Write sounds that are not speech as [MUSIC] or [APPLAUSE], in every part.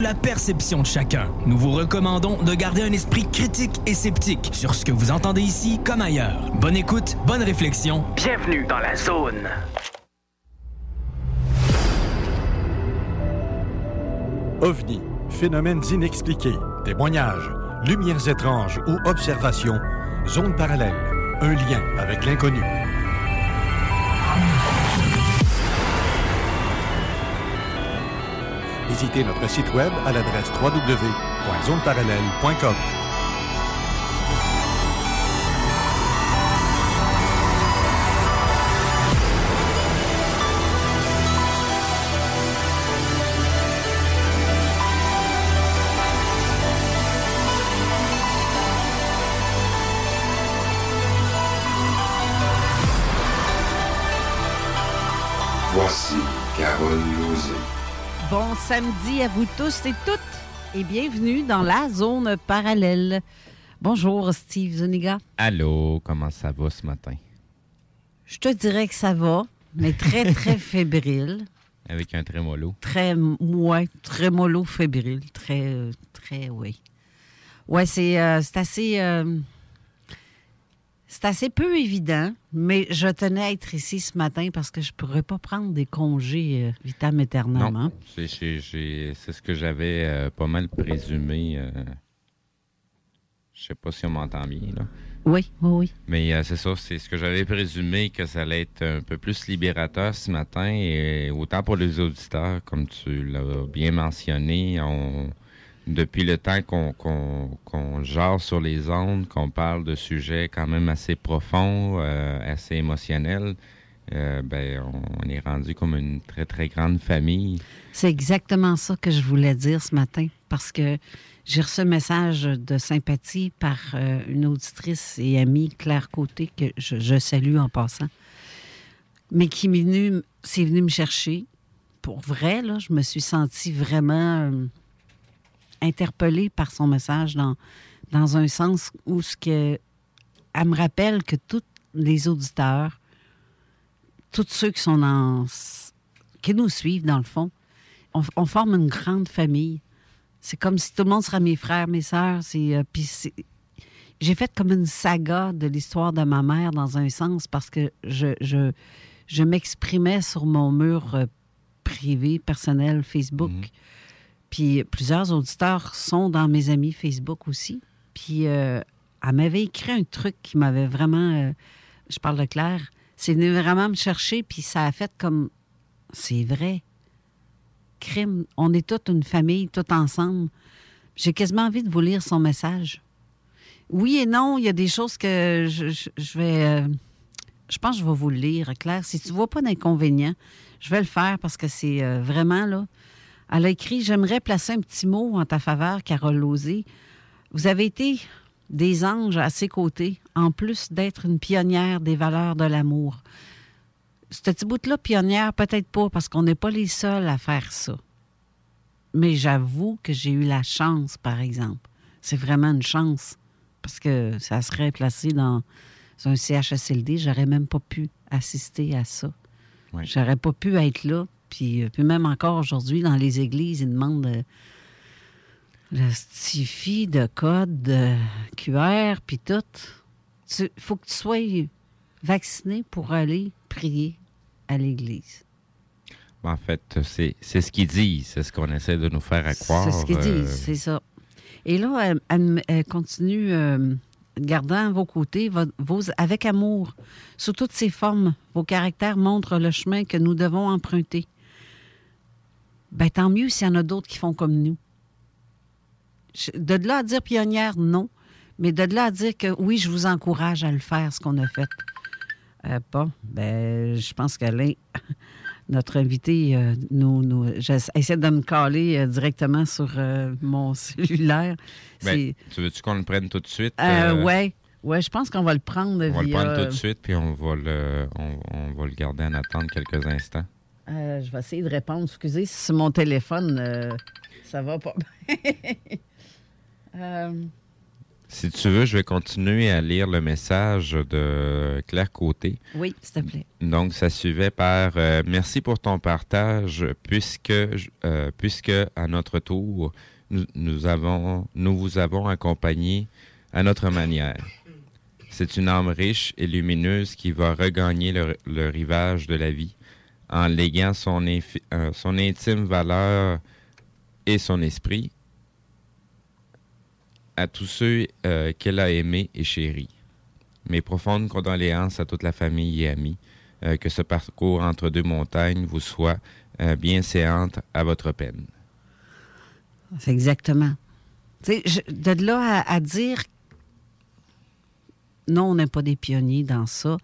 La perception de chacun. Nous vous recommandons de garder un esprit critique et sceptique sur ce que vous entendez ici comme ailleurs. Bonne écoute, bonne réflexion. Bienvenue dans la zone. OVNI, phénomènes inexpliqués, témoignages, lumières étranges ou observations, zone parallèle, un lien avec l'inconnu. Visitez notre site web à l'adresse www.zoneparallèle.com. samedi à vous tous et toutes et bienvenue dans la zone parallèle. Bonjour Steve Zuniga. Allô, comment ça va ce matin? Je te dirais que ça va, mais très [LAUGHS] très fébrile. Avec un trémolo. Très, ouais, très mollo fébrile. Très, euh, très, oui. Ouais, c'est euh, c'est assez. euh, c'est assez peu évident, mais je tenais à être ici ce matin parce que je pourrais pas prendre des congés euh, vitam. Non, hein. c'est ce que j'avais euh, pas mal présumé. euh, je sais pas si on m'entend bien, là. Oui, oui, oui. Mais euh, c'est ça, c'est ce que j'avais présumé que ça allait être un peu plus libérateur ce matin. Et autant pour les auditeurs, comme tu l'as bien mentionné, on, depuis le temps qu'on jase sur les ondes, qu'on parle de sujets quand même assez profonds, euh, assez émotionnels, euh, ben, on est rendu comme une très, très grande famille. C'est exactement ça que je voulais dire ce matin parce que j'ai reçu un message de sympathie par euh, une auditrice et amie, Claire Côté, que je, salue en passant, mais qui m'est venue, me chercher. Pour vrai, là, je me suis sentie vraiment interpellée par son message dans, dans un sens où ce que, elle me rappelle que tous les auditeurs, tous ceux qui sont dans qui nous suivent dans le fond, on, forme une grande famille. C'est comme si tout le monde serait mes frères, mes sœurs. Euh, j'ai fait comme une saga de l'histoire de ma mère dans un sens parce que je, je, je m'exprimais sur mon mur euh, privé, personnel, Facebook. Puis plusieurs auditeurs sont dans mes amis Facebook aussi. Puis euh, elle m'avait écrit un truc qui m'avait vraiment. euh, je parle de Claire. C'est venu vraiment me chercher, puis ça a fait comme. C'est vrai. Crime. On est toute une famille, tout ensemble. J'ai quasiment envie de vous lire son message. Oui et non, il y a des choses que je, vais. euh, je pense que je vais vous le lire, Claire. Si tu vois pas d'inconvénient, je vais le faire parce que c'est vraiment là. Elle a écrit J'aimerais placer un petit mot en ta faveur, Carole Lozé. Vous avez été des anges à ses côtés, en plus d'être une pionnière des valeurs de l'amour. Ce petit bout-là, pionnière, peut-être pas, parce qu'on n'est pas les seuls à faire ça. Mais j'avoue que j'ai eu la chance, par exemple. C'est vraiment une chance, parce que ça serait placé dans un CHSLD, j'aurais même pas pu assister à ça. Ouais. J'aurais pas pu être là. Puis, euh, puis même encore aujourd'hui, dans les églises, ils demandent euh, le stifi de code de QR, puis tout. Il faut que tu sois vacciné pour aller prier à l'église. En fait, c'est c'est ce qu'ils disent, c'est ce qu'on essaie de nous faire à croire. C'est ce qu'ils euh, disent, c'est ça. Et là, elle, elle- elle continue euh, gardant vos côtés, vo- vos, avec amour, sous toutes ses formes. Vos caractères montrent le chemin que nous devons emprunter. Ben, tant mieux s'il y en a d'autres qui font comme nous. De là à dire pionnière, non. Mais de là à dire que oui, je vous encourage à le faire, ce qu'on a fait. Euh, pas. Ben, je pense qu'Alain, [LAUGHS] notre invité, euh, nous, nous, j'essaie de me caler euh, directement sur euh, mon [LAUGHS] cellulaire. Ben, tu veux-tu qu'on le prenne tout de suite? euh, Euh, ouais, je pense qu'on va le prendre On va le prendre tout de suite, puis on va le, on, on va le garder en attente quelques instants. Euh, je vais essayer de répondre. Excusez, si mon téléphone, euh, ça va pas. [LAUGHS] Euh, Si tu veux, je vais continuer à lire le message de Claire Côté. oui, s'il te plaît. Donc, ça suivait par euh, Merci pour ton partage, puisque, puisque à notre tour, nous, nous, avons, nous vous avons accompagné à notre manière. C'est une âme riche et lumineuse qui va regagner le, le rivage de la vie en léguant euh, son intime valeur et son esprit à tous ceux euh, qu'elle a aimés et chéris. Mes profondes condoléances à toute la famille et amis. Euh, que ce parcours entre deux montagnes vous soit bien séante à votre peine. C'est exactement. De là à, à dire non, on n'est pas des pionniers dans ça.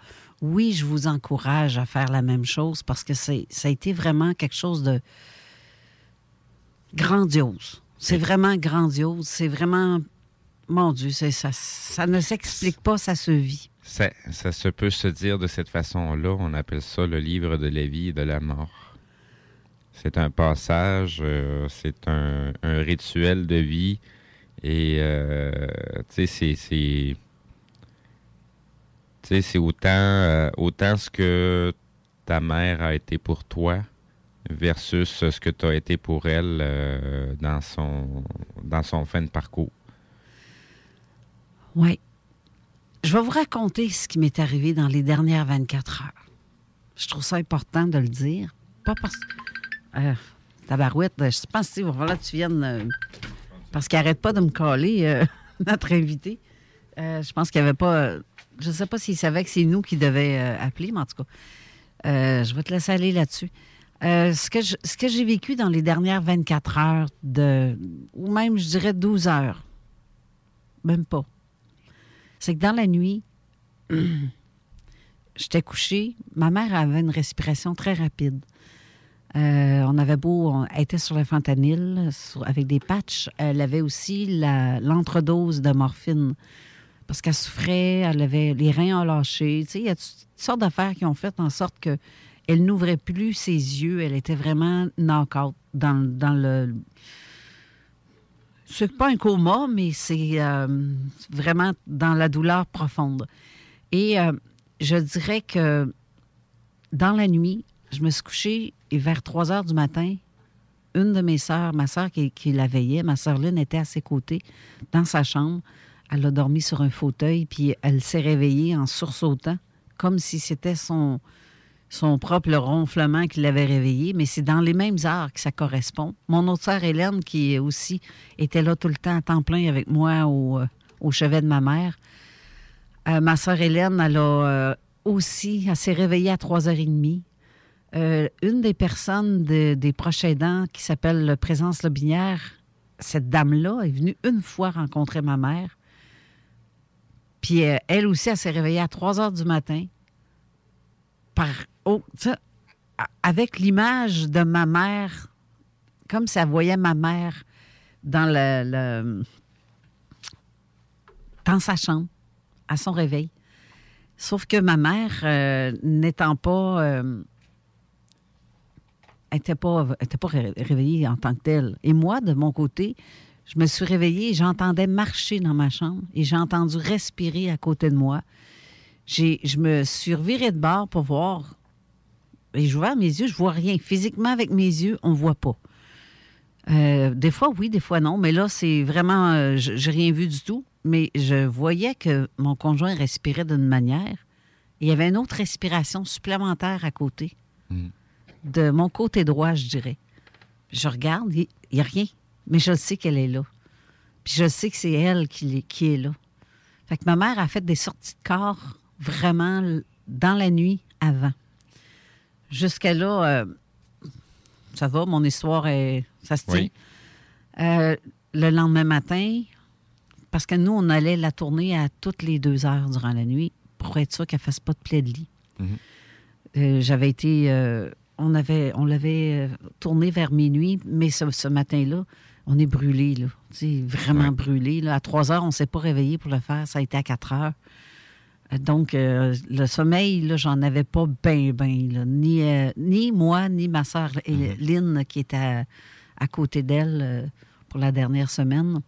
Oui, je vous encourage à faire la même chose parce que c'est, ça a été vraiment quelque chose de grandiose. C'est vraiment grandiose. C'est vraiment. Mon Dieu, c'est, ça, ça ne s'explique pas, ça se vit. Ça, ça se peut se dire de cette façon-là. On appelle ça le livre de la vie et de la mort. C'est un passage, euh, c'est un, un rituel de vie. Et, euh, tu sais, c'est- c'est. C'est autant, euh, autant ce que ta mère a été pour toi versus ce que tu as été pour elle euh, dans, son, fin de parcours. Oui. Je vais vous raconter ce qui m'est arrivé dans les dernières 24 heures. Je trouve ça important de le dire. Pas parce que. Euh, tabarouette, je pense que tu viennes. euh, parce qu'il pas de me euh, [LAUGHS] notre invité. Je pense qu'il n'y avait pas. Je ne sais pas s'il savait que c'est nous qui devions euh, appeler, mais en tout cas, euh, je vais te laisser aller là-dessus. Euh, ce que j'ai vécu dans les dernières 24 heures, ou même, je dirais, 12 heures, même pas, c'est que dans la nuit, [CLEARS THROAT] j'étais couchée. Ma mère avait une respiration très rapide. On avait beau, on elle était sur le fentanyl avec des patchs. Elle avait aussi l'entredose de morphine parce qu'elle souffrait, elle avait les reins ont lâché. Tu sais, il y a toutes sortes d'affaires qui ont fait en sorte que elle n'ouvrait plus ses yeux. Elle était vraiment knock-out dans, dans le. C'est pas un coma, mais c'est euh, vraiment dans la douleur profonde. Et euh, je dirais que dans la nuit, je me suis couchée et vers 3 heures du matin, une de mes sœurs, ma sœur qui, qui la veillait, ma sœur Lynn était à ses côtés dans sa chambre. Elle a dormi sur un fauteuil, puis elle s'est réveillée en sursautant, comme si c'était son, propre ronflement qui l'avait réveillée, mais c'est dans les mêmes heures que ça correspond. Mon autre sœur Hélène, qui aussi était là tout le temps à temps plein avec moi au, euh, au chevet de ma mère, euh, ma sœur Hélène, elle a euh, aussi, elle s'est réveillée à 3h30. Euh, une des personnes de- des proches aidants qui s'appelle Présence Lobinière, cette dame-là est venue une fois rencontrer ma mère. Puis euh, elle aussi, elle s'est réveillée à 3 heures du matin oh, avec l'image de ma mère, comme elle voyait ma mère dans sa chambre, à son réveil. Sauf que ma mère, euh, n'étant pas, euh, était pas, pas ré- réveillée en tant que telle. Et moi, de mon côté, je me suis réveillée et j'entendais marcher dans ma chambre et j'ai entendu respirer à côté de moi. J'ai, je me suis revirée de bord pour voir. Et je ouvert mes yeux, je vois rien. Physiquement, avec mes yeux, on ne voit pas. Euh, des fois, oui, des fois, non. Mais là, c'est vraiment. euh, je j'ai rien vu du tout. Mais je voyais que mon conjoint respirait d'une manière. Il y avait une autre respiration supplémentaire à côté. Mhm. de mon côté droit, je dirais. Je regarde, il n'y a rien, mais je sais qu'elle est là. Puis je sais que c'est elle qui, qui est là. Fait que ma mère a fait des sorties de corps vraiment dans la nuit avant. Jusqu'à là, euh, ça va, mon histoire, est, ça se tient. Oui. Euh, le lendemain matin, parce que nous, on allait la tourner à toutes les deux heures durant la nuit pour être sûr qu'elle ne fasse pas de plaie de lit. Mhm. Euh, J'avais été. on avait, on l'avait tournée vers minuit, mais ce, ce matin-là, on est brûlé, là. Tu sais, vraiment Ouais. brûlé. Là. À 3 heures, on ne s'est pas réveillé pour le faire. Ça a été à 4 heures. Euh, Donc, euh, le sommeil, là, j'en avais pas bien, bien. Ni, euh, ni moi, ni ma sœur Mhm. Lynn, qui était à, à côté d'elle euh, pour la dernière semaine.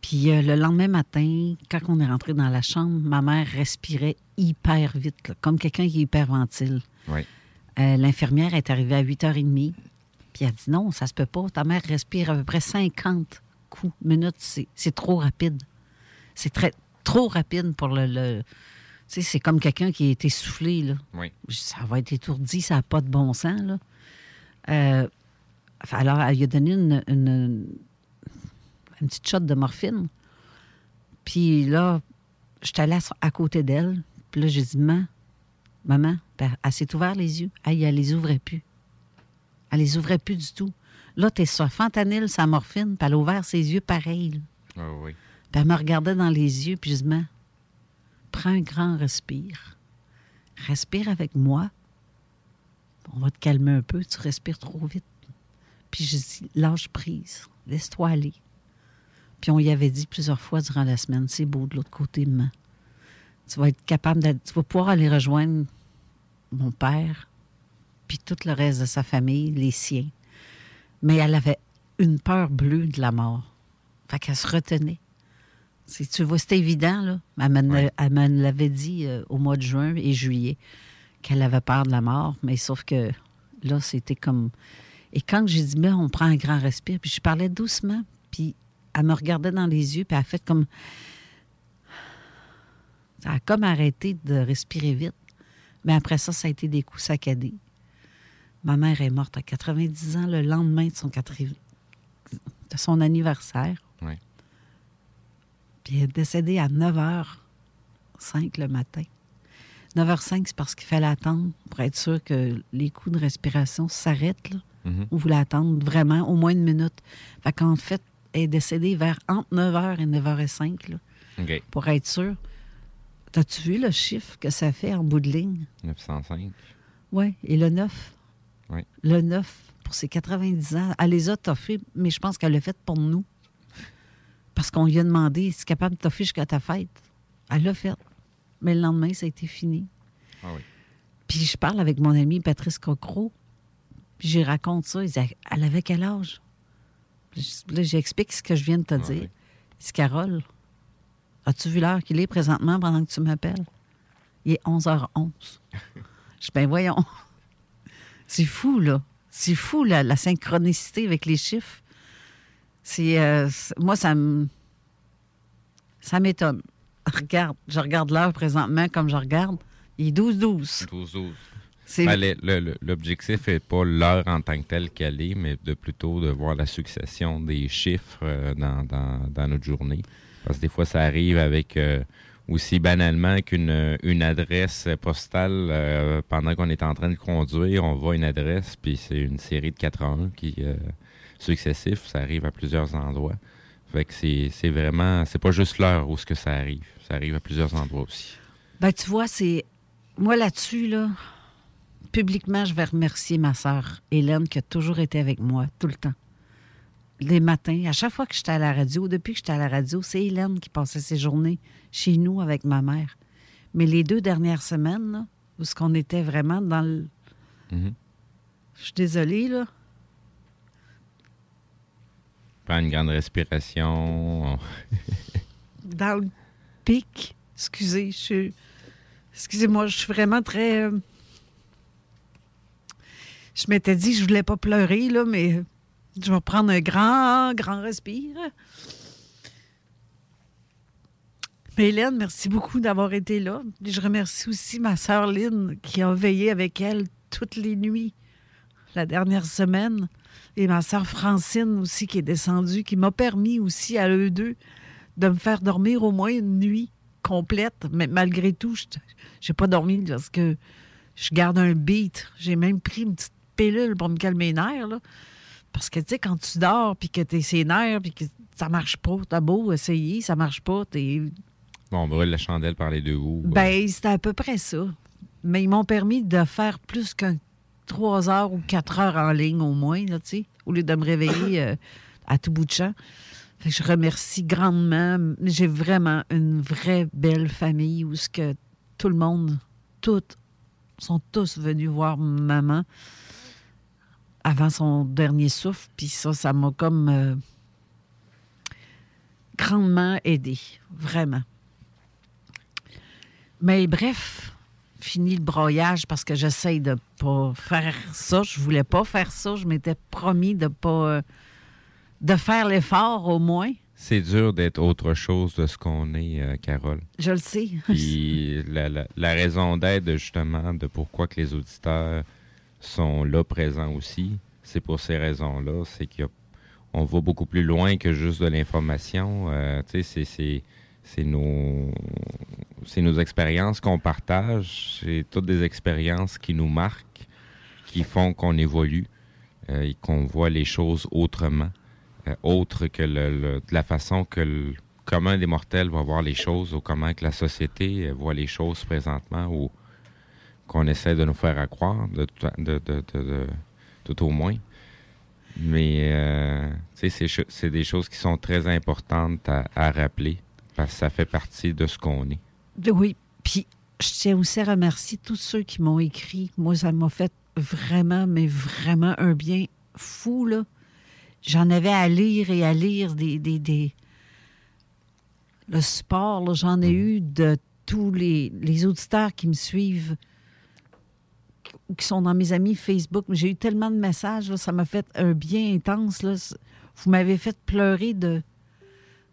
Puis le lendemain matin, quand on est rentré dans la chambre, ma mère respirait hyper vite, là, comme quelqu'un qui hyperventile. Oui. L'infirmière est arrivée à 8h30. Puis elle a dit non, ça se peut pas. Ta mère respire à peu près 50 coups minutes. C'est c'est trop rapide. C'est très trop rapide pour le. le- tu sais, c'est comme quelqu'un qui est essoufflé, là. Oui. Ça va être étourdi, ça n'a pas de bon sens, là. Euh, alors, elle lui a donné une, une, une petite shot de morphine. Puis là, j'étais allée à, côté d'elle. Puis là, j'ai dit, maman, maman, elle s'est ouvert les yeux. Hey, elle les ouvrait plus. Elle les ouvrait plus du tout. Là, t'es sur fentanyl, sa morphine, puis elle a ouvert ses yeux pareil. là. Ah oui. Puis elle me regardait dans les yeux, puis je dis, prends un grand respire. Respire avec moi. On va te calmer un peu, tu respires trop vite. Puis je dis, lâche prise, laisse-toi aller. Puis on y avait dit plusieurs fois durant la semaine, c'est beau de l'autre côté, maman. Tu vas être capable de, tu vas pouvoir aller rejoindre mon père, puis tout le reste de sa famille, les siens. Mais elle avait une peur bleue de la mort. Fait qu'elle se retenait. Si tu vois, c'était évident, là. Elle me, Ouais. elle me l'avait dit euh, au mois de juin et juillet qu'elle avait peur de la mort, mais sauf que là, c'était comme. Et quand j'ai dit, mais on prend un grand respire, puis je parlais doucement, puis elle me regardait dans les yeux, puis elle a fait comme. Ça a comme arrêté de respirer vite. Mais après ça, ça a été des coups saccadés. Ma mère est morte à 90 ans le lendemain de son, quatri- de son anniversaire. Ouais. Puis elle est décédée à 9h05 le matin. 9h05, c'est parce qu'il fallait attendre pour être sûr que les coups de respiration s'arrêtent. là. Mhm. On voulait attendre vraiment au moins une minute. Fait qu'en fait, elle est décédée vers entre 9h et 9h05 là, OK. pour être sûr. T'as-tu vu le chiffre que ça fait en bout de ligne? 905. Oui, et le 9. Oui. Le 9, pour ses 90 ans, elle les a toffés, mais je pense qu'elle l'a fait pour nous. Parce qu'on lui a demandé, si capable de toffer jusqu'à ta fête? Elle l'a fait. Mais le lendemain, ça a été fini. Ah oui. Puis je parle avec mon ami Patrice Cocro, puis j'y raconte ça. Il dit, elle avait quel âge? Puis Là, j'explique ce que je viens de te Ah dire. oui. Il dit, Carole, as-tu vu l'heure qu'il est présentement pendant que tu m'appelles? Il est 11h11. je dis, ben voyons. C'est fou, là. C'est fou, la, la synchronicité avec les chiffres. C'est, euh, moi, ça me... Ça m'étonne. [LAUGHS] Regarde, je regarde l'heure présentement comme je regarde. Il est 12-12. 12-12. C'est Ben, L'objectif n'est pas l'heure en tant que telle qu'elle est, mais de plutôt de voir la succession des chiffres euh, dans, dans- dans notre journée. Parce que des fois, ça arrive avec euh, aussi banalement qu'une une adresse postale, euh, pendant qu'on est en train de conduire, on voit une adresse, puis c'est une série de 81 qui euh, successifs, ça arrive à plusieurs endroits. Fait que c'est vraiment, c'est pas juste l'heure où ce que ça arrive, ça arrive à plusieurs endroits aussi. Ben, tu vois, c'est. Moi, là-dessus, là, publiquement, je vais remercier ma sœur Hélène qui a toujours été avec moi, tout le temps. Les matins, à chaque fois que j'étais à la radio, depuis que j'étais à la radio, c'est Hélène qui passait ses journées chez nous avec ma mère. Mais les deux dernières semaines, là, où ce qu'on était vraiment dans le. Mhm. Je suis désolée, là. Prends une grande respiration. on- dans le pic. Excusez, je suis. Excusez-moi, je suis vraiment très. euh, Je m'étais dit que je voulais pas pleurer, là, mais je vais prendre un grand, grand respire. Mais Hélène, merci beaucoup d'avoir été là. Je remercie aussi ma sœur Lynn qui a veillé avec elle toutes les nuits la dernière semaine. Et ma sœur Francine aussi qui est descendue, qui m'a permis aussi à eux deux de me faire dormir au moins une nuit complète. Mais malgré tout, je n'ai pas dormi parce que je garde un beat. J'ai même pris une petite pilule pour me calmer les nerfs. Parce que, tu sais, quand tu dors, puis que t'es nerfs, puis que ça marche pas, t'as beau essayer, ça marche pas, t'es... Bon, on brûle la chandelle par les deux bouts. Ben, c'était à peu près ça. Mais ils m'ont permis de faire plus qu'un trois heures ou quatre heures en ligne au moins, là, tu sais, au lieu de me réveiller euh, à tout bout de champ. Fait que je remercie grandement. J'ai vraiment une vraie belle famille où ce que tout le monde, toutes, sont tous venus voir maman avant son dernier souffle. Puis ça, ça m'a comme euh, grandement aidé, vraiment. Mais bref, fini le broyage parce que j'essaye de pas faire ça. Je voulais pas faire ça. Je m'étais promis de pas euh, de faire l'effort au moins. C'est dur d'être autre chose de ce qu'on est, euh, Carole. Je le sais. Puis la, la, raison d'être, justement, de pourquoi que les auditeurs sont là présents aussi, c'est pour ces raisons-là. C'est qu'on va beaucoup plus loin que juste de l'information. Euh, c'est nos, expériences qu'on partage. C'est toutes des expériences qui nous marquent, qui font qu'on évolue euh, et qu'on voit les choses autrement, euh, autre que la façon que le commun des mortels va voir les choses ou comment que la société voit les choses présentement ou qu'on essaie de nous faire croire, de, tout au moins. Mais euh, c'est des choses qui sont très importantes à rappeler parce que ça fait partie de ce qu'on est. Oui. Puis, je tiens aussi à remercier tous ceux qui m'ont écrit. Moi, ça m'a fait vraiment, mais vraiment un bien fou, là. J'en avais à lire et à lire des. des, des... Le sport, j'en ai mhm. eu de tous les, les auditeurs qui me suivent qui sont dans mes amis Facebook. J'ai eu tellement de messages, ça m'a fait un bien intense. Là. Vous m'avez fait pleurer de,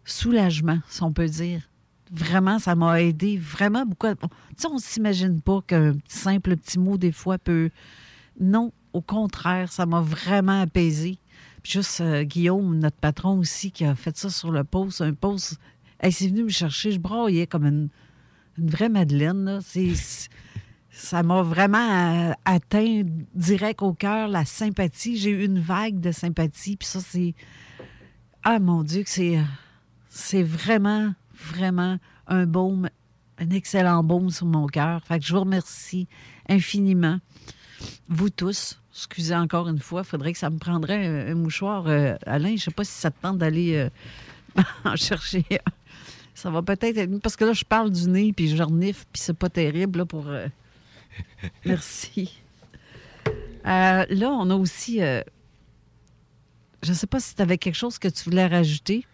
soulagement, si on peut dire. Vraiment, ça m'a aidé vraiment beaucoup. Tu sais, on ne s'imagine pas qu'un simple petit mot, des fois, peut. Non, au contraire, ça m'a vraiment apaisé. juste euh, Guillaume, notre patron aussi, qui a fait ça sur le poste, un poste. Elle s'est venu me chercher, je braillais comme une, vraie Madeleine. Ça m'a vraiment euh, atteint direct au cœur la sympathie. J'ai eu une vague de sympathie. Puis ça, c'est. Ah mon Dieu, que c'est. C'est vraiment, vraiment un baume, un excellent baume sur mon cœur. Fait que je vous remercie infiniment. Vous tous, excusez encore une fois, il faudrait que ça me prendrait un, mouchoir. Euh, Alain, je ne sais pas si ça te tente d'aller euh, [LAUGHS] en chercher. Ça va peut-être être... Parce que là, je parle du nez, puis je renifle, puis c'est pas terrible là, pour... [LAUGHS] merci. là, on a aussi... je ne sais pas si tu avais quelque chose que tu voulais rajouter.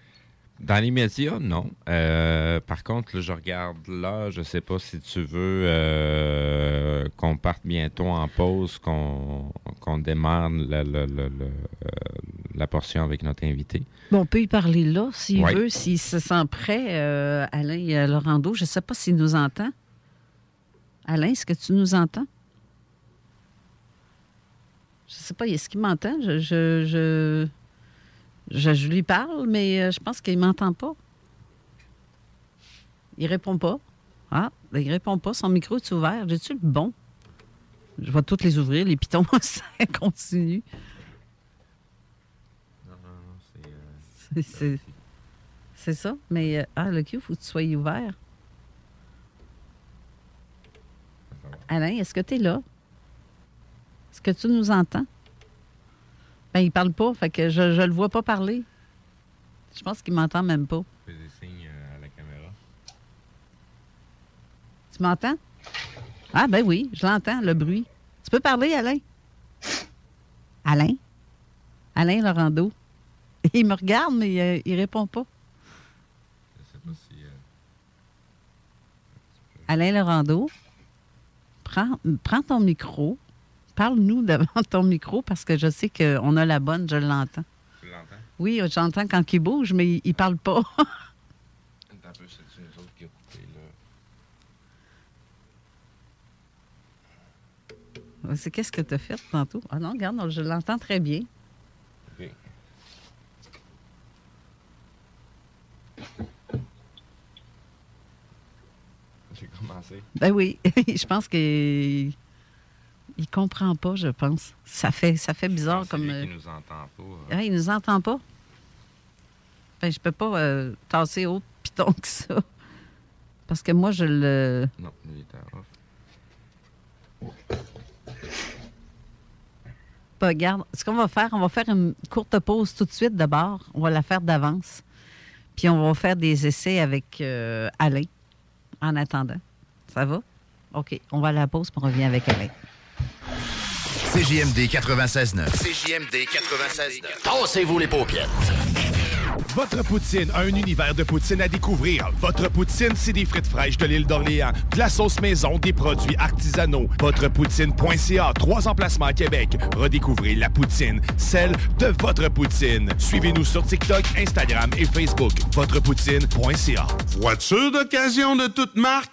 Dans les médias, non. Euh, par contre, je regarde là, je sais pas si tu veux euh, qu'on parte bientôt en pause, qu'on démarre euh, la, portion avec notre invité. Bon, on peut y parler là, s'il veut, s'il se sent prêt, Alain Laurando. Je ne sais pas s'il nous entend. Alain, est-ce que tu nous entends? Je ne sais pas, est-ce qu'il m'entend? je... Je, lui parle, mais euh, je pense qu'il ne m'entend pas. Il répond pas. Ah, ben, il répond pas. Son micro est ouvert. J'ai-tu le bon? Je vais toutes les ouvrir, les pitons, [LAUGHS] ça continue. Non, non, non, c'est... Euh, c'est ça, mais... Euh, ah, le cul, il faut que tu sois ouvert. Alain, est-ce que tu es là? Est-ce que tu nous entends? Ben, il parle pas, fait que je, je le vois pas parler. Je pense qu'il m'entend même pas. Fais des signes euh, à la caméra. Tu m'entends? Ah, ben oui, je l'entends, le bruit. Tu peux parler, Alain? Alain? Alain Laurando. [LAUGHS] Il me regarde, mais euh, il répond pas. Je sais pas si. Euh, Alain Laurando, prends, prends ton micro, Parle-nous [LAUGHS] devant ton micro parce que je sais qu'on a la bonne, je l'entends. Tu l'entends? Oui, j'entends quand il bouge, mais il, ne parle pas. [LAUGHS] un peu, c'est une qui a coupé, là? C'est qu'est-ce que tu as fait tantôt? Ah non, regarde, je l'entends très bien. OK. Ben oui, [LAUGHS] je pense qu'il il comprend pas, je pense. Ça fait, ça fait bizarre comme. Lui qui nous entend pas. Ah, il nous entend pas? Ben, je peux pas euh, tasser autre piton que ça. Parce que moi, je le. Non, il est off. regarde, ce qu'on va faire, on va faire une courte pause tout de suite d'abord. On va la faire d'avance. Puis on va faire des essais avec euh, Alain en attendant. Ça va? OK. On va à la pause, puis on revient avec Alain. CJMD 96.9. CJMD 96.9. Tassez-vous les paupières. Votre poutine, un univers de poutine à découvrir. Votre poutine, c'est des frites fraîches de l'île d'Orléans, de la sauce maison, des produits artisanaux. Votrepoutine.ca, trois emplacements à Québec. Redécouvrez la poutine, celle de votre poutine. Suivez-nous sur TikTok, Instagram et Facebook. Votrepoutine.ca. Voiture d'occasion de toute marque,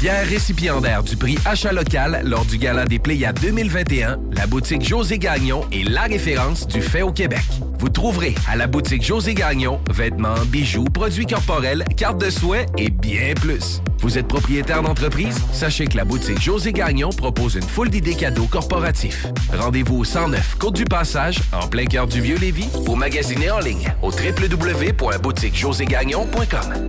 Fier récipiendaire du prix Achat local lors du Gala des Pléiades 2021, la boutique José Gagnon est la référence du fait au Québec. Vous trouverez à la boutique José Gagnon vêtements, bijoux, produits corporels, cartes de soins et bien plus. Vous êtes propriétaire d'entreprise? Sachez que la boutique José Gagnon propose une foule d'idées cadeaux corporatifs. Rendez-vous au 109 Côte du Passage, en plein cœur du Vieux-Lévis, ou magasiner en ligne au www.boutiquejoségagnon.com.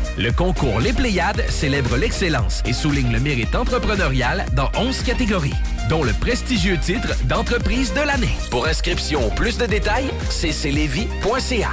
Le concours Les Pléiades célèbre l'excellence et souligne le mérite entrepreneurial dans 11 catégories, dont le prestigieux titre d'entreprise de l'année. Pour inscription ou plus de détails, cclevy.ca.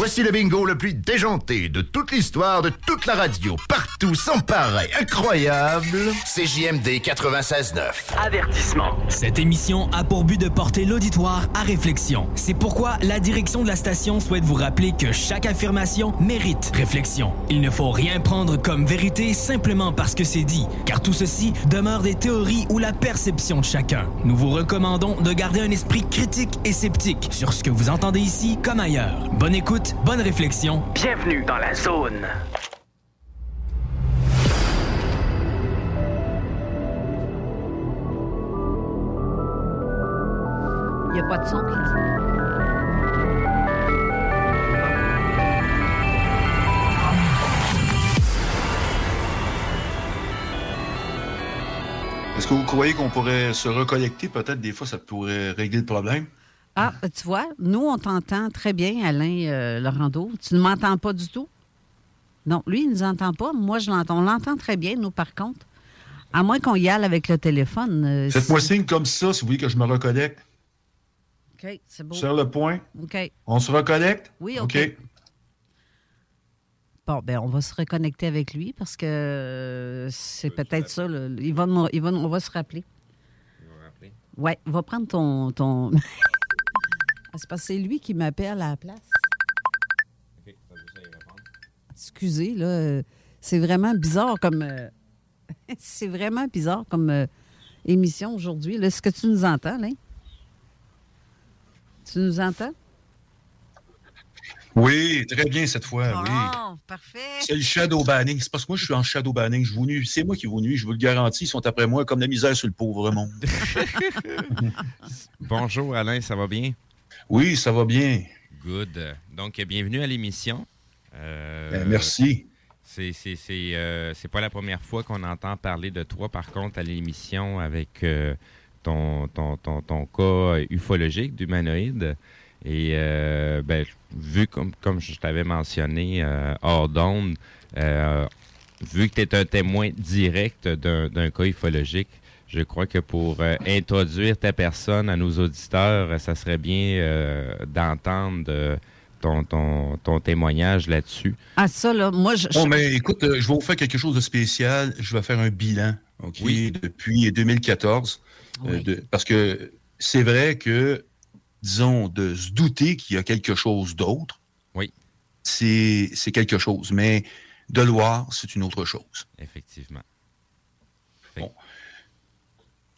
Voici le bingo le plus déjanté de toute l'histoire de toute la radio. Partout, sans pareil, incroyable. CJMD 96.9. Avertissement. Cette émission a pour but de porter l'auditoire à réflexion. C'est pourquoi la direction de la station souhaite vous rappeler que chaque affirmation mérite réflexion. Il ne faut rien prendre comme vérité simplement parce que c'est dit, car tout ceci demeure des théories ou la perception de chacun. Nous vous recommandons de garder un esprit critique et sceptique sur ce que vous entendez ici comme ailleurs. Bonne écoute bonne réflexion. Bienvenue dans la zone. Il n'y a pas de son qui Est-ce que vous croyez qu'on pourrait se reconnecter? Peut-être des fois, ça pourrait régler le problème. Ah, tu vois, nous, on t'entend très bien, Alain euh, Laurando. Tu ne m'entends pas du tout? Non, lui, il ne nous entend pas. Moi, je l'entends. On l'entend très bien, nous, par contre. À moins qu'on y aille avec le téléphone. Euh, Faites-moi signe comme ça si vous voulez que je me reconnecte. OK, c'est beau. Sur le point? OK. On se reconnecte? Oui, OK. Bon, ben on va se reconnecter avec lui parce que euh, c'est peut-être ça. Il va, il va, on va se rappeler. Il va rappeler? Oui, va prendre ton... ton... [LAUGHS] Ah, c'est parce que c'est lui qui m'appelle à la place. OK, ça veut répondre. Excusez, là. Euh, c'est vraiment bizarre comme. Euh, [LAUGHS] c'est vraiment bizarre comme euh, émission aujourd'hui. Est-ce que tu nous entends, là? Tu nous entends? Oui, très bien cette fois. Oh, parfait. C'est le shadow banning. C'est parce que moi, je suis en shadow banning. Je vous nuis. C'est moi qui vous nuis. Je vous le garantis. Ils sont après moi comme la misère sur le pauvre monde. [LAUGHS] [LAUGHS] Bonjour, Alain. Ça va bien? Oui, ça va bien. Good. Donc, bienvenue à l'émission. Euh, ben, merci. C'est euh, c'est pas la première fois qu'on entend parler de toi, par contre, à l'émission avec euh, ton, ton, ton, ton cas ufologique d'humanoïde. Et euh, ben, vu comme, comme je t'avais mentionné euh, hors d'onde, vu que tu es un témoin direct d'un cas ufologique, je crois que pour euh, introduire ta personne à nos auditeurs, ça serait bien euh, d'entendre euh, ton, ton, ton témoignage là-dessus. Ah, ça, là, moi, je. Bon, mais écoute, euh, je vais vous faire quelque chose de spécial. Je vais faire un bilan, OK, depuis 2014. euh, de- parce que c'est vrai que, disons, de se douter qu'il y a quelque chose d'autre, oui. c'est c'est quelque chose. Mais de le voir, c'est une autre chose. Effectivement. Bon.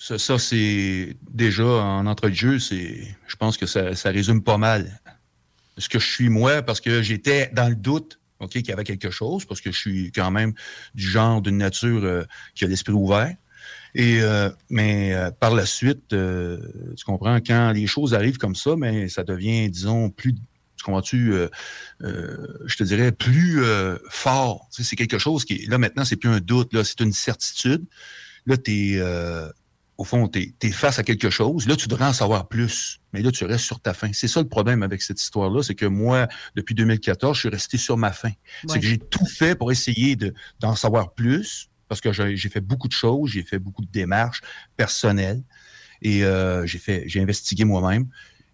Ça, ça, c'est déjà en entrée de jeu, c'est, je pense que ça, résume pas mal ce que je suis moi, parce que j'étais dans le doute, ok, qu'il y avait quelque chose, parce que je suis quand même du genre d'une nature euh, qui a l'esprit ouvert. Euh, mais euh, par la suite, tu comprends, quand les choses arrivent comme ça, mais ça devient, disons, plus, tu euh, je te dirais, plus fort. Tu c'est quelque chose qui, là maintenant, c'est plus un doute, là, c'est une certitude. Là, t'es, euh, au fond, tu es, face à quelque chose. Là, tu devrais en savoir plus. Mais là, tu restes sur ta faim. C'est ça le problème avec cette histoire-là, c'est que moi, depuis 2014, je suis resté sur ma faim. C'est que j'ai tout fait pour essayer de- d'en savoir plus, parce que j'ai fait beaucoup de choses, j'ai fait beaucoup de démarches personnelles, et euh, j'ai fait, j'ai investigué moi-même.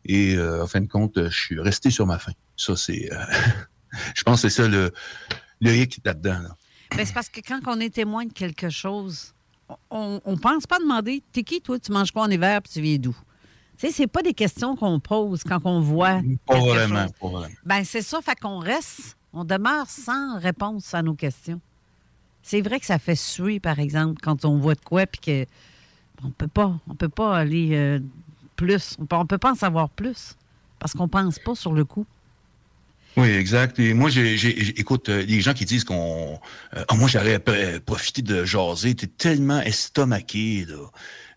Et euh, en fin de compte, je suis resté sur ma faim. Ça, c'est, euh, [LAUGHS] je pense que c'est ça le, le hic là-dedans. là. Ben, c'est parce que quand on est témoin de quelque chose, on ne pense pas demander T'es qui, toi? Tu manges quoi en hiver puis tu viens d'où? Tu sais, c'est pas des questions qu'on pose quand on voit. Pas vraiment, chose. pas vraiment. Ben, c'est ça, fait qu'on reste, on demeure sans réponse à nos questions. C'est vrai que ça fait suer, par exemple, quand on voit de quoi, puis que on peut pas, on peut pas aller euh, plus, on peut, on peut pas en savoir plus, parce qu'on pense pas sur le coup. Oui, exact. Et moi, j'ai, écoute, euh, les gens qui disent qu'on, euh, Ah, moi, j'aurais pr- profité de jaser, t'es tellement estomaqué, là.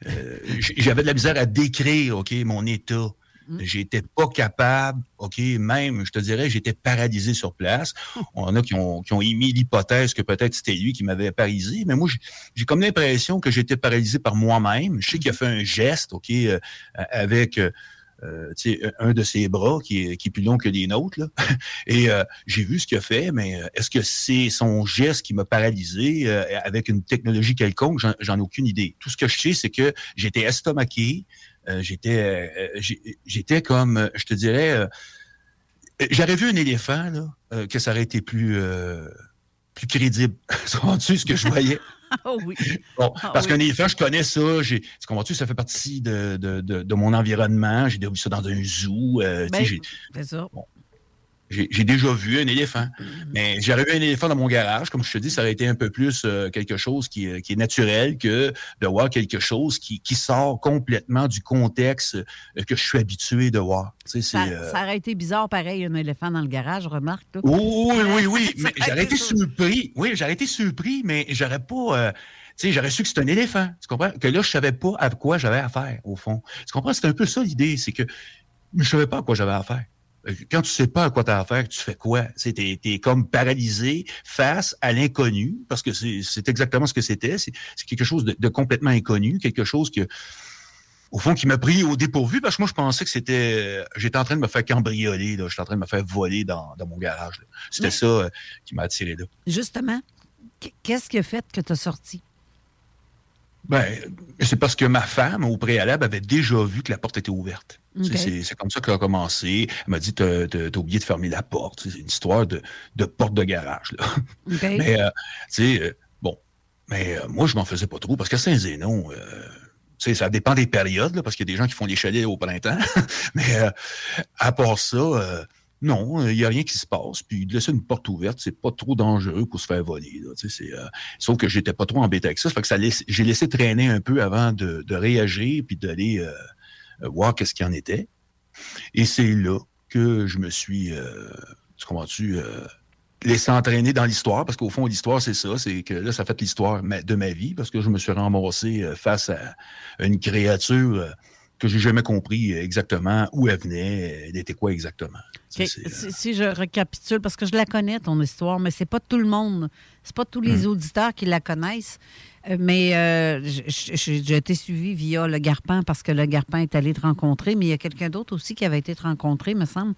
Euh, j'avais de la misère à décrire, ok, mon état. J'étais pas capable, ok, même, je te dirais, j'étais paralysé sur place. On en a qui ont, qui ont émis l'hypothèse que peut-être c'était lui qui m'avait paralysé, mais moi, j'ai- j'ai comme l'impression que j'étais paralysé par moi-même. Je sais qu'il a fait un geste, ok, euh, avec. euh, euh, un de ses bras qui est, qui est plus long que les nôtres. Là. [LAUGHS] Et euh, j'ai vu ce qu'il a fait, mais euh, est-ce que c'est son geste qui m'a paralysé euh, avec une technologie quelconque? J'en- ai aucune idée. Tout ce que je sais, c'est que j'étais estomaqué, j'étais j'étais comme, je te dirais, j'aurais vu un éléphant, là, que ça aurait été plus, plus crédible. [LAUGHS] Tu ce que je voyais? [LAUGHS] Ah oui. Bon, Ah parce oui. qu'un éléphant, je connais ça. Tu comprends-tu, ça fait partie de, de, de, de mon environnement. J'ai déjà vu ça dans un zoo. euh, Ben, c'est ça. j'ai j'ai déjà vu un éléphant. Mais j'aurais vu un éléphant dans mon garage, comme je te dis, ça aurait été un peu plus euh, quelque chose qui, est- qui est naturel que de voir quelque chose qui, qui sort complètement du contexte euh, que je suis habitué de voir. Tu sais, Ça, euh, aurait été bizarre, pareil, un éléphant dans le garage, remarque. là. Oui, oui, oui, [LAUGHS] mais j'aurais été ça. surpris. Oui, j'aurais été surpris, mais j'aurais pas. euh, tu sais, j'aurais su que c'était un éléphant. Tu comprends? Que là, je savais pas à quoi j'avais affaire, au fond. Tu comprends? C'est un peu ça l'idée. C'est que je savais pas à quoi j'avais affaire. Quand tu sais pas à quoi tu as affaire, tu fais quoi? Tu t'es, t'es comme paralysé face à l'inconnu, parce que c'est, c'est exactement ce que c'était. C'est, c'est quelque chose de, de complètement inconnu, quelque chose que, au fond, qui m'a pris au dépourvu, parce que moi, je pensais que c'était... J'étais en train de me faire cambrioler, là. J'étais en train de me faire voler dans, dans mon garage. là. C'était Mais- ça euh, qui m'a attiré là. Justement, qu- qu'est-ce qui a fait que tu as sorti? Ben, c'est parce que ma femme, au préalable, avait déjà vu que la porte était ouverte. C'est- comme ça qu'elle a commencé. Elle m'a dit, t'as oublié de fermer la porte. C'est une histoire de, de porte de garage. Là. [LAUGHS] Mais, euh, tu sais, euh, bon, mais euh, moi, je m'en faisais pas trop parce qu'à Saint-Zénon, tu sais, ça dépend des périodes, là, parce qu'il y a des gens qui font les chalets au printemps. [LAUGHS] mais à part ça, non, il n'y a rien qui se passe. Puis de laisser une porte ouverte, c'est pas trop dangereux pour se faire voler. Euh, sauf que j'étais pas trop embêté avec ça. ça que j'ai laissé traîner un peu avant de, réagir puis d'aller euh, euh, voir qu'est-ce qu'il en était. Et c'est là que je me suis, euh, tu comprends-tu, euh, laissé entraîner dans l'histoire, parce qu'au fond, l'histoire, c'est ça, c'est que là, ça fait l'histoire de ma vie, parce que je me suis ramassé euh, face à une créature euh, que j'ai jamais compris exactement où elle venait, elle était quoi exactement. OK. Si, si je récapitule, parce que je la connais, ton histoire, mais c'est pas tout le monde, c'est pas tous les Hmm. auditeurs qui la connaissent. Euh, Mais euh, j'ai été suivi via le Garpin parce que le Garpin est allé te rencontrer, mais il y a quelqu'un d'autre aussi qui avait été te rencontrer, me semble.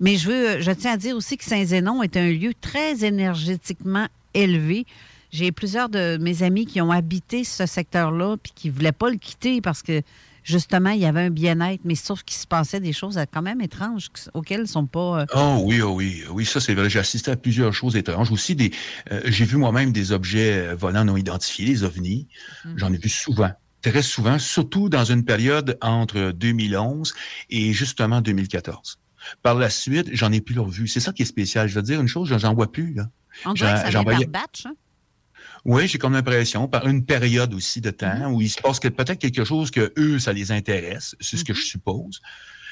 Mais je veux, je tiens à dire aussi que Saint-Zénon est un lieu très énergétiquement élevé. J'ai plusieurs de mes amis qui ont habité ce secteur-là puis qui ne voulaient pas le quitter parce que justement, il y avait un bien-être, mais sauf qu'il se passait des choses quand même étranges auxquelles ils ne sont pas. euh, Oh oui, oh oui, oui, ça c'est vrai. J'ai assisté à plusieurs choses étranges. Aussi, des, euh, j'ai vu moi-même des objets euh, volants non identifiés, les ovnis. J'en ai vu souvent, très souvent, surtout dans une période entre 2011 et justement 2014. Par la suite, j'en ai plus vue. C'est ça qui est spécial. Je veux dire une chose, j'en vois plus. Là. On dirait que ça J'en vient par batch. hein? Oui, j'ai comme l'impression, par une période aussi de temps où il se passe que- peut-être quelque chose que eux, ça les intéresse, c'est ce que je suppose.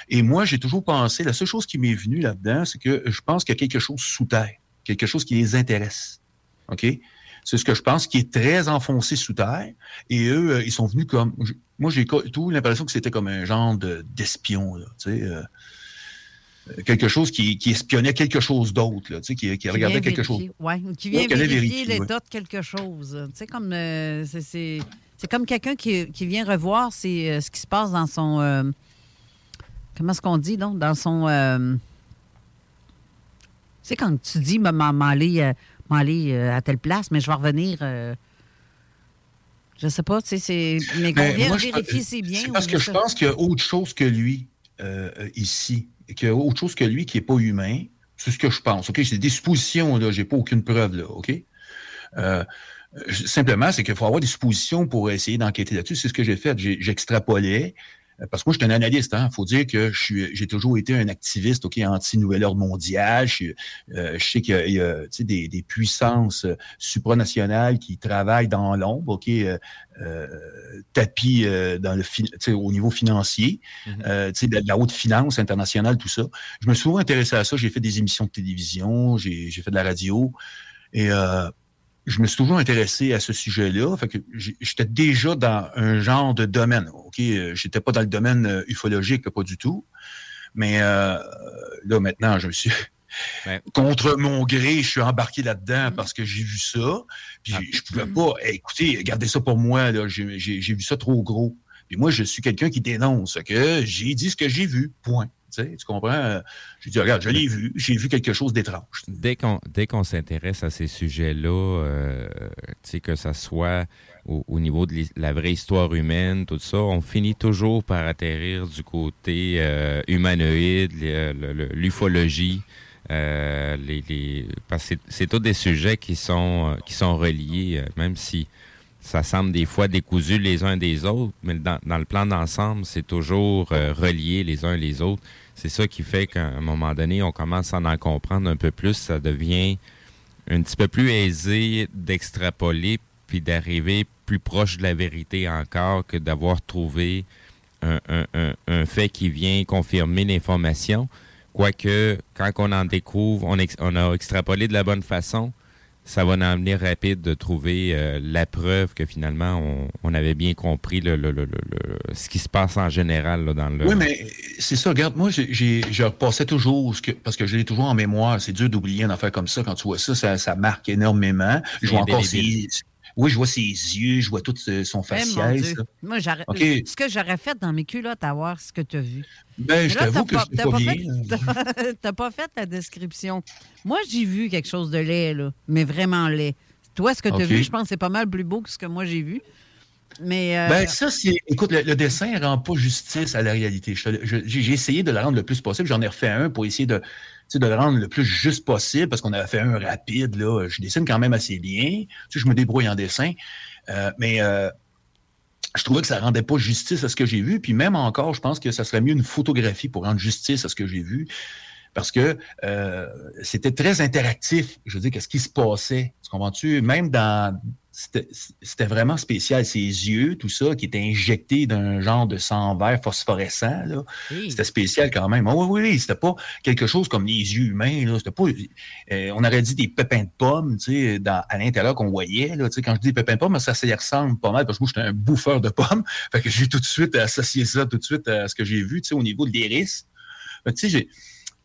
Et moi, j'ai toujours pensé, la seule chose qui m'est venue là-dedans, c'est que je pense qu'il y a quelque chose sous terre, quelque chose qui les intéresse. OK? C'est ce que je pense, qui est très enfoncé sous terre. Et eux, euh, ils sont venus comme. Moi, j'ai tout l'impression que c'était comme un genre de- d'espion, là, tu sais. euh, quelque chose qui, qui espionnait quelque chose d'autre, tu sais, qui, qui Qui regardait quelque chose. ouais, ou qui vient Ouais, vérifier l'état ouais. de quelque chose. Tu sais, comme euh, c'est- comme quelqu'un qui, qui vient revoir c'est, euh, ce qui se passe dans son. euh, comment est-ce qu'on dit, donc? Dans son. tu sais, quand tu dis, m'en m'en aller, aller, à telle place, mais je vais revenir. je sais pas, tu sais, c'est. Mais qu'on vient moi, je- vérifier ses biens. Parce que je pense qu'il y a autre chose que lui ici, qu'il y a autre chose que lui qui n'est pas humain. C'est ce que je pense. C'est des suppositions là. J'ai pas aucune preuve là. Ok? Euh, simplement, c'est qu'il faut avoir des suppositions pour essayer d'enquêter là-dessus. C'est ce que j'ai fait. J'ai- J'extrapolais. Euh, Parce que moi, je suis un analyste. Il faut dire que je suis, j'ai toujours été un activiste ok, anti-nouvel ordre mondial. Je, euh, je sais qu'il y a, il y a, tu sais, des, des puissances euh, supranationales qui travaillent dans l'ombre. ok, euh, euh, tapis euh, dans le au niveau financier, euh, tu sais, de, de la haute finance internationale, tout ça. Je me suis souvent intéressé à ça. J'ai fait des émissions de télévision, j'ai j'ai fait de la radio. Et euh, je me suis toujours intéressé à ce sujet-là. Fait que j'étais déjà dans un genre de domaine. OK, euh, j'étais pas dans le domaine euh, ufologique, pas du tout. Mais euh, là, maintenant, je me suis. [LAUGHS] Contre mon gré, je suis embarqué là-dedans parce que j'ai vu ça. Puis je pouvais pas. Hey, écoutez, gardez ça pour moi. là. J'ai j'ai- j'ai vu ça trop gros. Puis moi, je suis quelqu'un qui dénonce que j'ai dit ce que j'ai vu. Point. Tu, comprends? Euh, J'ai dit, regarde. J'ai vu quelque chose d'étrange. Dès qu'on s'intéresse à ces sujets-là, euh, que ça soit au, au niveau de la vraie histoire humaine, tout ça, on finit toujours par atterrir du côté euh, humanoïde, l'ufologie. les, parce que c'est- tous des sujets qui sont qui sont reliés, même si ça semble des fois décousu les uns des autres, mais dans, le plan d'ensemble, c'est toujours relié les uns les autres. C'est ça qui fait qu'à un moment donné, on commence à en comprendre un peu plus. Ça devient un petit peu plus aisé d'extrapoler puis d'arriver plus proche de la vérité encore que d'avoir trouvé un, fait qui vient confirmer l'information. Quoique, quand on en découvre, on, on a extrapolé de la bonne façon, ça va nous amener rapide de trouver euh, la preuve que finalement on, on avait bien compris le, le- le- le- le- ce qui se passe en général là, dans le. Oui, mais c'est ça. Regarde, moi, j'ai- je repassais toujours, ce que, parce que je l'ai toujours en mémoire. C'est dur d'oublier une affaire comme ça. Quand tu vois ça, ça, ça marque énormément. Je vois encore indélébile. Oui, je vois ses yeux, je vois tout euh, son Eh, là. Moi, ce que j'aurais fait dans mes culottes, à voir ce que tu as vu. Ben, je Mais t'avoue que pas- je pas pas bien. fait- [LAUGHS] T'as pas fait la description. Moi, j'ai vu quelque chose de laid, là, mais vraiment laid. Toi, ce que tu as vu, je pense que c'est pas mal plus beau que ce que moi j'ai vu. Mais euh, Ben, ça, c'est. Écoute, le, le dessin rend pas justice à la réalité. J'ai essayé de le rendre le plus possible. J'en ai refait un pour essayer de, tu de le rendre le plus juste possible parce qu'on avait fait un rapide. Là. Je dessine quand même assez bien. Je me débrouille en dessin. Euh, mais euh, je trouvais que ça rendait pas justice à ce que j'ai vu. Puis même encore, je pense que ça serait mieux une photographie pour rendre justice à ce que j'ai vu. Parce que euh, c'était très interactif. Je veux dire, qu'est-ce qui se passait? Tu comprends-tu? Même dans c'était vraiment spécial. Ses yeux, tout ça, qui était injecté d'un genre de sang vert phosphorescent, là. C'était spécial quand même. Ah oui, oui, oui, c'était pas quelque chose comme les yeux humains, là. C'était pas, euh, on aurait dit des pépins de pommes, tu sais, à l'intérieur qu'on voyait, là. Tu sais, quand je dis pépins de pommes, ça, ça y ressemble pas mal parce que moi, j'étais un bouffeur de pommes. Fait que j'ai tout de suite associé ça tout de suite à ce que j'ai vu, tu sais, au niveau de l'iris. Tu sais,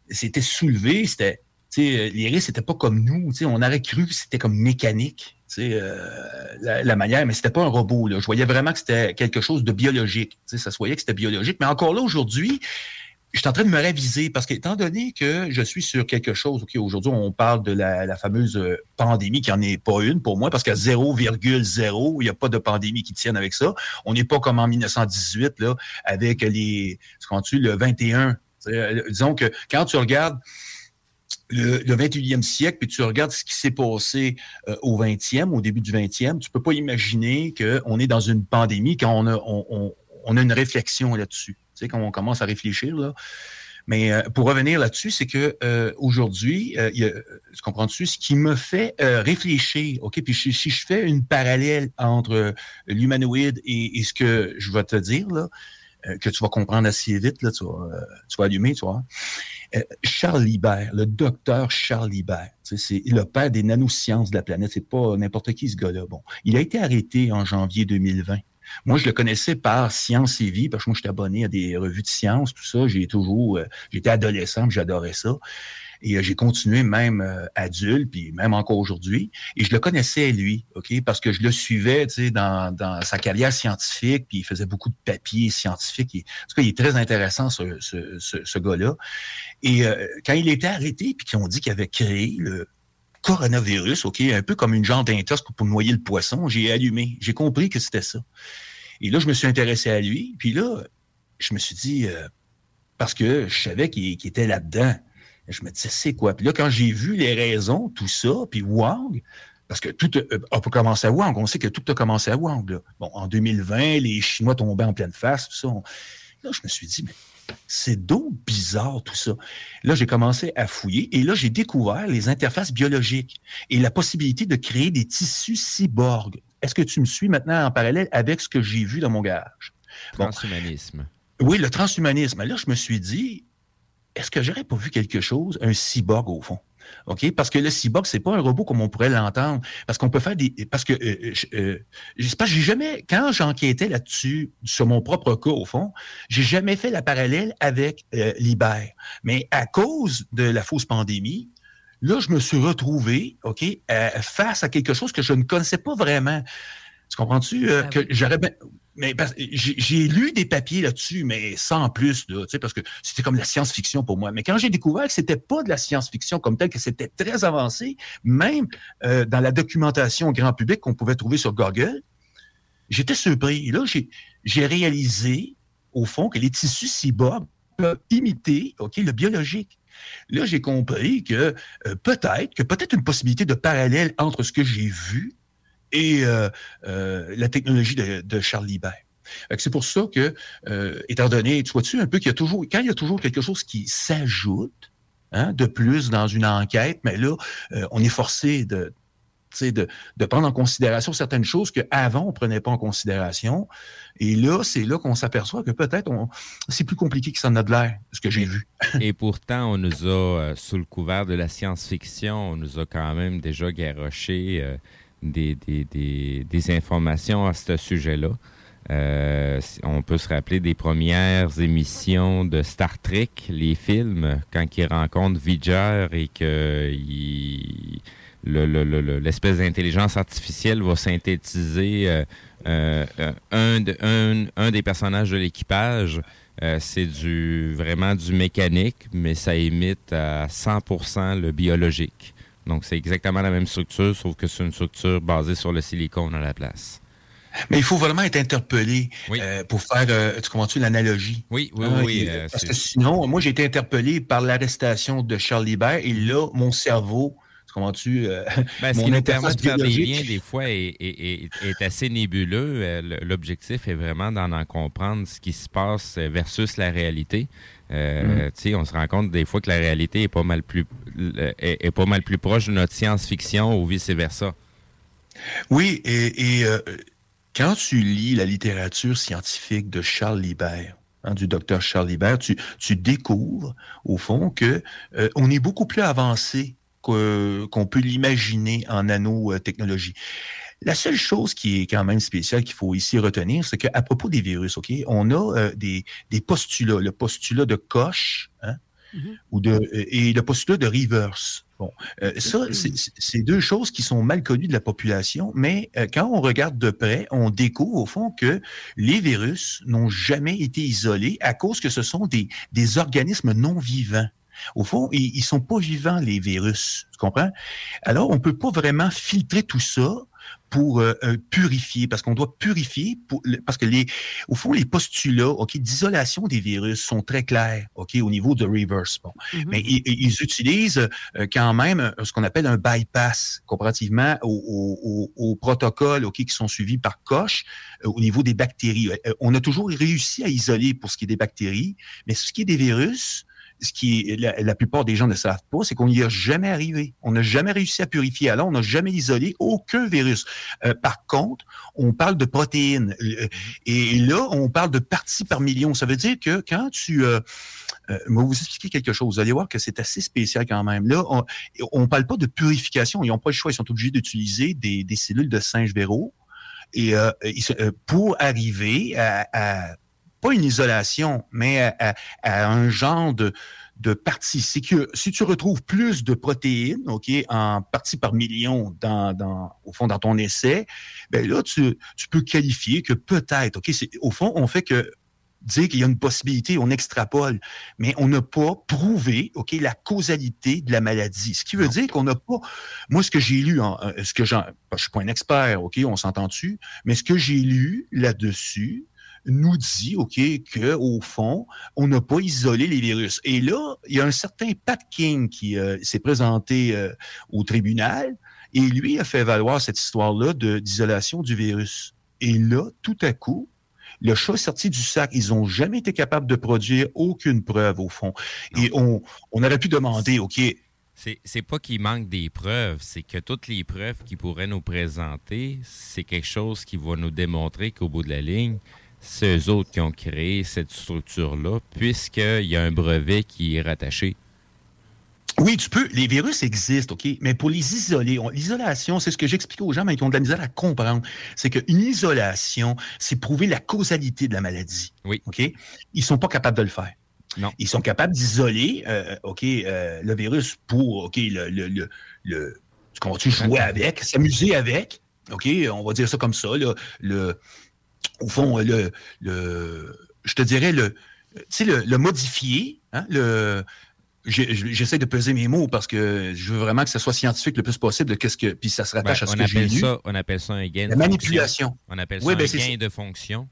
c'était soulevé, c'était, tu sais, l'iris, c'était pas comme nous, on aurait cru que c'était comme mécanique. Euh, la, la, manière, mais c'était pas un robot. Là. Je voyais vraiment que c'était quelque chose de biologique. Ça se voyait que c'était biologique. Mais encore là, aujourd'hui, je suis en train de me réviser parce qu'étant donné que je suis sur quelque chose, OK, aujourd'hui, on parle de la, fameuse euh, pandémie qui n'en est pas une pour moi parce qu'à 0,0, il n'y a pas de pandémie qui tienne avec ça. On n'est pas comme en 1918, là, avec les, le 21. Euh, disons que quand tu regardes le, 21e siècle, puis tu regardes ce qui s'est passé euh, au 20e, au début du 20e, tu peux pas imaginer qu'on est dans une pandémie quand on a, une réflexion là-dessus. Tu sais, quand on commence à réfléchir, là. Mais euh, pour revenir là-dessus, c'est que aujourd'hui, tu comprends-tu, ce qui me fait réfléchir, OK, puis si, je fais une parallèle entre l'humanoïde et, et, ce que je vais te dire, là, que tu vas comprendre assez vite, là, tu vas, tu vas allumer, tu vois. Euh, Charles Libert, le docteur Charles Libert, c'est le père des nanosciences de la planète. C'est pas n'importe qui ce gars-là. Bon, il a été arrêté en janvier 2020. Moi, je le connaissais par Science et Vie, parce que moi, j'étais abonné à des revues de sciences, tout ça. J'ai toujours, euh, j'étais adolescent, j'adorais ça. Et euh, j'ai continué même euh, adulte, puis même encore aujourd'hui. Et je le connaissais, lui, OK? Parce que je le suivais, tu sais, dans, dans sa carrière scientifique, puis il faisait beaucoup de papiers scientifiques. Et, en tout cas, il est très intéressant, ce, ce, ce, gars-là. Et euh, quand il était arrêté, puis qu'ils ont dit qu'il avait créé le coronavirus, OK, un peu comme une genre d'intox pour noyer le poisson, j'ai allumé. J'ai compris que c'était ça. Et là, je me suis intéressé à lui. Puis là, je me suis dit, parce que je savais qu'il était là-dedans. Je me disais, c'est quoi? Puis là, quand j'ai vu les raisons, tout ça, puis Wang, parce que tout euh, a, pas commencé à Wang, on sait que tout a commencé à Wang. Là. Bon, en 2020, les Chinois tombaient en pleine face, tout ça. Là, je me suis dit, mais c'est donc bizarre tout ça. Là, j'ai commencé à fouiller et là, j'ai découvert les interfaces biologiques et la possibilité de créer des tissus cyborgs. Est-ce que tu me suis maintenant en parallèle avec ce que j'ai vu dans mon garage? Transhumanisme. oui, le transhumanisme. Là, je me suis dit, est-ce que j'aurais pas vu quelque chose, un cyborg au fond? OK? Parce que le cyborg, c'est pas un robot comme on pourrait l'entendre. Parce qu'on peut faire des. Parce que euh, euh, je, j'ai jamais. Quand j'enquêtais là-dessus, sur mon propre cas, au fond, j'ai jamais fait la parallèle avec euh, Libère. Mais à cause de la fausse pandémie, là, je me suis retrouvé, OK, face à quelque chose que je ne connaissais pas vraiment. Tu comprends-tu? Ah que j'aurais mais j'ai lu des papiers là-dessus, mais sans plus, là, parce que c'était comme la science-fiction pour moi. Mais quand j'ai découvert que c'était pas de la science-fiction comme telle, que c'était très avancé, même euh, dans la documentation grand public qu'on pouvait trouver sur Google, j'étais surpris. Et là, j'ai réalisé, au fond, que les tissus cyborgs peuvent imiter ok, le biologique. Là, j'ai compris que euh, peut-être, que peut-être une possibilité de parallèle entre ce que j'ai vu et euh, euh, la technologie de, Charles Libert. C'est pour ça que, euh, étant donné, tu vois-tu un peu qu'il y a toujours, quand il y a toujours quelque chose qui s'ajoute hein, de plus dans une enquête, mais là, on est forcé de, de, prendre en considération certaines choses qu'avant, on ne prenait pas en considération. Et là, c'est là qu'on s'aperçoit que peut-être c'est plus compliqué que ça n'a de l'air, ce que j'ai vu. [LAUGHS] Et pourtant, on nous a, sous le couvert de la science-fiction, on nous a quand même déjà garoché des, des, des, informations à ce sujet-là. Euh, on peut se rappeler des premières émissions de Star Trek, les films, quand ils rencontrent Vidger et que l'espèce d'intelligence artificielle va synthétiser euh, euh, un, un, un, des personnages de l'équipage. c'est du vraiment du mécanique, mais ça imite à 100% le biologique. Donc, c'est exactement la même structure, sauf que c'est une structure basée sur le silicone à la place. Mais il faut vraiment être interpellé euh, pour faire, euh, tu comprends-tu, l'analogie? Oui, oui, oui. Euh, parce que sinon, moi, j'ai été interpellé par l'arrestation de Charles Libert et là, mon cerveau Tu comprends-tu? Ben, ce mon qui nous permet de faire des liens, des fois, est, est- est- est assez nébuleux. Le- L'objectif est vraiment d'en en comprendre ce qui se passe versus la réalité. Euh, Mm. tu sais, On se rend compte des fois que la réalité est pas mal plus, est, est pas mal plus proche de notre science-fiction ou vice-versa. Oui, et, et, euh, quand tu lis la littérature scientifique de Charles Libert, hein, du docteur Charles Libert, tu, tu découvres, au fond, que euh, on est beaucoup plus avancé qu'on peut l'imaginer en nanotechnologie. La seule chose qui est quand même spéciale qu'il faut ici retenir, c'est qu'à propos des virus, ok, on a euh, des, des postulats, le postulat de Koch, hein, ou de euh, et le postulat de Rivers. Bon, euh, ça, c'est- c'est c'est deux choses qui sont mal connues de la population, mais euh, quand on regarde de près, on découvre au fond que les virus n'ont jamais été isolés à cause que ce sont des, des organismes non vivants. Au fond, ils, ils sont pas vivants, les virus. Tu comprends? Alors, on peut pas vraiment filtrer tout ça pour euh, euh, purifier, parce qu'on doit purifier, pour, parce que les, au fond, les postulats, ok, d'isolation des virus sont très clairs, ok, au niveau de reverse. Bon, mais ils, ils utilisent euh, quand même ce qu'on appelle un bypass comparativement au, au, au, au protocole, ok, qui sont suivis par Koch euh, au niveau des bactéries. On a toujours réussi à isoler pour ce qui est des bactéries, mais ce qui est des virus, ce qui la, la plupart des gens ne savent pas, c'est qu'on n'y a jamais arrivé. On n'a jamais réussi à purifier. Alors, on n'a jamais isolé aucun virus. Euh, par contre, on parle de protéines. Euh, Et là, on parle de parties par million. Ça veut dire que quand tu... Euh, euh, vais vous expliquer quelque chose. Vous allez voir que c'est assez spécial quand même. Là, on ne parle pas de purification. Ils n'ont pas le choix. Ils sont obligés d'utiliser des, des cellules de singe véraux et, euh, euh, pour arriver à, à- pas une isolation, mais à, à- à un genre de, de partie. C'est que si tu retrouves plus de protéines, ok, en partie par million dans, dans au fond dans ton essai, ben là tu, tu peux qualifier que peut-être, ok, au fond on fait que dire qu'il y a une possibilité, on extrapole, mais on n'a pas prouvé, ok, la causalité de la maladie. Ce qui veut dire qu'on n'a pas, moi ce que j'ai lu, en, euh, ce que j'en, je suis pas un expert, ok, on s'entend dessus, mais ce que j'ai lu là-dessus nous dit, ok, que au fond, on n'a pas isolé les virus. Et là, il y a un certain Pat King qui euh, s'est présenté euh, au tribunal et lui a fait valoir cette histoire-là d'isolation du virus. Et là, tout à coup, le chat est sorti du sac. Ils n'ont jamais été capables de produire aucune preuve, au fond. Et on, on aurait pu demander, OK, C'est c'est pas qu'il manque des preuves, c'est que toutes les preuves qu'il pourrait nous présenter, c'est quelque chose qui va nous démontrer qu'au bout de la ligne, c'est eux autres qui ont créé cette structure-là, puisqu'il y a un brevet qui est rattaché. Oui, tu peux. Les virus existent, OK? Mais pour les isoler, on- l'isolation, c'est ce que j'explique aux gens, mais qui ont de la misère à comprendre. C'est qu'une isolation, c'est prouver la causalité de la maladie. Oui. OK? Ils sont pas capables de le faire. Non. Ils sont capables d'isoler, euh, OK, euh, le virus pour, OK, le, le, le, le- tu jouer avec, s'amuser avec, OK? On va dire ça comme ça, là, le, au fond, le, le, je te dirais, le, tu sais, le, le modifier, hein, le, j'essaie de peser mes mots parce que je veux vraiment que ce soit scientifique le plus possible de qu'est-ce que, puis ça se rattache à ce que j'ai lu. on appelle ça un gain La de manipulation. fonction. On appelle ça Oui, ben, un gain de fonction.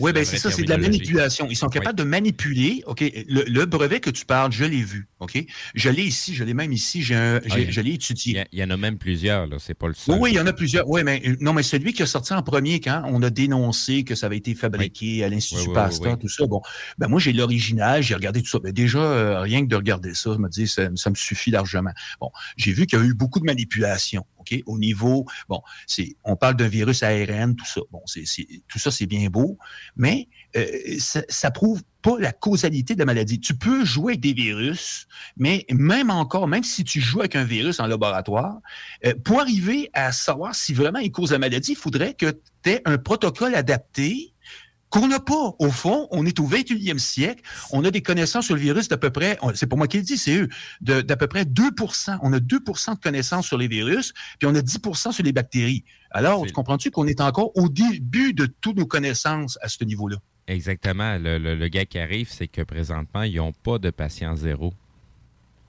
Oui, ben vraie c'est ça, c'est de la manipulation. Ils sont capables de manipuler. OK, le, le brevet que tu parles, je l'ai vu. OK, je l'ai ici, je l'ai même ici, j'ai un- Ah, je l'ai étudié. Il y en a même plusieurs, là. C'est pas le seul. Oui, il y en a plusieurs. Oui, mais non, mais celui qui a sorti en premier quand on a dénoncé que ça avait été fabriqué à l'Institut Oui, Pasteur, tout ça. Bon, ben moi j'ai l'original, j'ai regardé tout ça. Ben déjà, euh, rien que de regarder ça, je me dis ça, ça me suffit largement. Bon, j'ai vu qu'il y a eu beaucoup de manipulation. Au niveau, bon, c'est, on parle d'un virus ARN, tout ça. Bon, c'est, c'est- tout ça, c'est bien beau, mais euh, ça, ça prouve pas la causalité de la maladie. Tu peux jouer avec des virus, mais même encore, même si tu joues avec un virus en laboratoire, euh, pour arriver à savoir si vraiment il cause la maladie, il faudrait que tu aies un protocole adapté qu'on n'a pas. Au fond, on est au 21e siècle, on a des connaissances sur le virus d'à peu près, c'est pas moi qui le dis, c'est eux, d'à peu près 2% On a 2% de connaissances sur les virus, puis on a 10% sur les bactéries. Alors, tu comprends-tu qu'on est encore au début de toutes nos connaissances à ce niveau-là? Exactement. Le, le- le gars qui arrive, c'est que présentement, ils n'ont pas de patient zéro.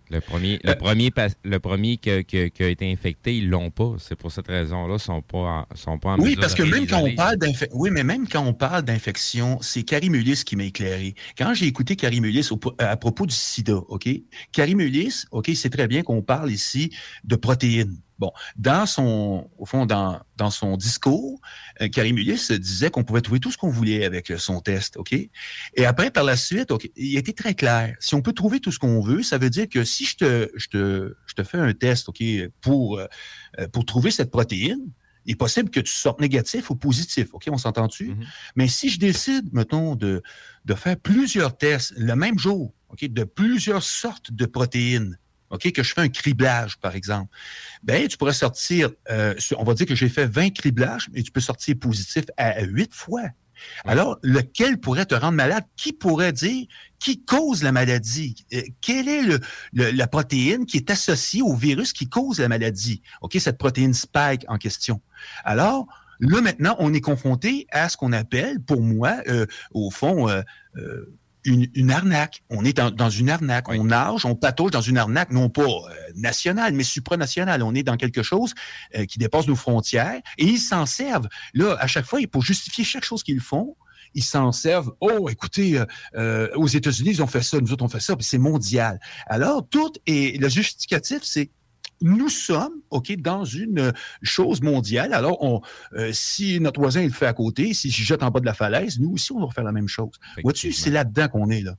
Le premier, le premier, le premier qui, a été infecté, ils l'ont pas. C'est pour cette raison-là, ils sont pas, sont pas en Oui, parce que même quand on parle d'infection, oui, mais même quand on parle d'infection, c'est Carrie Mullis qui m'a éclairé. Quand j'ai écouté Carrie Mullis à propos du SIDA, ok, Carrie Mullis, ok, c'est très bien qu'on parle ici de protéines. Bon, dans son, au fond, dans, dans son discours, euh, Karim disait qu'on pouvait trouver tout ce qu'on voulait avec euh, son test, OK? Et après, par la suite, ok, il a été très clair. Si on peut trouver tout ce qu'on veut, ça veut dire que si je te, je te, je te fais un test, OK, pour, euh, pour trouver cette protéine, il est possible que tu sortes négatif ou positif, OK? On s'entend-tu? Mm-hmm. Mais si je décide, mettons, de, de faire plusieurs tests le même jour, OK, de plusieurs sortes de protéines, OK, que je fais un criblage, par exemple, ben, tu pourrais sortir, euh, on va dire que j'ai fait 20 criblages, mais tu peux sortir positif à 8 fois. Alors, lequel pourrait te rendre malade? Qui pourrait dire qui cause la maladie? Euh, quelle est le, la protéine qui est associée au virus qui cause la maladie? OK, cette protéine spike en question. Alors, là, maintenant, on est confronté à ce qu'on appelle, pour moi, euh, au fond, euh, une, arnaque. On est dans, une arnaque. On nage, on patauge dans une arnaque, non pas euh, nationale, mais supranationale. On est dans quelque chose euh, qui dépasse nos frontières et ils s'en servent. Là, à chaque fois, pour justifier chaque chose qu'ils font, ils s'en servent. Oh, écoutez, euh, aux États-Unis, ils ont fait ça, nous autres, on fait ça, puis c'est mondial. Alors, tout est le justificatif, c'est nous sommes, OK, dans une chose mondiale. Alors, on, euh, si notre voisin il le fait à côté, si je jette en bas de la falaise, nous aussi, on va faire la même chose. Vois-tu, c'est là-dedans qu'on est, là.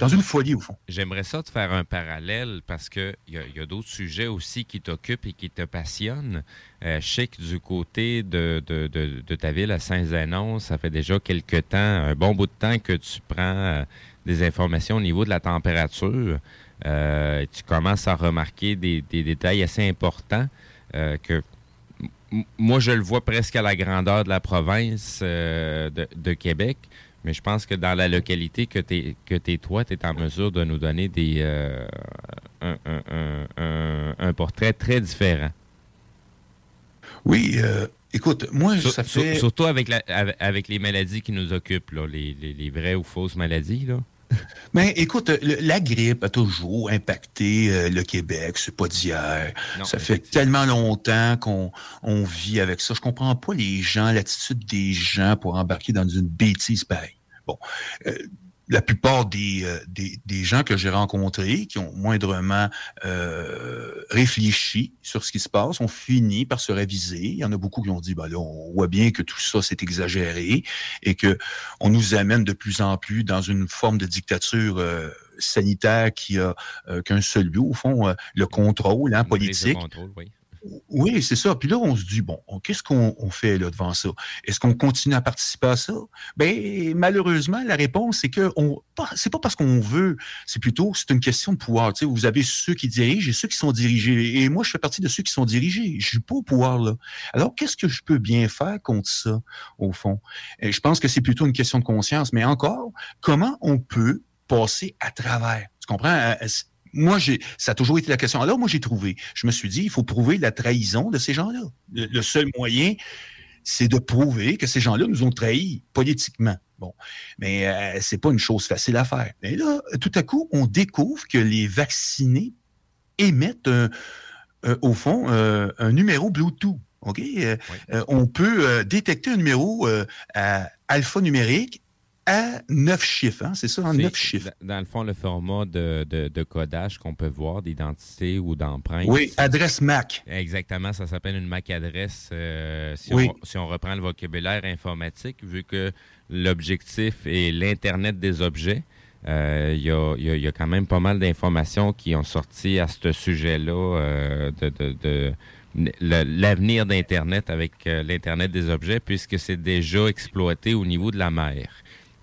Dans une folie, au fond. J'aimerais ça te faire un parallèle parce qu'il y a, a d'autres sujets aussi qui t'occupent et qui te passionnent. Euh, je sais que du côté de, de, de, ta ville à Saint-Zénon, ça fait déjà quelque temps, un bon bout de temps que tu prends euh, des informations au niveau de la température. Euh, tu commences à remarquer des, détails assez importants euh, que moi, je le vois presque à la grandeur de la province euh, de, Québec, mais je pense que dans la localité que tu es, toi, tu es en mesure de nous donner des, un, portrait très différent. Oui, écoute, moi, ça fait... Surtout avec, la, avec les maladies qui nous occupent, là, les, les vraies ou fausses maladies. Là. [LAUGHS] Mais écoute, la grippe a toujours impacté euh, le Québec, c'est pas d'hier. Ça fait tellement longtemps qu'on on vit avec ça. Je comprends pas les gens, l'attitude des gens pour embarquer dans une bêtise pareille. Bon, euh, la plupart des, euh, des, des, gens que j'ai rencontrés, qui ont moindrement euh, réfléchi sur ce qui se passe, ont fini par se réviser. Il y en a beaucoup qui ont dit, ben là, on voit bien que tout ça, c'est exagéré et que on nous amène de plus en plus dans une forme de dictature euh, sanitaire qui a qu'un seul but, au fond, le contrôle hein, politique. Oui, c'est ça. Puis là, on se dit, bon, qu'est-ce qu'on fait là devant ça? Est-ce qu'on continue à participer à ça? Ben, malheureusement, la réponse, c'est que c'est pas parce qu'on veut, c'est plutôt, c'est une question de pouvoir. Tu vous avez ceux qui dirigent et ceux qui sont dirigés. Et moi, je fais partie de ceux qui sont dirigés. Je suis pas au pouvoir, là. Alors, qu'est-ce que je peux bien faire contre ça, au fond? Je pense que c'est plutôt une question de conscience. Mais encore, comment on peut passer à travers? Tu comprends? Euh, moi, j'ai, ça a toujours été la question. Alors, moi, j'ai trouvé. Je me suis dit, il faut prouver la trahison de ces gens-là. Le, seul moyen, c'est de prouver que ces gens-là nous ont trahis politiquement. Bon, mais euh, c'est pas une chose facile à faire. Mais là, tout à coup, on découvre que les vaccinés émettent, au fond, un numéro Bluetooth. OK? Euh, on peut détecter un numéro alphanumérique à neuf chiffres. Hein? C'est ça, en neuf chiffres. Dans le fond, le format de, de, codage qu'on peut voir d'identité ou d'empreinte. Oui, adresse MAC. Exactement, ça s'appelle une MAC adresse. Euh, si, on, si, on, reprend le vocabulaire informatique, vu que l'objectif est l'Internet des objets, euh, il y, a, y, a, quand même pas mal d'informations qui ont sorti à ce sujet-là euh, de, de, de l'avenir d'Internet avec l'Internet des objets, puisque c'est déjà exploité au niveau de la mer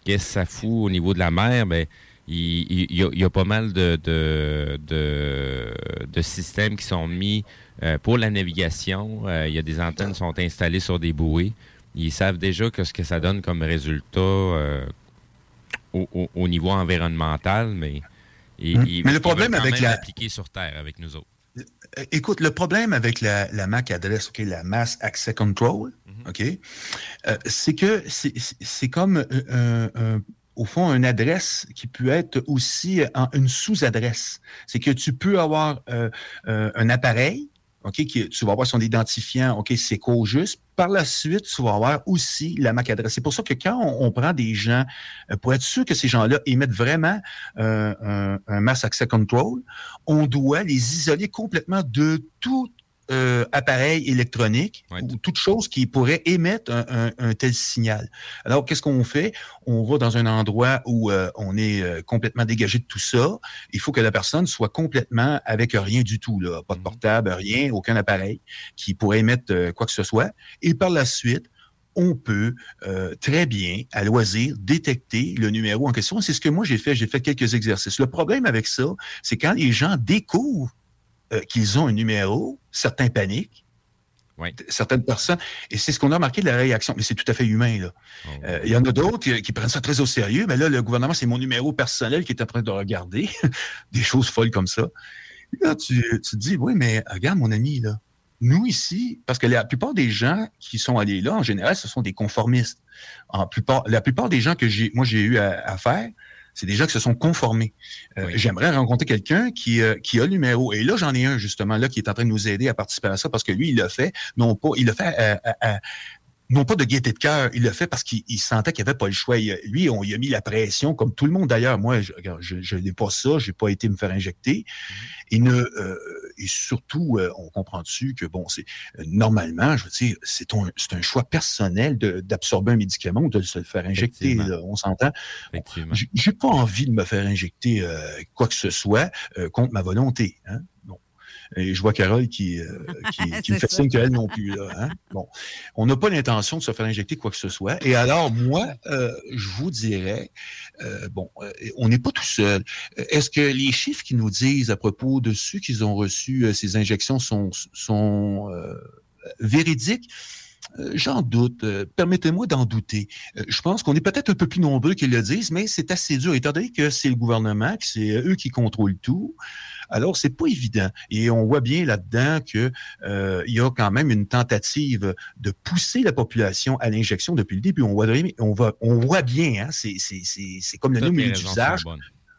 qu'est-ce que ça fout au niveau de la mer? Ben, il, y, a, pas mal de, de, systèmes qui sont mis euh, pour la navigation. Euh, il y a des antennes qui sont installées sur des bouées. Ils savent déjà que ce que ça donne comme résultat euh, au, niveau environnemental, mais, mais le problème avec la sur Terre avec nous autres. Écoute, le problème avec la, MAC adresse, ok, la Mass Access Control, ok, c'est que c'est comme au fond, une adresse qui peut être aussi en une sous-adresse. C'est que tu peux avoir euh, euh, un appareil, OK, tu vas avoir son identifiant, OK, c'est quoi juste. Par la suite, tu vas avoir aussi la MAC adresse. C'est pour ça que quand on, prend des gens, euh, pour être sûr que ces gens-là émettent vraiment un, un mass access control, on doit les isoler complètement de tout euh, appareil électronique ou toute chose qui pourrait émettre un, tel signal. Alors, qu'est-ce qu'on fait? On va dans un endroit où euh, on est euh, complètement dégagé de tout ça. Il faut que la personne soit complètement avec rien du tout, là. pas de mhm. portable, rien, aucun appareil qui pourrait émettre quoi que ce soit. Et par la suite, on peut très bien, à loisir, détecter le numéro en question. C'est ce que moi j'ai fait. J'ai fait quelques exercices. Le problème avec ça, c'est quand les gens découvrent euh, qu'ils ont un numéro, certains paniquent, certaines personnes, et c'est ce qu'on a remarqué de la réaction, mais c'est tout à fait humain. Là. Oh. Euh, il y en a d'autres qui, prennent ça très au sérieux, mais là, le gouvernement, c'est mon numéro personnel qui est en train de regarder, [LAUGHS] des choses folles comme ça. là, tu, te dis, oui, mais regarde, mon ami, là, nous ici, parce que la plupart des gens qui sont allés là, en général, ce sont des conformistes. En plupart, la plupart des gens que j'ai, moi, j'ai eu à faire, c'est des gens qui se sont conformés. Euh, j'aimerais rencontrer quelqu'un qui, euh, qui a le numéro. Et là, j'en ai un, justement, là, qui est en train de nous aider à participer à ça parce que lui, il l'a fait, non pas, il l'a fait à, non pas de gaieté de cœur, il l'a fait parce qu'il sentait qu'il avait pas le choix. lui, on lui a mis la pression, comme tout le monde d'ailleurs. Moi, je je, n'ai pas ça, j'ai pas été me faire injecter. Et, ne, euh, et surtout, euh, on comprend dessus que, bon, c'est euh, normalement, je veux dire, c'est un, un choix personnel d'absorber un médicament ou de se le faire injecter. on s'entend? j'ai pas envie de me faire injecter quoi que ce soit contre ma volonté. Hein? Et je vois Carole qui, euh, [LAUGHS] qui, me fait signe qu'elle non plus. Là, hein. [LAUGHS] Bon, on n'a pas l'intention de se faire injecter quoi que ce soit. Et alors, moi, euh, je vous dirais, euh, bon, on n'est pas tout seul. Est-ce que les chiffres qui nous disent à propos de ceux qui ont reçu ces injections sont, sont véridiques? J'en doute. Permettez-moi d'en douter. Je pense qu'on est peut-être un peu plus nombreux qui le disent, mais c'est assez dur, étant donné que c'est le gouvernement, que c'est eux qui contrôlent tout. Alors, c'est pas évident. Et on voit bien là-dedans qu'il euh, y a quand même une tentative de pousser la population à l'injection depuis le début. On voit, on voit, on voit bien, hein, c'est comme le numéro d'usage.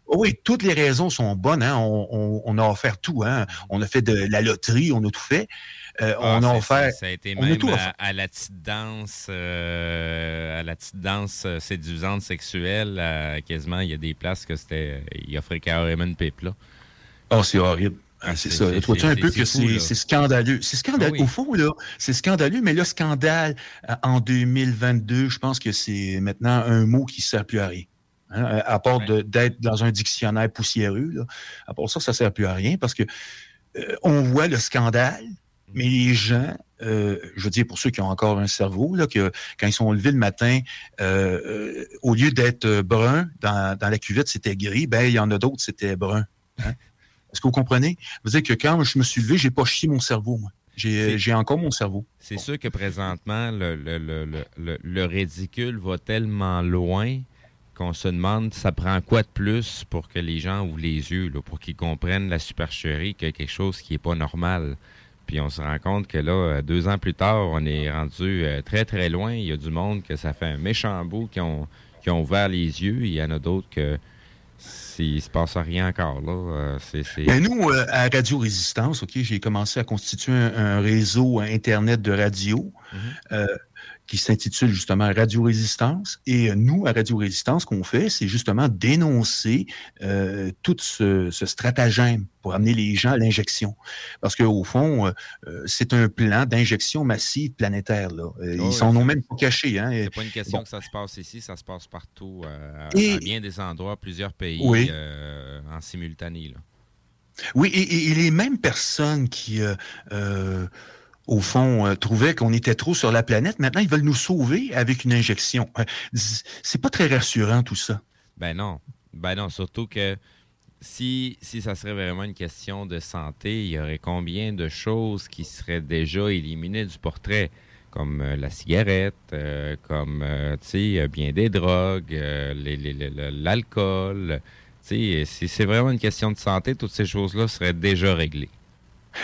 Oui, toutes les raisons sont bonnes. Hein. On, a offert tout. Hein. On a fait de la loterie, on a tout fait. Euh, ah, on a offert. Ça, a été même à, la petite danse, euh, à la petite danse séduisante sexuelle. quasiment, il y a des places que c'était. Il offrait carrément une pipe là. Oh, c'est horrible. Ah, c'est ça. Tu vois un peu que c'est scandaleux? C'est scandaleux. Au fond, là, c'est scandaleux, mais le scandale, euh, en 2022, je pense que c'est maintenant un mot qui ne sert plus à rien. Hein, à part d'être dans un dictionnaire poussiéreux. Là. À part ça, ça ne sert plus à rien parce que euh, on voit le scandale, mais les gens, euh, je veux dire pour ceux qui ont encore un cerveau, là, que quand ils sont levés le matin, au lieu d'être brun dans, dans la cuvette, c'était gris, ben il y en a d'autres, c'était brun. Hein? Est-ce que vous comprenez? Vous dire que quand je me suis levé, j'ai pas chié mon cerveau, moi. J'ai encore mon cerveau. C'est sûr que présentement, le, le, ridicule va tellement loin qu'on se demande ça prend quoi de plus pour que les gens ouvrent les yeux, pour qu'ils comprennent la supercherie que quelque chose qui n'est pas normal. Puis on se rend compte que là, deux ans plus tard, on est rendu euh, très très loin. Il y a du monde que ça fait un méchant bout qui ont, qui ont ouvert les yeux. Il y en a d'autres que il se passe rien encore. Là. Euh, ben, nous, euh, à Radio Résistance, ok, j'ai commencé à constituer un, réseau Internet de radio. Euh, qui s'intitule justement Radio Résistance. Et nous, à Radio Résistance, ce qu'on fait, c'est justement dénoncer euh, tout ce, stratagème pour amener les gens à l'injection. Parce qu'au fond, euh, c'est un plan d'injection massive planétaire. Là. Euh, ils s'en ont même pas cachés. Hein. C'est pas une question que ça se passe ici, ça se passe partout, à, bien des endroits, plusieurs pays en simultané. Là. Oui, et, et, les mêmes personnes qui au fond, euh, trouvaient qu'on était trop sur la planète. Maintenant, ils veulent nous sauver avec une injection. Euh, c'est pas très rassurant, tout ça. Ben non. Ben non, surtout que si, si ça serait vraiment une question de santé, il y aurait combien de choses qui seraient déjà éliminées du portrait? Comme euh, la cigarette, comme, sais, bien des drogues, l'alcool. Sais, si c'est vraiment une question de santé, toutes ces choses-là seraient déjà réglées.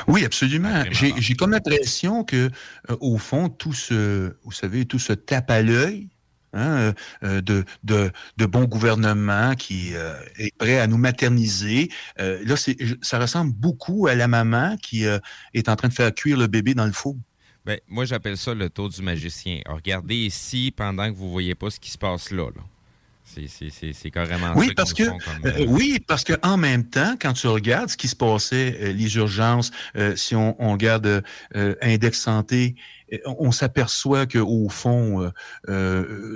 Oui, absolument. J'ai comme l'impression que, euh, au fond, tout ce, vous savez, tout ce tape à l'œil hein, euh, de, de, de bon gouvernement qui euh, est prêt à nous materniser. Euh, là, ça ressemble beaucoup à la maman qui euh, est en train de faire cuire le bébé dans le four. Ben, moi, j'appelle ça le tour du magicien. Alors, regardez ici pendant que vous voyez pas ce qui se passe là. là. C'est, carrément Oui, ça parce que comme, euh, euh, oui, parce que en même temps, quand tu regardes ce qui se passait, euh, les urgences, euh, si on, on regarde Index Santé, on, s'aperçoit que au fond,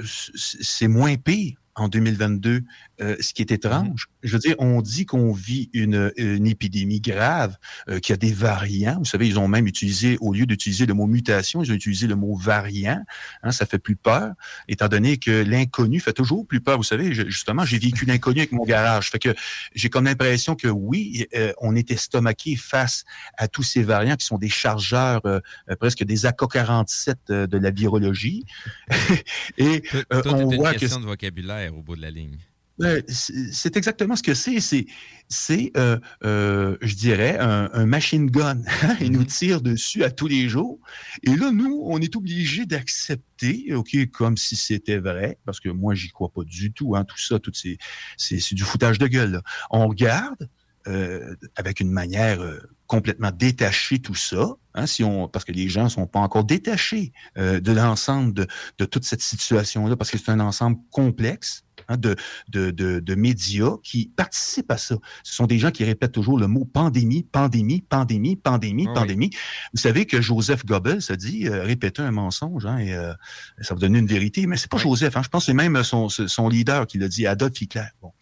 c'est moins pire en 2022, euh, ce qui est étrange. Je veux dire, on dit qu'on vit une, une épidémie grave, euh, qu'il y a des variants. Vous savez, ils ont même utilisé, au lieu d'utiliser le mot mutation, ils ont utilisé le mot variant. Hein, ça fait plus peur, étant donné que l'inconnu fait toujours plus peur. Vous savez, je- justement, j'ai vécu [LAUGHS] l'inconnu avec mon garage. Fait que j'ai comme l'impression que oui, euh, on est estomaqué face à tous ces variants qui sont des chargeurs, euh, euh, presque des AK-47 euh, de la virologie. [LAUGHS] Et on une voit que question de vocabulaire au bout de la ligne. Ouais, c'est c'est exactement ce que c'est. C'est, c'est euh, euh, je dirais, un, un machine gun. Il nous tire dessus à tous les jours. Et là, nous, on est obligé d'accepter, OK, comme si c'était vrai, parce que moi, j'y crois pas du tout. Hein, tout ça, tout c'est, c'est, c'est du foutage de gueule. là. On regarde euh, avec une manière euh, complètement détachée tout ça, hein, si on, parce que les gens sont pas encore détachés euh, de l'ensemble de, de toute cette situation-là, parce que c'est un ensemble complexe hein, de, de, de, de médias qui participent à ça. Ce sont des gens qui répètent toujours le mot pandémie, pandémie, pandémie, pandémie, Ah oui. pandémie. Vous savez que Joseph Goebbels a dit euh, répéter un mensonge hein, et euh, ça va donner une vérité, mais c'est pas Joseph. Hein, je pense que c'est même son, son leader qui l'a dit, Adolf Hitler. Bon.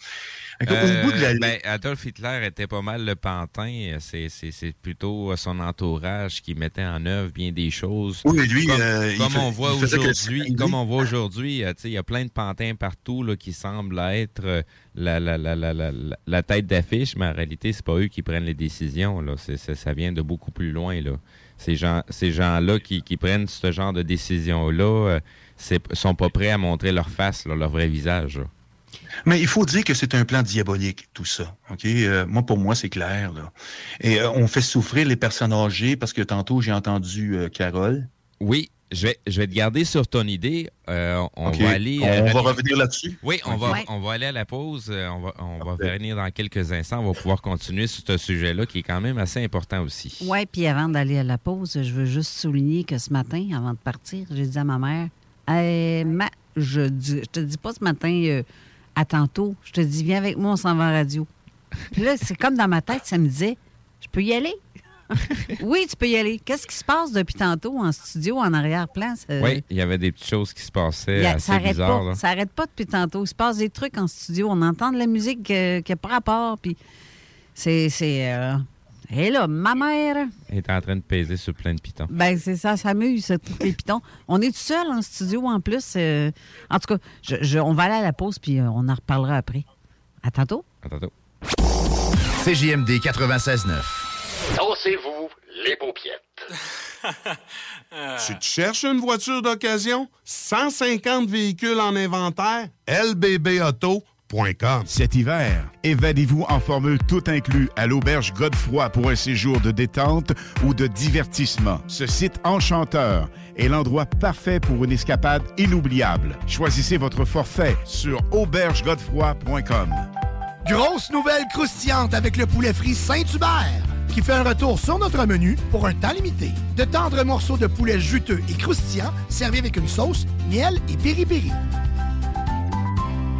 Euh, la ben, Adolf Hitler était pas mal le pantin. C'est, plutôt son entourage qui mettait en œuvre bien des choses. Oui, lui, comme, euh, fait- on voit aujourd'hui, comme on voit aujourd'hui, euh, il y a plein de pantins partout là, qui semblent être la, tête d'affiche, mais en réalité, c'est pas eux qui prennent les décisions. Là. Ça vient de beaucoup plus loin. Là. Ces, gens, ces gens-là qui, qui prennent ce genre de décisions-là euh, sont pas prêts à montrer leur face, là, leur vrai visage. là. Mais il faut dire que c'est un plan diabolique, tout ça. Ok, Euh, moi pour moi c'est clair. Là. Et euh, on fait souffrir les personnes âgées parce que tantôt j'ai entendu euh, Carole. Oui, je vais, je vais te garder sur ton idée. Euh, on va aller. On euh, va revenir là-dessus? Oui, on, va, Ouais. on va aller à la pause. On va, on va revenir dans quelques instants. On va pouvoir continuer sur ce sujet-là qui est quand même assez important aussi. Oui, puis avant d'aller à la pause, je veux juste souligner que ce matin, avant de partir, j'ai dit à ma mère Hey, ma, je, dis, je te dis pas ce matin euh, à tantôt, je te dis viens avec moi, on s'en va en radio. Puis là, c'est comme dans ma tête, ça me disait Je peux y aller [LAUGHS] Oui, tu peux y aller. Qu'est-ce qui se passe depuis tantôt en studio, en arrière-plan? Ça- Oui, il y avait des petites choses qui se passaient a- assez ça arrête bizarres. pas. là. Ça arrête pas depuis tantôt. Il se passe des trucs en studio. On entend de la musique euh, qui n'a pas rapport. Puis c'est. c'est euh, Et là, ma mère, Elle était en train de peser sur plein de pitons. ben c'est ça, s'amuse, ça, tous les [LAUGHS] pitons. On est tout seul en studio en plus. euh, en tout cas, je- je- on va aller à la pause puis euh, on en reparlera après. À tantôt. À tantôt. CJMD 96.9. Dansez-vous les paupiètes. [LAUGHS] Tu te cherches une voiture d'occasion? 150 véhicules en inventaire? lbbauto.com Cet hiver, évadez-vous en formule tout inclus à l'auberge Godefroy pour un séjour de détente ou de divertissement. Ce site enchanteur est l'endroit parfait pour une escapade inoubliable. Choisissez votre forfait sur aubergegodefroy.com. Grosse nouvelle croustillante avec le poulet frit Saint-Hubert qui fait un retour sur notre menu pour un temps limité. De tendres morceaux de poulet juteux et croustillants servis avec une sauce, miel et piri-piri.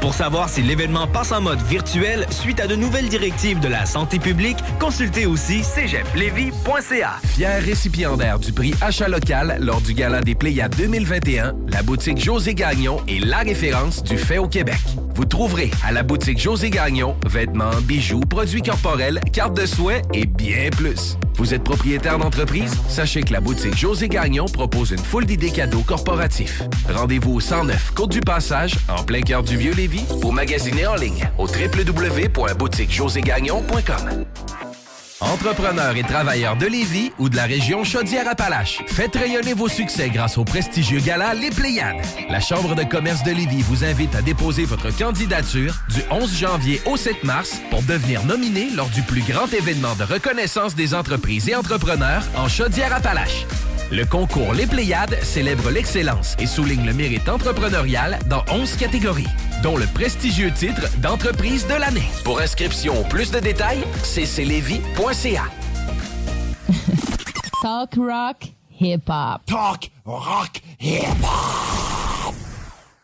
Pour savoir si l'événement passe en mode virtuel suite à de nouvelles directives de la santé publique, consultez aussi cégeplevy.ca. Fier récipiendaire du prix Achat local lors du Gala des Pléiades 2021, la boutique José Gagnon est la référence du fait au Québec. Vous trouverez à la boutique José Gagnon vêtements, bijoux, produits corporels, cartes de soins et bien plus. Vous êtes propriétaire d'entreprise? Sachez que la boutique José Gagnon propose une foule d'idées cadeaux corporatifs. Rendez-vous au 109 Côte du Passage, en plein cœur du Vieux-Lévis, ou en ligne au www.boutiquejoségagnon.com. Entrepreneurs et travailleurs de Lévis ou de la région Chaudière-Appalaches, faites rayonner vos succès grâce au prestigieux gala Les Pléiades. La Chambre de commerce de Lévis vous invite à déposer votre candidature du 11 janvier au 7 mars pour devenir nominé lors du plus grand événement de reconnaissance des entreprises et entrepreneurs en Chaudière-Appalaches. Le concours Les Pléiades célèbre l'excellence et souligne le mérite entrepreneurial dans 11 catégories, dont le prestigieux titre d'entreprise de l'année. Pour inscription ou plus de détails, cclevy.ca. Talk rock, hip hop. Talk rock, hip hop.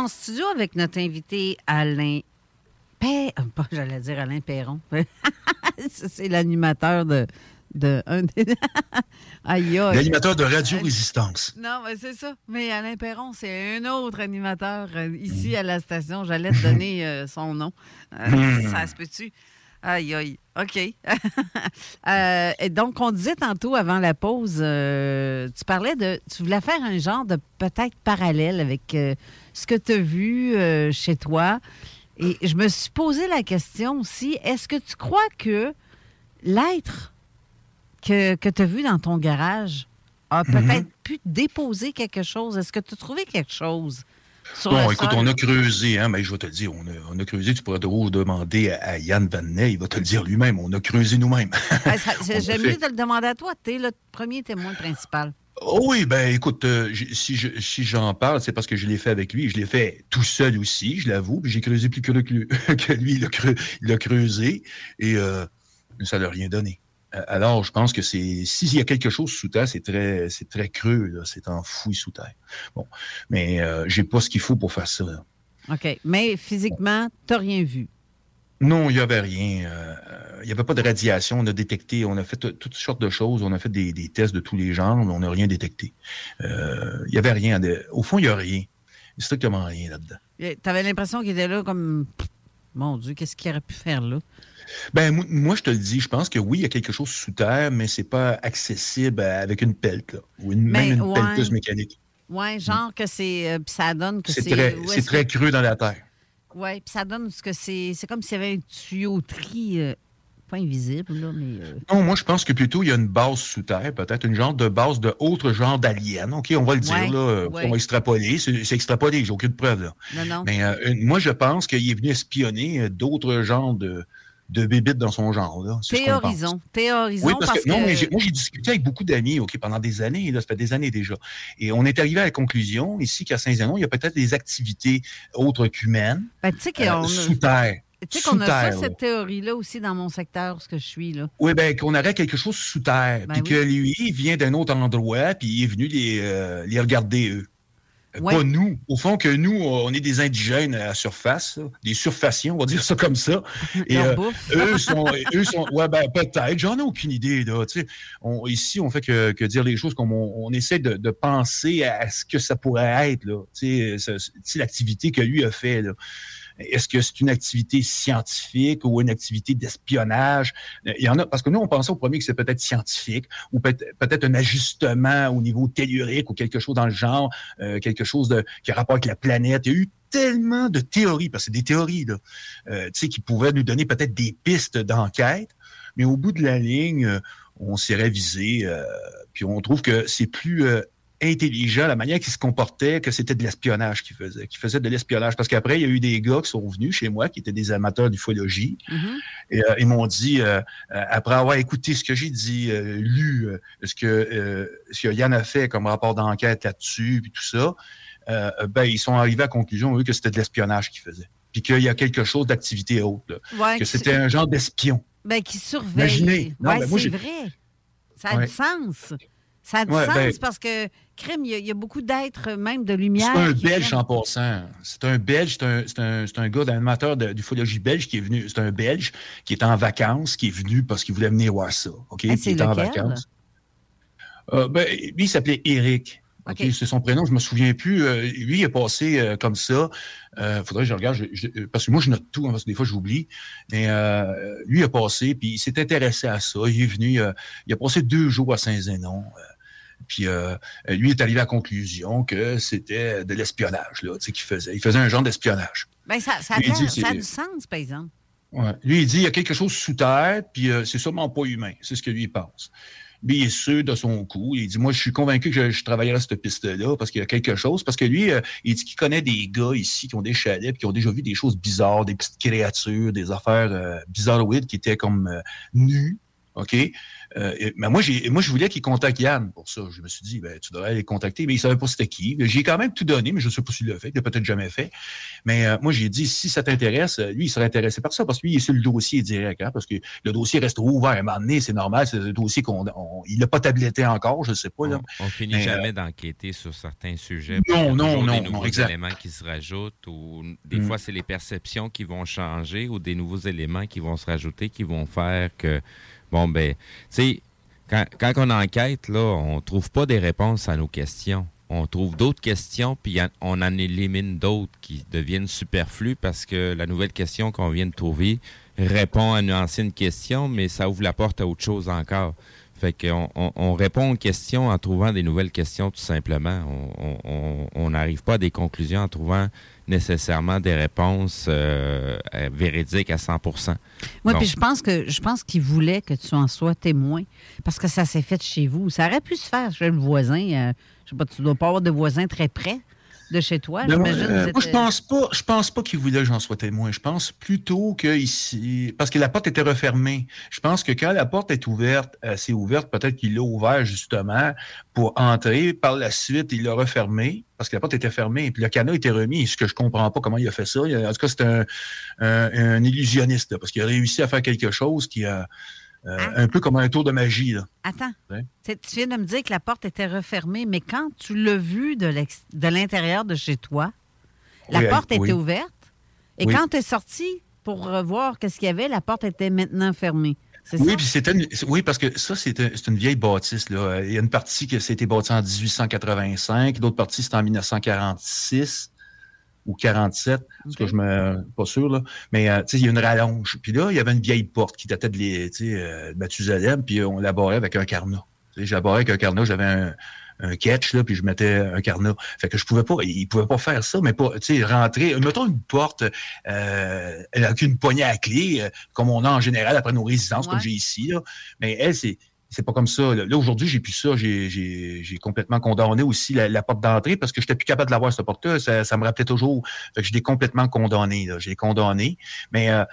En studio avec notre invité Alain Perron. Pas, j'allais dire Alain Perron. [LAUGHS] C'est l'animateur de. de un des- [LAUGHS] Aïe, aïe. L'animateur de Radio Résistance. Non, mais c'est ça. Mais Alain Perron, c'est un autre animateur euh, ici à la station. J'allais te donner euh, son nom. Euh, Hmm. Ça se peut-tu? Aïe, aïe. OK. [LAUGHS] Euh, et donc, on disait tantôt avant la pause, euh, tu parlais de. Tu voulais faire un genre de peut-être parallèle avec euh, ce que tu as vu chez toi. Et je me suis posé la question aussi est-ce que tu crois que l'être que, que tu as vu dans ton garage a Mhm. peut-être pu déposer quelque chose? Est-ce que tu as trouvé quelque chose? Sur Bon, écoute, on a creusé, hein, mais je vais te le dire, on a, on a creusé, tu pourrais toujours demander à, à Yann Vanet, il va te le dire lui-même, on a creusé nous-mêmes. [LAUGHS] Ah, a J'aime mieux te le demander à toi. Tu es le premier témoin principal. Oh oui, ben écoute, euh, si je- si j'en parle, c'est parce que je l'ai fait avec lui. Je l'ai fait tout seul aussi, je l'avoue. J'ai creusé plus que, lui, [LAUGHS] que lui, il l'a creusé et euh, ça n'a rien donné. Euh, Alors, je pense que c'est s'il y a quelque chose sous terre, c'est très c'est très creux, là, c'est enfoui sous terre. Bon, mais euh, j'ai pas ce qu'il faut pour faire ça. là. OK. Mais physiquement, tu n'as rien vu? Non, il n'y avait rien. euh, Il n'y avait pas de radiation. On a détecté, on a fait toutes sortes de choses. On a fait des, des tests de tous les genres, mais on n'a rien détecté. Euh, Il n'y avait rien. De, au fond, il n'y a rien. Il y a strictement rien là-dedans. Tu avais l'impression qu'il était là comme. Mon Dieu, qu'est-ce qu'il aurait pu faire là? Ben, mo- moi, je te le dis, je pense que oui, il y a quelque chose sous terre, mais c'est pas accessible euh, avec une pelle, ou une, Mais, même une ouais. pelleteuse mécanique. Oui, genre que c'est. euh, puis ça donne que C'est c'est. très, que- creux dans la terre. Oui, puis ça donne ce que c'est. C'est comme s'il y avait une tuyauterie. euh, pas invisible, là, mais. euh, Non, moi, je pense que plutôt, il y a une base sous terre, peut-être une genre de base de autre genre d'alien. OK, on va le dire, Ouais, là. euh, ouais. On va extrapoler. C'est extrapolé, j'ai aucune preuve, là. Non, non. Mais moi, je pense qu'il est venu espionner d'autres genres de, de bébites dans son genre, là. Théorisons. Théorisons. Oui, parce, que, non, mais j'ai- moi, j'ai discuté avec beaucoup d'amis, OK, pendant des années, là, ça fait des années déjà. Et on est arrivé à la conclusion, ici, qu'à Saint-Zénon, il y a peut-être des activités autres qu'humaines, Ben, tu sais qu'on euh, a- sous terre. Tu sais qu'on a ça, terre, là. cette théorie-là aussi dans mon secteur, ce que je suis, là. Oui, ben qu'on aurait quelque chose sous terre, Ben puis oui. que lui, il vient d'un autre endroit, puis il est venu les, euh, les regarder, eux. Euh, Ouais. Pas nous. Au fond, que nous, on est des indigènes à la surface, là, des surfaciens, on va [LAUGHS] dire ça comme ça. Et euh, eux sont, eux sont, ouais, ben peut-être. J'en ai aucune idée. Là, on, ici, on fait que, que dire les choses comme on, on essaie de, de penser à ce que ça pourrait être. Là, l'activité que lui a fait. Là. Est-ce que c'est une activité scientifique ou une activité d'espionnage? Euh, Il y en a, parce que nous, on pensait au premier que c'est peut-être scientifique ou peut- peut-être un ajustement au niveau tellurique ou quelque chose dans le genre, euh, quelque chose de, qui a rapport avec la planète. Il y a eu tellement de théories, parce que c'est des théories, là, euh, qui pouvaient nous donner peut-être des pistes d'enquête, mais au bout de la ligne, euh, on s'est révisé, euh, puis on trouve que c'est plus euh, intelligent la manière qu'il se comportait que c'était de l'espionnage qu'il faisait, qu'il faisait de l'espionnage. Parce qu'après, il y a eu des gars qui sont venus chez moi, qui étaient des amateurs d'ufologie, Mhm. et euh, ils m'ont dit, euh, euh, après avoir écouté ce que j'ai dit, euh, lu ce, que, ce que Yann a fait comme rapport d'enquête là-dessus, puis tout ça, ben, ils sont arrivés à la conclusion, eux, que c'était de l'espionnage qu'ils faisaient. Puis qu'il y a quelque chose d'activité haute, là. Ouais, que c'était un genre d'espion. Ben, qui surveille. Imaginez. Non, ouais, ben, moi, c'est j'ai- vrai. Ça a Ouais. du sens. Ça a du Ouais, sens ben- parce que, crime, il y, a- il y a beaucoup d'êtres, même de lumière. C'est un qui Belge en passant. C'est un Belge, c'est un, un, un gars de- d'ufologie belge qui est venu. C'est un Belge qui est en vacances, qui est venu parce qu'il voulait venir voir ça. OK? Ah, il était en vacances. Euh, ben, lui, il s'appelait Eric. OK, C'est son prénom, je me souviens plus. Euh, lui, il est passé euh, comme ça. Euh, faudrait que je regarde, je- je- parce que moi, je note tout, hein, parce que des fois, j'oublie. Mais euh, lui, il est passé, puis il s'est intéressé à ça. Il est venu, euh, il a passé deux jours à Saint-Zénon. Puis euh, lui est arrivé à la conclusion que c'était de l'espionnage, là, tu sais, qu'il faisait. Il faisait un genre d'espionnage. Ben, ça, ça, a Lui, il l'air- dit, ça a c'est- du sens, par exemple. Ouais. Lui, il dit il y a quelque chose sous terre, puis euh, c'est sûrement pas humain. C'est ce que lui il pense. Lui, il est sûr de son coup. Il dit Moi, je suis convaincu que je, je travaillerai à cette piste-là parce qu'il y a quelque chose. Parce que lui, euh, il dit qu'il connaît des gars ici qui ont des chalets, puis qui ont déjà vu des choses bizarres, des petites créatures, des affaires euh, bizarroïdes qui étaient comme nues. OK? Euh, mais moi, j'ai, moi, je voulais qu'il contacte Yann pour ça. Je me suis dit, ben, tu devrais les contacter, mais il savait pas c'était qui. J'ai quand même tout donné, mais je sais pas s'il l'a fait, il l'a peut-être jamais fait. Mais euh, moi, j'ai dit, si ça t'intéresse, euh, lui, il serait intéressé par ça, parce que lui, il est sur le dossier direct, hein, parce que le dossier reste ouvert. À un moment donné, c'est normal, c'est un dossier qu'on, on- il l'a pas tabletté encore, je sais pas, là. On finit Mais, jamais euh, d'enquêter sur certains sujets. Non, Il y a non, non, des non, nouveaux exact. éléments qui se rajoutent ou des Mm. fois, c'est les perceptions qui vont changer ou des nouveaux éléments qui vont se rajouter qui vont faire que, bon, ben, tu sais, quand, quand on enquête, là, on trouve pas des réponses à nos questions. On trouve d'autres questions, puis on en élimine d'autres qui deviennent superflues parce que la nouvelle question qu'on vient de trouver répond à une ancienne question, mais ça ouvre la porte à autre chose encore. Fait qu'on on, on répond aux questions en trouvant des nouvelles questions, tout simplement. On n'arrive pas à des conclusions en trouvant nécessairement des réponses euh, véridiques à 100 Oui, puis je pense que je pense qu'il voulait que tu en sois témoin parce que ça s'est fait chez vous. Ça aurait pu se faire chez le voisin. euh, je sais pas, tu dois pas avoir de voisins très près de chez toi. Non, J'imagine euh, vous moi, je pense pas, je pense pas qu'il voulait que j'en sois témoin. Je pense plutôt que ici, parce que la porte était refermée. Je pense que quand la porte est ouverte, assez ouverte, peut-être qu'il l'a ouvert justement pour entrer. Par la suite, il l'a refermé parce que la porte était fermée et puis le canot était remis. Ce que je comprends pas comment il a fait ça. En tout cas, c'est un, un, un illusionniste là, parce qu'il a réussi à faire quelque chose qui a euh, un peu comme un tour de magie. Là. Attends. Ouais. Tu viens de me dire que la porte était refermée, mais quand tu l'as vu de l'intérieur de chez toi, la Oui, porte était ouverte. Et Oui. quand tu es sorti pour euh, voir qu'est-ce qu'il y avait, la porte était maintenant fermée. C'est Oui, puis c'était une- oui, parce que ça, c'est une vieille bâtisse. Là. Il y a une partie qui s'était bâtie en 1885, l'autre partie, c'était en 1946 ou 47, parce que je me pas sûr, là. Mais euh, tu sais, il y a une rallonge. Puis là, il y avait une vieille porte qui datait de, les, tu sais, euh, Mathusalem, puis on la barrait avec un carnat. Tu sais, Je la barrais avec un carnat, j'avais un, un catch, là, puis je mettais un carnat. Fait que je pouvais pas, il pouvait pas faire ça, mais pas, tu sais, rentrer, mettons une porte euh, avec une poignée à clé, euh, comme on a en général après nos résidences, comme j'ai ici, là. Mais elle, c'est c'est pas comme ça. Là, aujourd'hui, j'ai plus ça. J'ai- J'ai j'ai complètement condamné aussi la, la porte d'entrée parce que j'étais plus capable de l'avoir, cette porte-là. Ça, ça me rappelait toujours. Fait que je l'ai complètement condamné. là. J'ai condamné. Mais euh,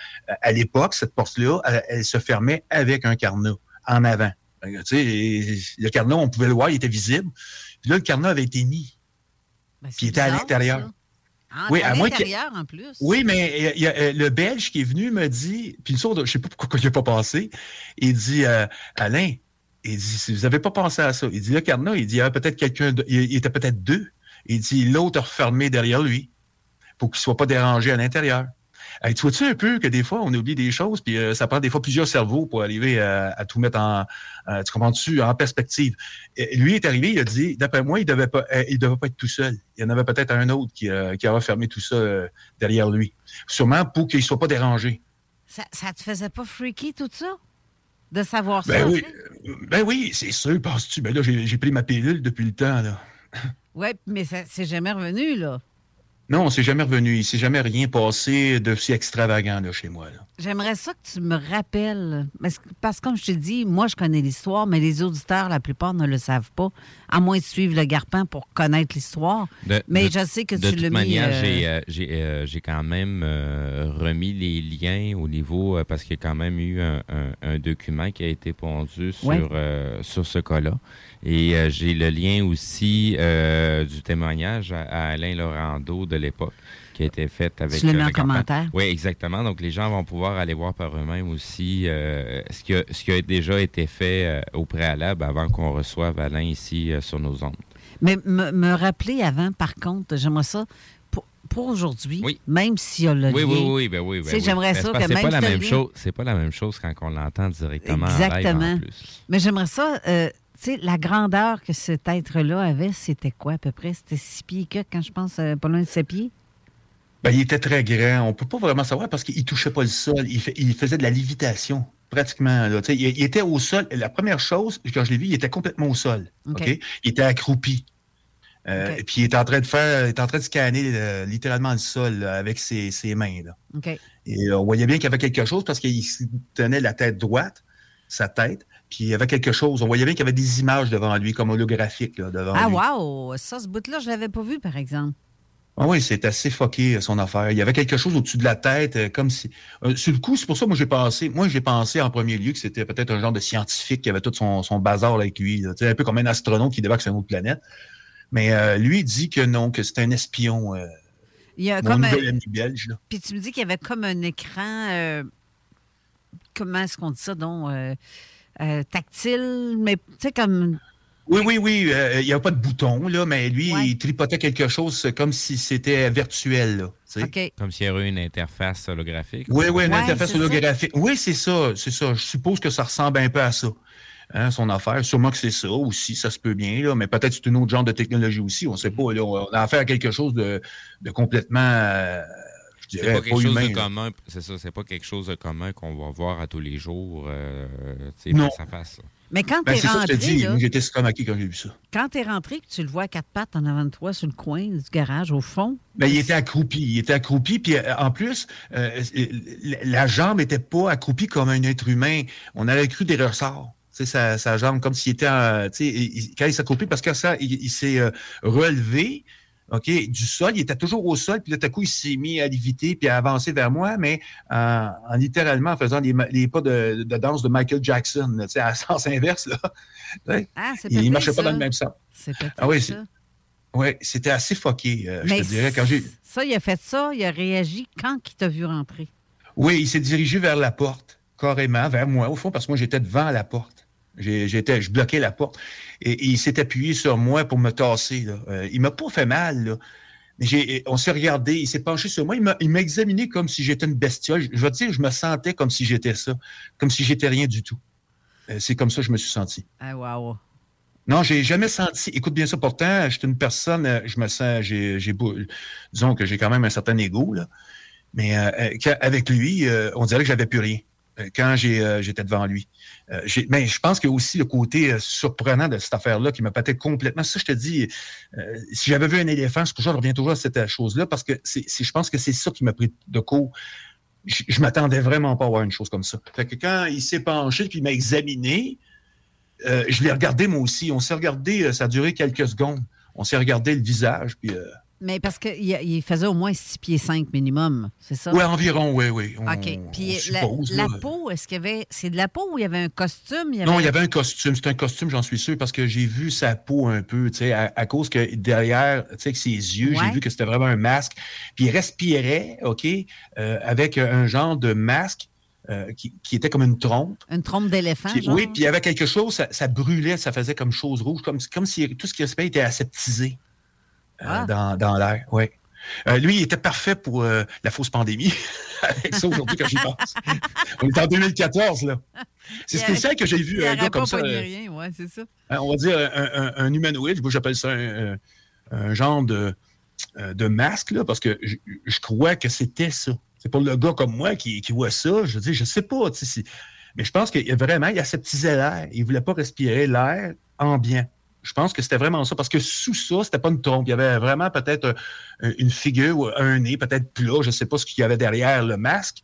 à l'époque, cette porte-là, elle, elle se fermait avec un carnat en avant. Que, Tu sais, et le carnat, on pouvait le voir, il était visible. Puis là, le carnat avait été mis. Ben, Puis il était à l'intérieur. ça. Ah, Oui, à à moins en plus. Oui, mais il y a, euh, le Belge qui est venu me dit, puis le sourd, je sais pas pourquoi il n'a pas pensé, il dit euh, Alain, il dit vous n'avez pas pensé à ça, il dit le Carnot, il dit il y avait peut-être quelqu'un, de- il, était peut-être deux, il dit l'autre a refermé derrière lui pour qu'il soit pas dérangé à l'intérieur. Tu vois-tu un peu que des fois, on oublie des choses, puis euh, ça prend des fois plusieurs cerveaux pour arriver à, tout mettre en, euh, tu comprends-tu, en perspective. Lui est arrivé, il a dit, d'après moi, il devait euh, devait pas être tout seul. Il y en avait peut-être un autre qui, qui a refermé tout ça derrière lui. Sûrement pour qu'il soit pas dérangé. Ça, ça te faisait pas freaky tout ça? De savoir Ben ça? oui, ben oui, c'est sûr, penses-tu. Ben là, j'ai j'ai pris ma pilule depuis le temps, là. Oui, mais ça c'est jamais revenu, là. Non, on s'est jamais revenu. Il s'est jamais rien passé de si extravagant, là, chez moi, là. J'aimerais ça que tu me rappelles. Parce que, parce que comme je te dis, moi, je connais l'histoire, mais les auditeurs, la plupart, ne le savent pas, à moins de suivre le garpin pour connaître l'histoire. De- mais de- je sais que de tu toute l'as mis. manière, euh, j'ai, euh, j'ai, euh, j'ai quand même euh, remis les liens au niveau, euh, parce qu'il y a quand même eu un, un- un document qui a été pondu sur, Ouais. euh, sur ce cas-là. Et euh, j'ai le lien aussi euh, du témoignage à, à Alain Laurando de l'époque qui a été faite avec. Tu le mets euh, en commentaire. Oui, exactement. Donc, les gens vont pouvoir aller voir par eux-mêmes aussi euh, ce, qui a, ce qui a déjà été fait euh, au préalable avant qu'on reçoive Alain ici euh, sur nos ondes. Mais me, me rappeler avant, par contre, j'aimerais ça, pour, aujourd'hui, même s'il y a le Oui, lien. oui, oui, ben oui. ben oui. j'aimerais Ben, ça que même pas la si même chose. C'est pas la même chose quand on l'entend directement en live Exactement. en plus. Mais j'aimerais ça, euh, sais, la grandeur que cet être-là avait, c'était quoi à peu près? C'était six pieds que, quand je pense, euh, pas loin de sept pieds? Ben, il était très grand. On peut pas vraiment savoir parce qu'il touchait pas le sol. Il, fait- il faisait de la lévitation, pratiquement. là. Il, il était au sol. La première chose, quand je l'ai vu, il était complètement au sol. Il était accroupi. Euh. Puis il était en train de faire, il en train de scanner euh, littéralement le sol là, avec ses, ses mains. Là. Et euh, on voyait bien qu'il y avait quelque chose parce qu'il tenait la tête droite, sa tête, puis il y avait quelque chose. On voyait bien qu'il y avait des images devant lui, comme holographiques là, devant Ah, lui. wow! Ça, ce bout-là, je l'avais pas vu, par exemple. Ah oui, c'est assez fucké, euh, son affaire. Il y avait quelque chose au-dessus de la tête, euh, comme si... euh, sur le coup, c'est pour ça que moi, j'ai pensé... Moi, j'ai pensé en premier lieu que c'était peut-être un genre de scientifique qui avait tout son, son bazar là, avec lui. là. Tu sais, un peu comme un astronaute qui débarque sur une autre planète. Mais euh, lui, il dit que non, que c'est un espion. euh, Il y a comme un- ami belge, là. Puis tu me dis qu'il y avait comme un écran. comment est-ce qu'on dit ça, donc? Euh, euh, tactile, mais tu sais, comme. Oui, oui, oui. euh, il n'y a pas de bouton, là, mais lui, il tripotait quelque chose comme si c'était virtuel. Là. Comme s'il y aurait eu une interface holographique. Oui, oui, une Ouais, interface ça. holographique. Oui, c'est ça, c'est ça. Je suppose que ça ressemble un peu à ça. Hein, son affaire. Sûrement que c'est ça aussi, ça se peut bien, là, mais peut-être que c'est un autre genre de technologie aussi. On ne sait pas. Là, on a affaire à quelque chose de, de complètement, euh, je C'est dirais, pas pas, quelque chose humain. de là. commun. C'est ça, c'est pas quelque chose de commun qu'on va voir à tous les jours, euh, tu sais, Non. face à face. là. Mais quand Ben, t'es c'est ça que je te rentré, dis. là, Moi, j'étais stomaqué quand j'ai vu ça. quand t'es rentré, que tu le vois à quatre pattes en avant de toi, sur le coin du garage, au fond, Ben, il était accroupi. Il était accroupi. Puis euh, en plus, euh, la- jambe n'était pas accroupie comme un être humain. On aurait cru des ressorts. Tu sais, sa, sa jambe, comme s'il était, euh, tu sais, il- il- quand il s'accroupit, parce que ça, il, il s'est euh, relevé, OK, du sol. Il était toujours au sol. Puis là, tout à coup, il s'est mis à léviter puis à avancer vers moi, mais en, en littéralement en faisant les, pas de, de danse de Michael Jackson, tu sais, à [LAUGHS] sens inverse, là. Ah, c'est il peut-être marchait pas dans le même sens. c'est Ah oui, ça. Oui, c'était assez fucké, euh, je te dirais. Quand j'ai... ça, il a fait ça, il a réagi quand il t'a vu rentrer? Oui, il s'est dirigé vers la porte, carrément, vers moi, au fond, parce que moi, j'étais devant la porte. J'étais, je bloquais la porte. Et, et il s'est appuyé sur moi pour me tasser. Là. Euh, il m'a pas fait mal, là. J'ai, on s'est regardé, il s'est penché sur moi, il m'a, il m'a examiné comme si j'étais une bestiole. Je, je veux dire, je me sentais comme si j'étais ça, comme si j'étais rien du tout. Euh, c'est comme ça que je me suis senti. Ah, wow. Non, j'ai jamais senti. Écoute bien ça. Pourtant, je suis une personne. euh, Je me sens. J'ai, j'ai beau- disons que j'ai quand même un certain ego là. Mais euh, euh, avec lui, euh, on dirait que j'avais plus rien quand j'ai, euh, j'étais devant lui. Euh, j'ai- mais je pense qu'il y a aussi le côté euh, surprenant de cette affaire-là qui m'a peut-être complètement. Ça, je te dis, euh, si j'avais vu un éléphant, que je reviens toujours à cette euh, chose-là parce que je pense que c'est ça qui m'a pris de court. Je, je m'attendais vraiment pas à voir une chose comme ça. Fait que quand il s'est penché puis il m'a examiné, euh, je l'ai regardé moi aussi. On s'est regardé, euh, ça a duré quelques secondes. On s'est regardé le visage, puis euh, Mais parce qu'il il faisait au moins 6 pieds 5 minimum, c'est ça? ouais, environ, oui, oui. On- OK. Puis la, peau, est-ce qu'il y avait. C'est de la peau ou il y avait un costume? Il y Non, il y avait un costume. C'est un costume, j'en suis sûr, parce que j'ai vu sa peau un peu, tu sais, à, à cause que derrière, tu sais, avec ses yeux, Ouais. j'ai vu que c'était vraiment un masque. Puis il respirait, OK, euh, avec un genre de masque euh, qui, qui était comme une trompe. Une trompe d'éléphant, oui, puis il y avait quelque chose, ça, ça brûlait, ça faisait comme chose rouge, comme, comme si tout ce qui respirait était aseptisé Ah. dans, dans l'air. Oui. Euh, lui, il était parfait pour euh, la fausse pandémie. [LAUGHS] Avec ça, aujourd'hui, quand j'y pense. [LAUGHS] On est en 2014, là. C'est spécial que j'ai vu il un gars comme ça. euh, rien, ouais, c'est ça. un- on va dire un, un- un humanoïde, moi j'appelle ça un, genre de, euh, de masque, là, parce que je, je crois que c'était ça. C'est pour le gars comme moi qui, qui voit ça, je dis, je sais pas, mais je pense qu'il y a vraiment, il aseptisait l'air. Il voulait pas respirer l'air ambiant. Je pense que c'était vraiment ça, parce que sous ça, c'était pas une trompe. Il y avait vraiment peut-être euh, une figure ou un nez, peut-être plat, je sais pas ce qu'il y avait derrière le masque.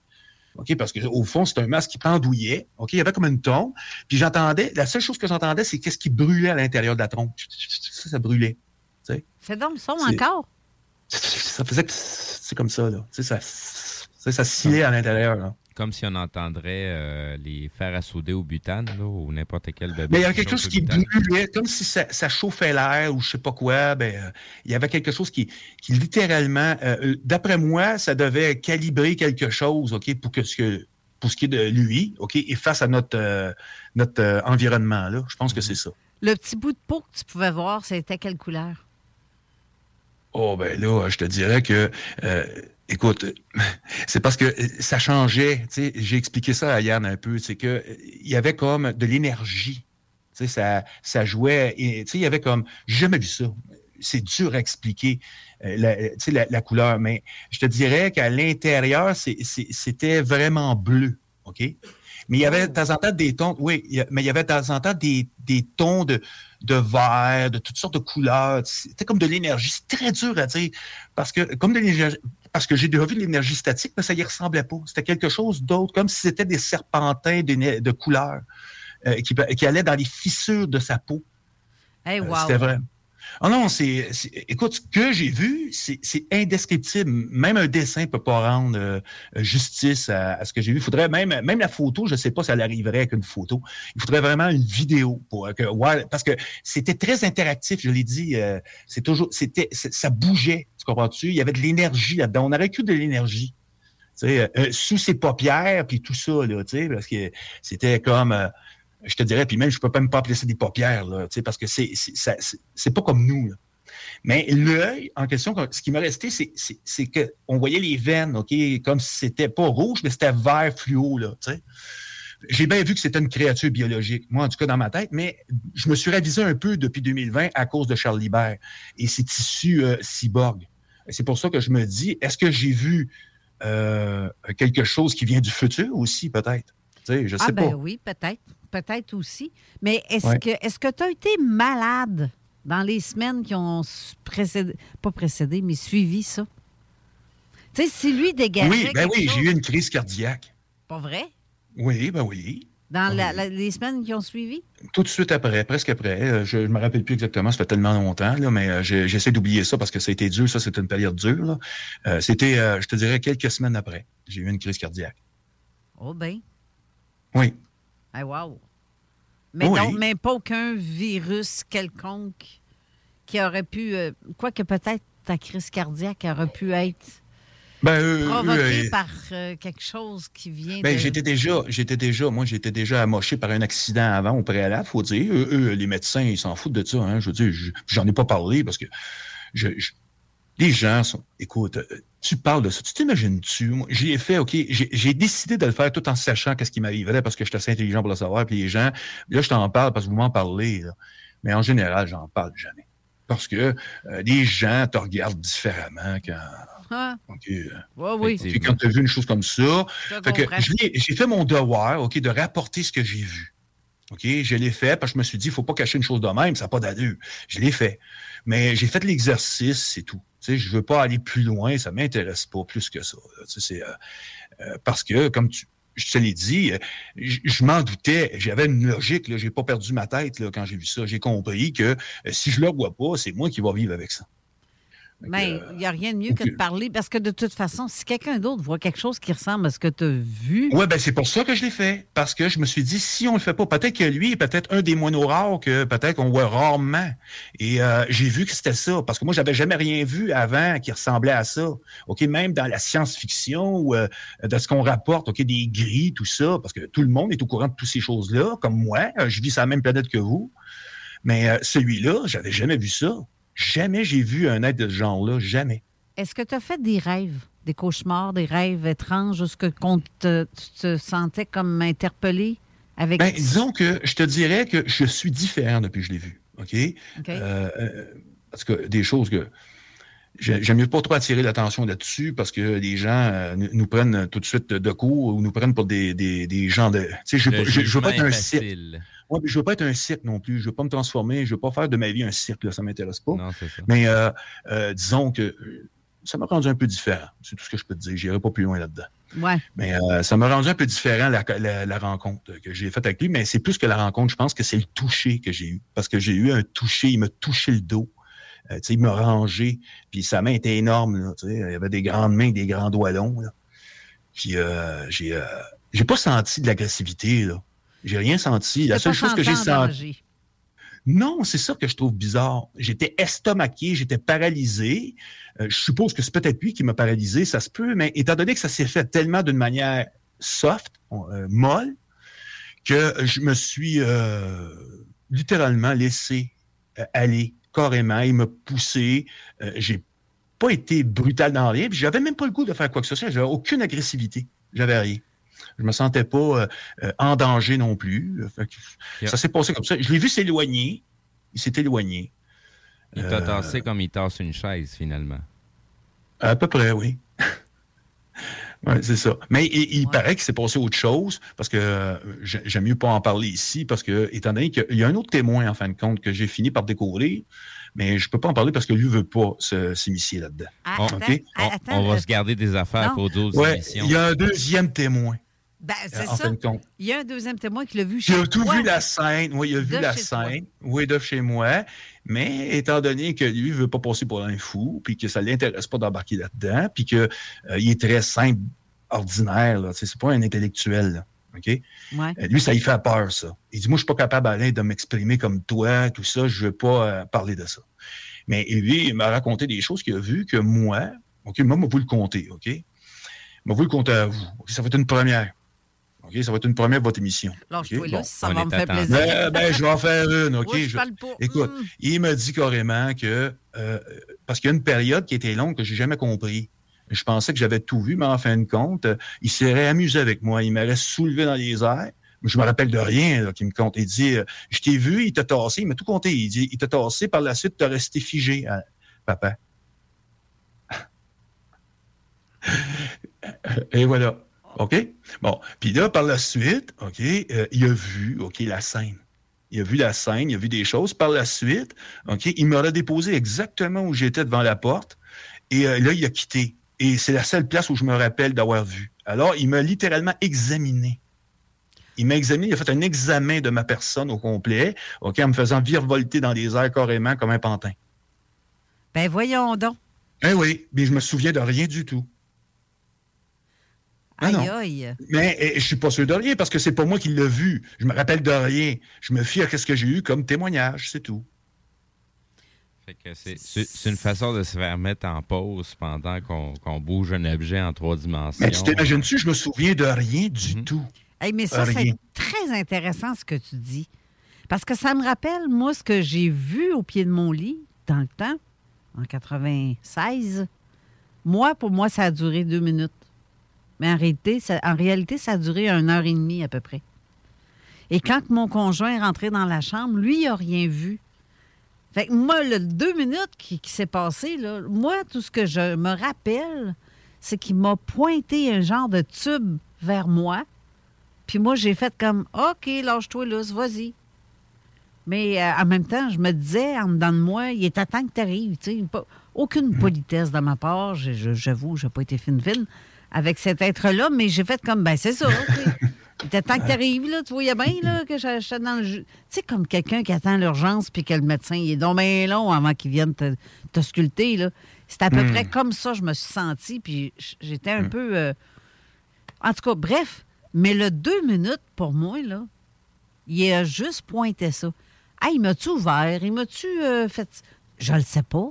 OK, parce qu'au fond, c'est un masque qui pendouillait. OK, il y avait comme une trompe. Puis j'entendais, la seule chose que j'entendais, c'est qu'est-ce qui brûlait à l'intérieur de la trompe. Ça, ça brûlait. Fais donc le son C'est- encore. ça faisait c'est comme ça, là. Ça, sais, ça scillait à l'intérieur, là. Comme si on entendrait euh, les fers à souder au butane, là, ou n'importe quel bébé. Mais il y avait quelque chose qui brûlait, comme si ça, ça chauffait l'air ou je sais pas quoi. Ben, euh, il y avait quelque chose qui, qui littéralement, euh, d'après moi, ça devait calibrer quelque chose, OK, pour que ce que pour ce qui est de lui, OK, et face à notre, notre environnement, là. Je pense que c'est ça. Le petit bout de peau que tu pouvais voir, c'était quelle couleur? Oh, ben là, je te dirais que Écoute, c'est parce que ça changeait. J'ai expliqué ça à Yann un peu. C'est que il y avait comme de l'énergie. Ça, ça jouait. Il y avait comme. J'ai jamais vu ça. C'est dur à expliquer euh, la, la, couleur, mais je te dirais qu'à l'intérieur, c'était vraiment bleu. OK? Mais il y avait de temps en temps des tons, oui, mais il y avait de temps en temps des, des tons de, de vert, de toutes sortes de couleurs. C'était comme de l'énergie. C'est très dur à dire parce que comme de l'énergie, parce que j'ai déjà vu de l'énergie statique, mais ça y ressemblait pas. C'était quelque chose d'autre, comme si c'était des serpentins de, de couleurs euh, qui, qui, allaient dans les fissures de sa peau. Hey, euh, wow. c'était vrai. Oh non, c'est, écoute, ce que j'ai vu, c'est, indescriptible. Même un dessin peut pas rendre euh, justice à, ce que j'ai vu. Il faudrait même, même la photo, je sais pas si elle arriverait avec une photo. Il faudrait vraiment une vidéo pour que, ouais, parce que c'était très interactif. Je l'ai dit, euh, c'est toujours, c'était, ça bougeait. Tu comprends-tu? Il y avait de l'énergie là-dedans. On aurait que de l'énergie. Sais, euh, sous ses paupières puis tout ça là, parce que c'était comme je te dirais, puis même, je peux même pas appeler ça des paupières, là, parce que c'est, c'est, pas comme nous. Mais l'œil en question, ce qui m'a resté, c'est, c'est, qu'on voyait les veines, OK, comme si c'était pas rouge, mais c'était vert fluo, là, tu sais. J'ai bien vu que c'était une créature biologique, moi, en tout cas, dans ma tête, mais je me suis révisé un peu depuis 2020 à cause de Charles Libert et ses tissus euh, cyborg. C'est pour ça que je me dis, est-ce que j'ai vu euh, quelque chose qui vient du futur aussi, peut-être? Tu sais, je sais ah, ben pas. oui, peut-être peut-être aussi. Mais est-ce que est-ce que tu as été malade dans les semaines qui ont précédé, pas précédé, mais suivi ça? Tu sais, si lui dégageait. Oui, ben oui, j'ai eu une crise cardiaque. Pas vrai? Oui, ben oui. Dans les semaines qui ont suivi? Tout de suite après, presque après. Euh, je ne me rappelle plus exactement, ça fait tellement longtemps, là, mais euh, j'essaie d'oublier ça parce que ça a été dur, ça, c'était une période dure. Euh, c'était, je te dirais, quelques semaines après. J'ai eu une crise cardiaque. Oh ben. Oui. Wow. Mais donc, même pas aucun virus quelconque qui aurait pu. Euh, quoi que peut-être ta crise cardiaque aurait pu être. Ben, euh, provoquée par euh, quelque chose qui vient ben, de... j'étais déjà, j'étais déjà, moi, j'étais déjà amoché par un accident avant, au préalable, faut dire. Eux, les médecins, ils s'en foutent de ça, hein. Je veux dire, j'en ai pas parlé parce que je, les gens sont. Écoute, euh, tu parles de ça. Tu t'imagines-tu? J'y ai fait, OK, j'ai décidé de le faire tout en sachant qu'est-ce qui m'arriverait parce que j'étais assez intelligent pour le savoir. Puis les gens, là, je t'en parle parce que vous m'en parlez. Mais en général, j'en parle jamais. Parce que euh, les gens te regardent différemment quand. Ah. Okay. Ouais, oui. quand tu as vu une chose comme ça. j'ai fait mon devoir, OK, de rapporter ce que j'ai vu. OK, je l'ai fait parce que je me suis dit, il ne faut pas cacher une chose de même, ça n'a pas d'allure. Je l'ai fait. Mais j'ai fait l'exercice, c'est tout. Je je veux pas aller plus loin, ça m'intéresse pas plus que ça. Euh, euh, parce que, comme je te l'ai dit, euh, je, m'en doutais. J'avais une logique, là, j'ai pas perdu ma tête quand j'ai vu ça. J'ai compris que si je le vois pas, c'est moi qui vais vivre avec ça. Mais il ben, n'y a rien de mieux que de parler parce que de toute façon, si quelqu'un d'autre voit quelque chose qui ressemble à ce que tu as vu. Oui, ben c'est pour ça que je l'ai fait. Parce que je me suis dit, si on le fait pas, peut-être que lui est peut-être un des moineaux rares que peut-être qu'on voit rarement. Et euh, j'ai vu que c'était ça. Parce que moi, j'avais jamais rien vu avant qui ressemblait à ça. OK, même dans la science-fiction ou euh, de ce qu'on rapporte, OK, des gris, tout ça, parce que tout le monde est au courant de toutes ces choses-là, comme moi. Euh, je vis sur la même planète que vous. Mais celui-là, j'avais jamais vu ça. Jamais j'ai vu un être de ce genre-là, jamais. Est-ce que tu as fait des rêves, des cauchemars, des rêves étranges, où que te, tu te sentais comme interpellé avec... Ben, disons que je te dirais que je suis différent depuis que je l'ai vu, OK? Euh, euh, parce que des choses que... J'aime mieux pas trop attirer l'attention là-dessus parce que les gens euh, nous prennent tout de suite de court ou nous prennent pour des, des, gens de... Tu sais, je ne veux pas être un Ouais, je veux pas être un cirque non plus. Je veux pas me transformer. Je veux pas faire de ma vie un cirque. Là, ça m'intéresse pas. Non, ça. Mais euh, euh, disons que euh, ça m'a rendu un peu différent. C'est tout ce que je peux te dire. J'irai pas plus loin là-dedans. Ouais. Mais ça m'a rendu un peu différent la, rencontre que j'ai faite avec lui. Mais c'est plus que la rencontre. Je pense que c'est le toucher que j'ai eu. Parce que j'ai eu un toucher. Il m'a touché le dos. il m'a rangé. Puis sa main était énorme. Là, il y avait des grandes mains, des grands doigts longs. Puis euh, j'ai euh, j'ai pas senti de l'agressivité, là. J'ai rien senti. La seule chose que j'ai senti. Non, c'est ça que je trouve bizarre. J'étais estomaqué, j'étais paralysé. Euh, je suppose que c'est peut-être lui qui m'a paralysé, ça se peut, mais étant donné que ça s'est fait tellement d'une manière soft, euh, molle, que je me suis euh, littéralement laissé aller carrément. Il m'a poussé. J'ai pas été brutal dans rien. J'avais même pas le goût de faire quoi que ce soit. J'avais aucune agressivité. J'avais rien. Je me sentais pas euh, euh, en danger non plus. Fait que Ça s'est passé comme ça. Je l'ai vu s'éloigner. Il s'est éloigné. Il t'a Euh, tassé comme il tasse une chaise, finalement. À peu près, oui. [LAUGHS] Ouais, c'est ça. Mais il, il paraît qu'il s'est passé autre chose, parce que euh, j'ai- j'aime mieux pas en parler ici, parce que, étant donné qu'il y a un autre témoin, en fin de compte, que j'ai fini par découvrir, mais je peux pas en parler parce que lui veut pas se- s'immiscer là-dedans. Ah, On- OK? on, on va se garder des affaires Non. pour d'autres Ouais, émissions. il y a un deuxième témoin, Ben, c'est en ça. Il y a un deuxième témoin qui l'a vu chez Il a tout toi. vu la scène. Oui, il a vu De la toi. scène. Oui, de chez moi. Mais étant donné que lui ne veut pas passer pour un fou, puis que ça ne l'intéresse pas d'embarquer là-dedans, puis qu'il est très simple, ordinaire, sais, c'est pas un intellectuel. là? Ouais. Euh, Lui, ça lui fait peur, ça. Il dit Moi, je suis pas capable, Alain, de m'exprimer comme toi, tout ça, je veux pas euh, parler de ça. Mais lui, il m'a raconté des choses qu'il a vues que moi, OK, moi, moi, vous le compter, OK? Moi, vous le compter à vous. Ça va être une première. OK, ça va être une première de votre émission. Là, Bon. ça va me faire plaisir. Ben, ben, je vais en faire une, OK? Je Je- parle pas. Écoute, Mm. il m'a dit carrément que... euh, parce qu'il y a une période qui était longue que j'ai jamais compris. Je pensais que j'avais tout vu, mais en fin de compte, il s'est amusé avec moi. Il m'aurait soulevé dans les airs. Je me rappelle de rien là, qu'il me compte. Il dit, euh, je t'ai vu, il t'a tassé, il m'a tout compté. Il dit, il t'a tassé, par la suite, t'as resté figé, hein, papa. [LAUGHS] Et voilà. OK? Bon. Puis là, par la suite, OK, euh, il a vu, OK, la scène. Il a vu la scène, il a vu des choses. Par la suite, OK, il m'aurait déposé exactement où j'étais devant la porte. Et euh, là, il a quitté. Et c'est la seule place où je me rappelle d'avoir vu. Alors, il m'a littéralement examiné. Il m'a examiné, il a fait un examen de ma personne au complet, OK, en me faisant virevolter dans les airs carrément comme un pantin. Ben voyons donc. Eh oui, mais je me souviens de rien du tout. Ah Aïe, non. aïe. Mais eh, je suis pas sûr de rien parce que c'est pas moi qui l'ai vu. Je me rappelle de rien. Je me fie à ce que j'ai eu comme témoignage, c'est tout. C'est- une façon de se faire mettre en pause pendant qu'on bouge un objet en trois dimensions. Mais tu t'imagines-tu, je me souviens de rien du tout. Hey, mais ça, c'est très intéressant ce que tu dis. Parce que ça me rappelle, moi, ce que j'ai vu au pied de mon lit dans le temps, en 96. Moi, pour moi, ça a duré deux minutes. Mais en réalité, ça, en réalité, ça a duré une heure et demie à peu près. Et quand mon conjoint est rentré dans la chambre, lui, il n'a rien vu. Fait que moi, le deux minutes qui, qui s'est passé, là, moi, tout ce que je me rappelle, c'est qu'il m'a pointé un genre de tube vers moi. Puis moi, j'ai fait comme OK, lâche-toi, Luce, vas-y. Mais euh, en même temps, je me disais, en dedans de moi, il est à temps que tu arrives. Aucune politesse de ma part. J'avoue, je n'ai pas été fine-fine avec cet être-là, mais j'ai fait comme, ben c'est ça. [LAUGHS] Il était temps que tu arrives, là. Tu voyais bien là, que je- j'étais dans le jeu. Tu sais, comme quelqu'un qui attend l'urgence puis que le médecin, il est donc bien long avant qu'il vienne te, te sculpter, là. C'était à peu Hmm. près comme ça, je me suis sentie, puis j'étais un peu... euh, En tout cas, bref, mais le deux minutes, pour moi, là, il a juste pointé ça. Ah, il m'a-tu ouvert? Il m'a-tu euh, fait... Je le sais pas.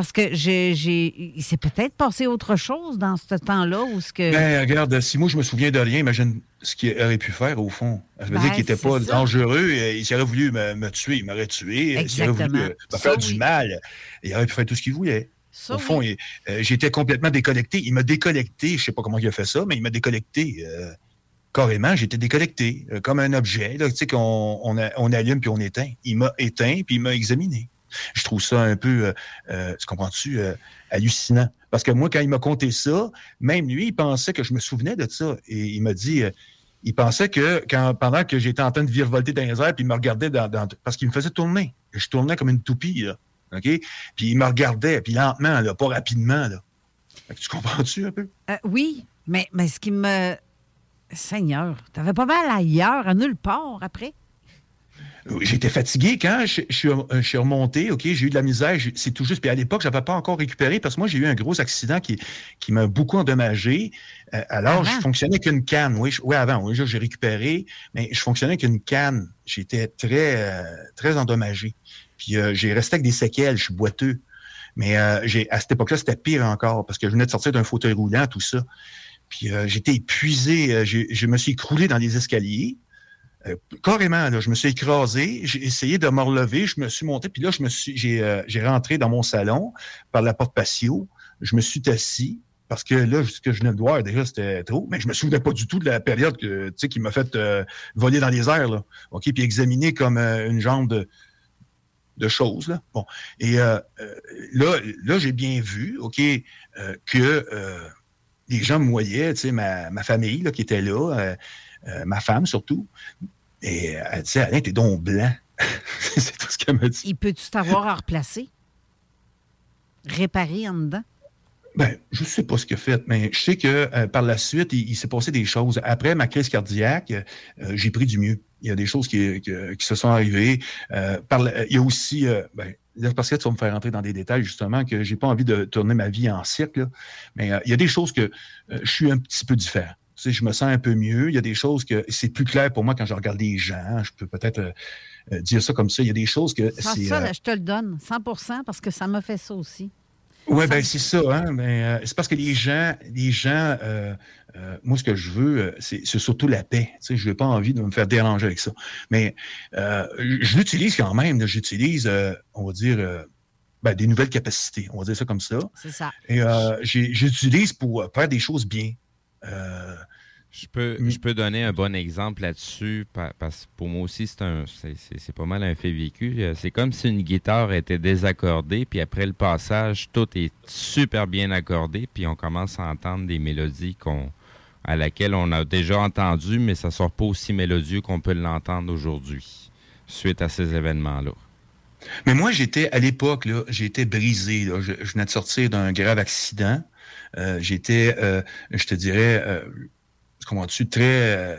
Parce que j'ai, j'ai, il s'est peut-être passé autre chose dans ce temps-là où ce que... Ben, regarde, si moi je me souviens de rien, imagine ce qu'il aurait pu faire au fond. Ça veut Ben, dire qu'il n'était pas ça. dangereux. Il s'aurait voulu me, me tuer, il m'aurait tué. S'il aurait voulu Exactement. euh, me Ça, faire du mal, il aurait pu faire tout ce qu'il voulait. Ça, au fond, oui. il- euh, j'étais complètement déconnecté. Il m'a déconnecté. Je sais pas comment il a fait ça, mais il m'a déconnecté. euh, carrément, j'étais déconnecté, euh, comme un objet, là, tu sais, qu'on on, a- on allume puis on éteint. Il m'a éteint puis il m'a examiné. Je trouve ça un peu, euh, euh, tu comprends-tu, euh, hallucinant. Parce que moi, quand il m'a conté ça, même lui, il pensait que je me souvenais de ça. Et il m'a dit, il pensait que pendant que j'étais en train de virevolter dans les airs, puis il me regardait dans, parce qu'il me faisait tourner. Je tournais comme une toupie, là. OK? Puis il me regardait, puis lentement, là, pas rapidement, là. Tu comprends-tu un peu? Oui, mais, mais ce qui me... Seigneur, t'avais pas mal ailleurs, à nulle part après? J'étais fatigué quand je, je, suis, je, suis, remonté, OK, j'ai eu de la misère, c'est tout juste. Puis à l'époque, je n'avais pas encore récupéré parce que moi, j'ai eu un gros accident qui, qui m'a beaucoup endommagé. Euh, alors, je fonctionnais qu'une canne. Oui, oui avant, oui, j'ai récupéré, mais je fonctionnais qu'une canne. J'étais très, euh, très endommagé. Puis euh, j'ai resté avec des séquelles, je suis boiteux. Mais j'ai à cette époque-là, c'était pire encore parce que je venais de sortir d'un fauteuil roulant, tout ça. Puis j'étais épuisé, je me suis écroulé dans les escaliers. Euh, carrément, là, je me suis écrasé, j'ai essayé de me relever, je me suis monté, puis là, je me suis, j'ai, euh, j'ai rentré dans mon salon par la porte patio, je me suis assis, parce que là, ce que je venais de voir, déjà, c'était trop, mais je me souvenais pas du tout de la période que, qui m'a fait euh, voler dans les airs, là, OK, puis examiner comme une jambe de, de choses, là. Bon, et là, là, j'ai bien vu, OK, que les gens me voyaient, tu sais, ma, ma famille, là, qui était là, euh, ma femme surtout. Et elle disait, Alain, t'es donc blanc. [LAUGHS] c'est tout ce qu'elle m'a dit. Il peut-tu t'avoir à replacer? Réparer en dedans? Ben, je ne sais pas ce qu'il a fait, mais je sais que euh, par la suite, il, s'est passé des choses. Après ma crise cardiaque, euh, j'ai pris du mieux. Il y a des choses qui, qui, se sont arrivées. par il y a aussi, ben, parce que tu vas me faire rentrer dans des détails, justement, que j'ai pas envie de tourner ma vie en cirque, mais il y a des choses que je suis un petit peu différent je me sens un peu mieux. Il y a des choses que c'est plus clair pour moi quand je regarde les gens. Je peux peut-être euh, euh, dire ça comme ça. Il y a des choses que. Ça, ça je te le donne, 100% parce que ça m'a fait ça aussi. Oui, ben c'est ça. Hein? Euh, c'est parce que les gens, les gens moi, ce que je veux, c'est surtout la paix. Tu sais, je n'ai pas envie de me faire déranger avec ça. Mais je l'utilise quand même. J'utilise, on va dire, ben, des nouvelles capacités. On va dire ça comme ça. C'est ça. Et j'utilise pour faire des choses bien. Euh, je peux, je peux donner un bon exemple là-dessus, parce que pour moi aussi, c'est pas mal un fait vécu. Euh, c'est comme si une guitare était désaccordée, puis après le passage, tout est super bien accordé, puis on commence à entendre des mélodies qu'on à laquelle on a déjà entendu, mais ça sort pas aussi mélodieux qu'on peut l'entendre aujourd'hui, suite à ces événements-là. Mais moi, j'étais, à l'époque, j'étais brisé. Je, je, venais de sortir d'un grave accident. Euh, j'étais, euh, je te dirais, euh, comment tu très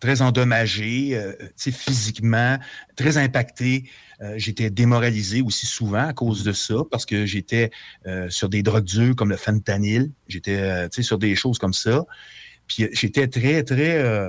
très endommagé, physiquement, très impacté. j'étais démoralisé aussi souvent à cause de ça, parce que j'étais sur des drogues dures comme le fentanyl. J'étais sur des choses comme ça. Puis j'étais très, très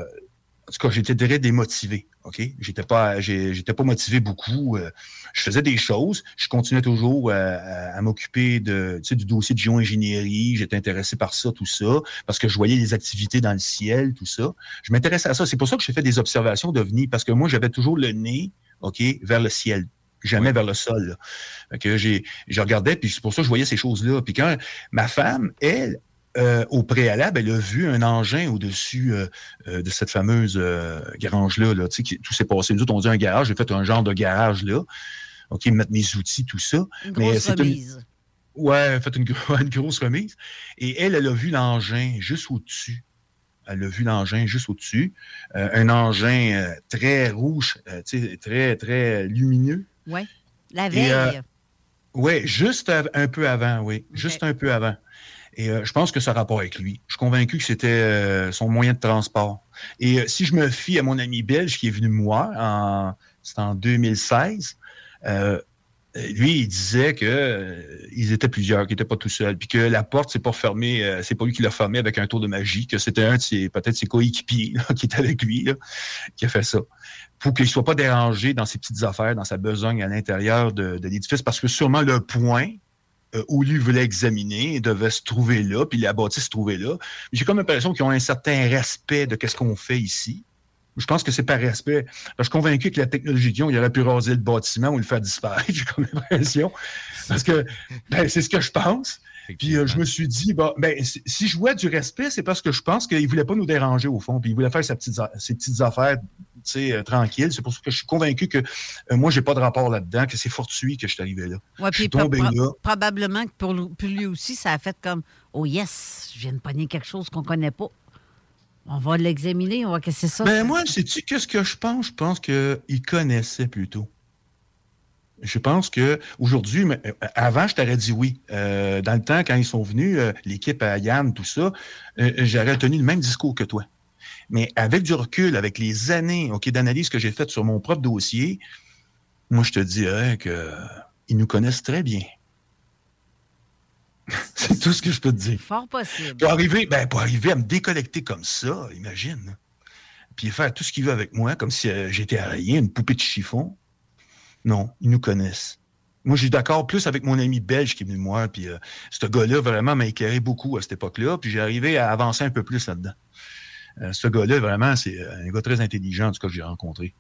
en tout cas, j'étais très démotivé. OK? J'étais pas, j'étais pas motivé beaucoup. Euh, je faisais des choses. Je continuais toujours euh, à, m'occuper de, tu sais, du dossier de géo-ingénierie. J'étais intéressé par ça, tout ça, parce que je voyais les activités dans le ciel, tout ça. Je m'intéressais à ça. C'est pour ça que j'ai fait des observations d'OVNI, parce que moi, j'avais toujours le nez, OK, vers le ciel jamais vers le sol. Que j'ai, je regardais, puis c'est pour ça que je voyais ces choses-là. Puis quand ma femme, elle, euh, au préalable, elle a vu un engin au-dessus euh, euh, de cette fameuse garage-là. Là, tu sais, tout s'est passé. Nous autres, on dit un garage. J'ai fait un genre de garage là. OK, mettre mes outils, tout ça. Une grosse remise. Une... Ouais, fait une, [LAUGHS] une, grosse remise. Et elle, elle a vu l'engin juste au-dessus. Elle a vu l'engin juste au-dessus. un engin très rouge, très, très lumineux. Oui. La veille. oui, juste un peu avant, oui. Juste un peu avant. Et euh, je pense que ça a rapport avec lui. Je suis convaincu que c'était euh, son moyen de transport. Et euh, si je me fie à mon ami belge qui est venu me en, c'était en 2016, lui, il disait que ils étaient plusieurs, qu'il n'était pas tout seul, puis que la porte, c'est pas fermée, c'est pas lui qui l'a fermée avec un tour de magie, que c'était un de ses, peut-être ses coéquipiers qui était avec lui, qui a fait ça pour qu'il ne soit pas dérangé dans ses petites affaires, dans sa besogne à l'intérieur de l'édifice, parce que sûrement le point euh, où lui voulait examiner, devait se trouver là, puis la bâtisse se trouvait là. J'ai comme l'impression qu'ils ont un certain respect de ce qu'on fait ici. Je pense que c'est par respect. Je suis convaincu que la technologie qu'ils ont, il aurait pu raser le bâtiment ou le faire disparaître, [LAUGHS] j'ai comme l'impression. Parce que ben, c'est ce que je pense. Puis euh, je me suis dit, ben, si je vois du respect, c'est parce que je pense qu'il ne voulait pas nous déranger au fond, puis il voulait faire ses petites, ses petites affaires euh, tranquille. C'est pour ça que je suis convaincu que euh, moi, j'ai pas de rapport là-dedans, que c'est fortuit que je suis arrivé là. Ouais, là. Probablement que pour lui aussi, ça a fait comme Oh yes, je viens de pogner quelque chose qu'on connaît pas. On va l'examiner, on va que c'est ça. Ben moi, sais-tu qu'est-ce que je pense? Je pense qu'il connaissait plutôt. Je pense que aujourd'hui, euh, avant, je t'aurais dit oui. dans le temps, quand ils sont venus, l'équipe à Yann, tout ça, j'aurais tenu le même discours que toi. Mais avec du recul, avec les années ok, d'analyse que j'ai faites sur mon propre dossier, moi, je te dirais qu'ils nous connaissent très bien. [LAUGHS] C'est tout ce que je peux te dire. Fort possible. Pour arriver, ben, pour arriver à me déconnecter comme ça, imagine. Puis faire tout ce qu'il veut avec moi, comme si euh, j'étais arrayé, une poupée de chiffon. Non, ils nous connaissent. Moi, j'ai d'accord plus avec mon ami belge qui est venu moi. Puis euh, ce gars-là, vraiment, m'a éclairé beaucoup à cette époque-là. Puis j'ai arrivé à avancer un peu plus là-dedans. Euh, ce gars-là, vraiment, c'est un gars très intelligent, en tout cas, que j'ai rencontré.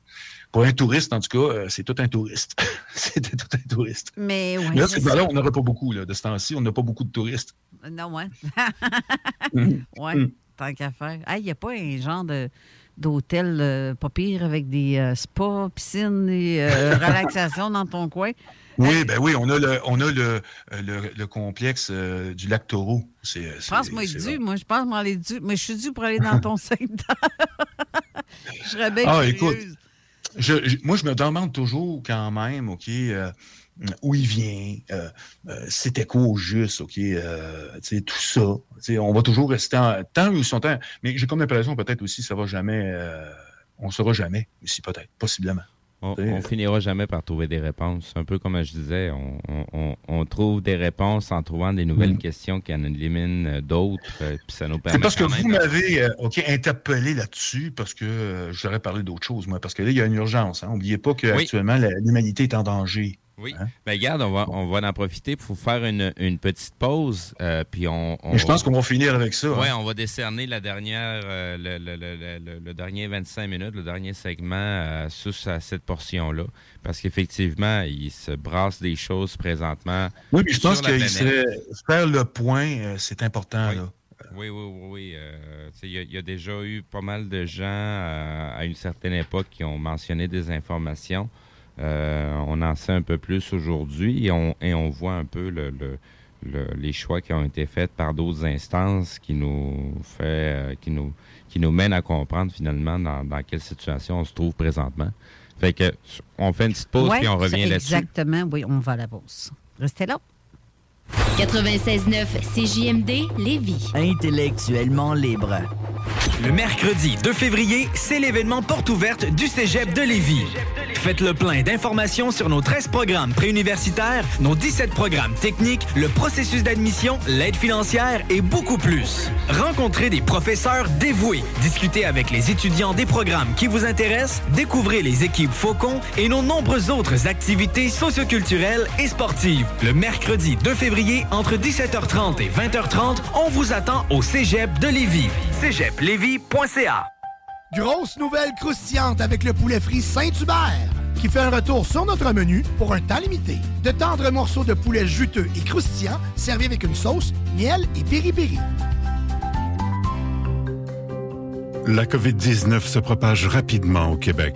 Pour un touriste, en tout cas, euh, c'est tout un touriste. [LAUGHS] C'était tout un touriste. Mais oui. Là, là on n'aurait pas beaucoup, là, de ce temps-ci. On n'a pas beaucoup de touristes. Non, ouais. [LAUGHS] Mm. ouais, Mm. tant qu'à faire. Il n'y a pas un genre de d'hôtel euh, pas pire avec des euh, spas, piscines et euh, [LAUGHS] relaxation dans ton coin. Oui, ben oui, on a le, on a le, euh, le, le complexe euh, du lac Taureau. C'est, Je pense moi dû, moi je pense m'en aller dû, mais je suis dû pour aller dans ton [LAUGHS] secteur. [LAUGHS] je serais bien Ah, curieuse. écoute, je, je- moi, je me demande toujours quand même, OK, où il vient, euh, euh, c'était quoi au juste, OK, euh, tout ça. On va toujours rester en tant ou son temps. Mais j'ai comme l'impression, peut-être aussi, ça va jamais, on ne saura jamais, aussi peut-être, possiblement. On, on finira jamais par trouver des réponses. Un peu comme je disais, on, on- on- on trouve des réponses en trouvant des nouvelles Mm. questions qui en éliminent d'autres, puis ça nous permet C'est parce que vous m'avez euh, interpellé là-dessus parce que euh, j'aurais parlé d'autre chose, moi. Parce que là, il y a une urgence. Hein. N'oubliez pas qu'actuellement, la- l'humanité est en danger. Oui. Hein? Ben, regarde, on va, on va en profiter pour faire une, une petite pause. euh, puis on, je pense qu'on va finir avec ça. Oui, hein. on va décerner la dernière, euh, le, le- dernier 25 minutes, le dernier segment euh, sur cette portion-là. Parce qu'effectivement, il se brasse des choses présentement. Oui, mais je pense qu'il serait faire le point, euh, c'est important. Là. Oui, oui, oui. oui. euh, sais, Il y, a- il y a déjà eu pas mal de gens euh, à une certaine époque qui ont mentionné des informations. Euh, on en sait un peu plus aujourd'hui et on, et on voit un peu le, le- le- les choix qui ont été faits par d'autres instances qui nous fait, euh, qui nous, qui nous mènent à comprendre finalement dans, dans quelle situation on se trouve présentement. Fait que on fait une petite pause Ouais, puis on revient là-dessus. Exactement, oui, on va à la pause. Restez là. 96.9 CJMD Lévis. Intellectuellement libre. Le mercredi 2 février, c'est l'événement porte ouverte du Cégep de Lévis. Faites le plein d'informations sur nos 13 programmes préuniversitaires, nos 17 programmes techniques, le processus d'admission, l'aide financière et beaucoup plus. Rencontrez des professeurs dévoués, discutez avec les étudiants des programmes qui vous intéressent, découvrez les équipes Faucon et nos nombreuses autres activités socioculturelles et sportives. Le mercredi 2 février, entre 17h30 et 20h30, on vous attend au Cégep de Lévis. cégeplevy.ca Grosse nouvelle croustillante avec le poulet frit Saint-Hubert qui fait un retour sur notre menu pour un temps limité. De tendres morceaux de poulet juteux et croustillants servis avec une sauce, miel et piri-piri. La COVID-19 se propage rapidement au Québec.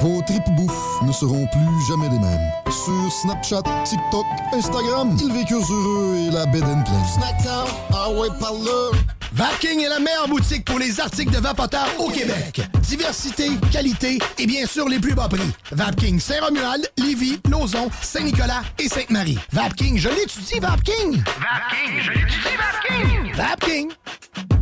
Vos tripes bouffe ne seront plus jamais les mêmes. Sur Snapchat, TikTok, Instagram, ils vécurent heureux et la bed and pleine. Snackdown, ah ouais, par là. Vapking est la meilleure boutique pour les articles de vapoteurs au Québec. Diversité, qualité et bien sûr les plus bas prix. Vapking Saint-Romuald, Lévis, Lauson, Saint-Nicolas et Sainte-Marie. Vapking, je l'étudie, Vapking! Vapking, je l'étudie, Vapking! Vapking!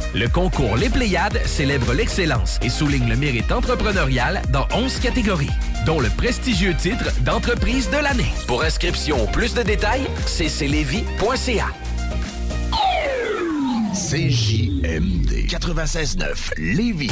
Le concours Les Pléiades célèbre l'excellence et souligne le mérite entrepreneurial dans 11 catégories, dont le prestigieux titre d'entreprise de l'année. Pour inscription ou plus de détails, cclevy.ca. CJMD 96.9 Lévis.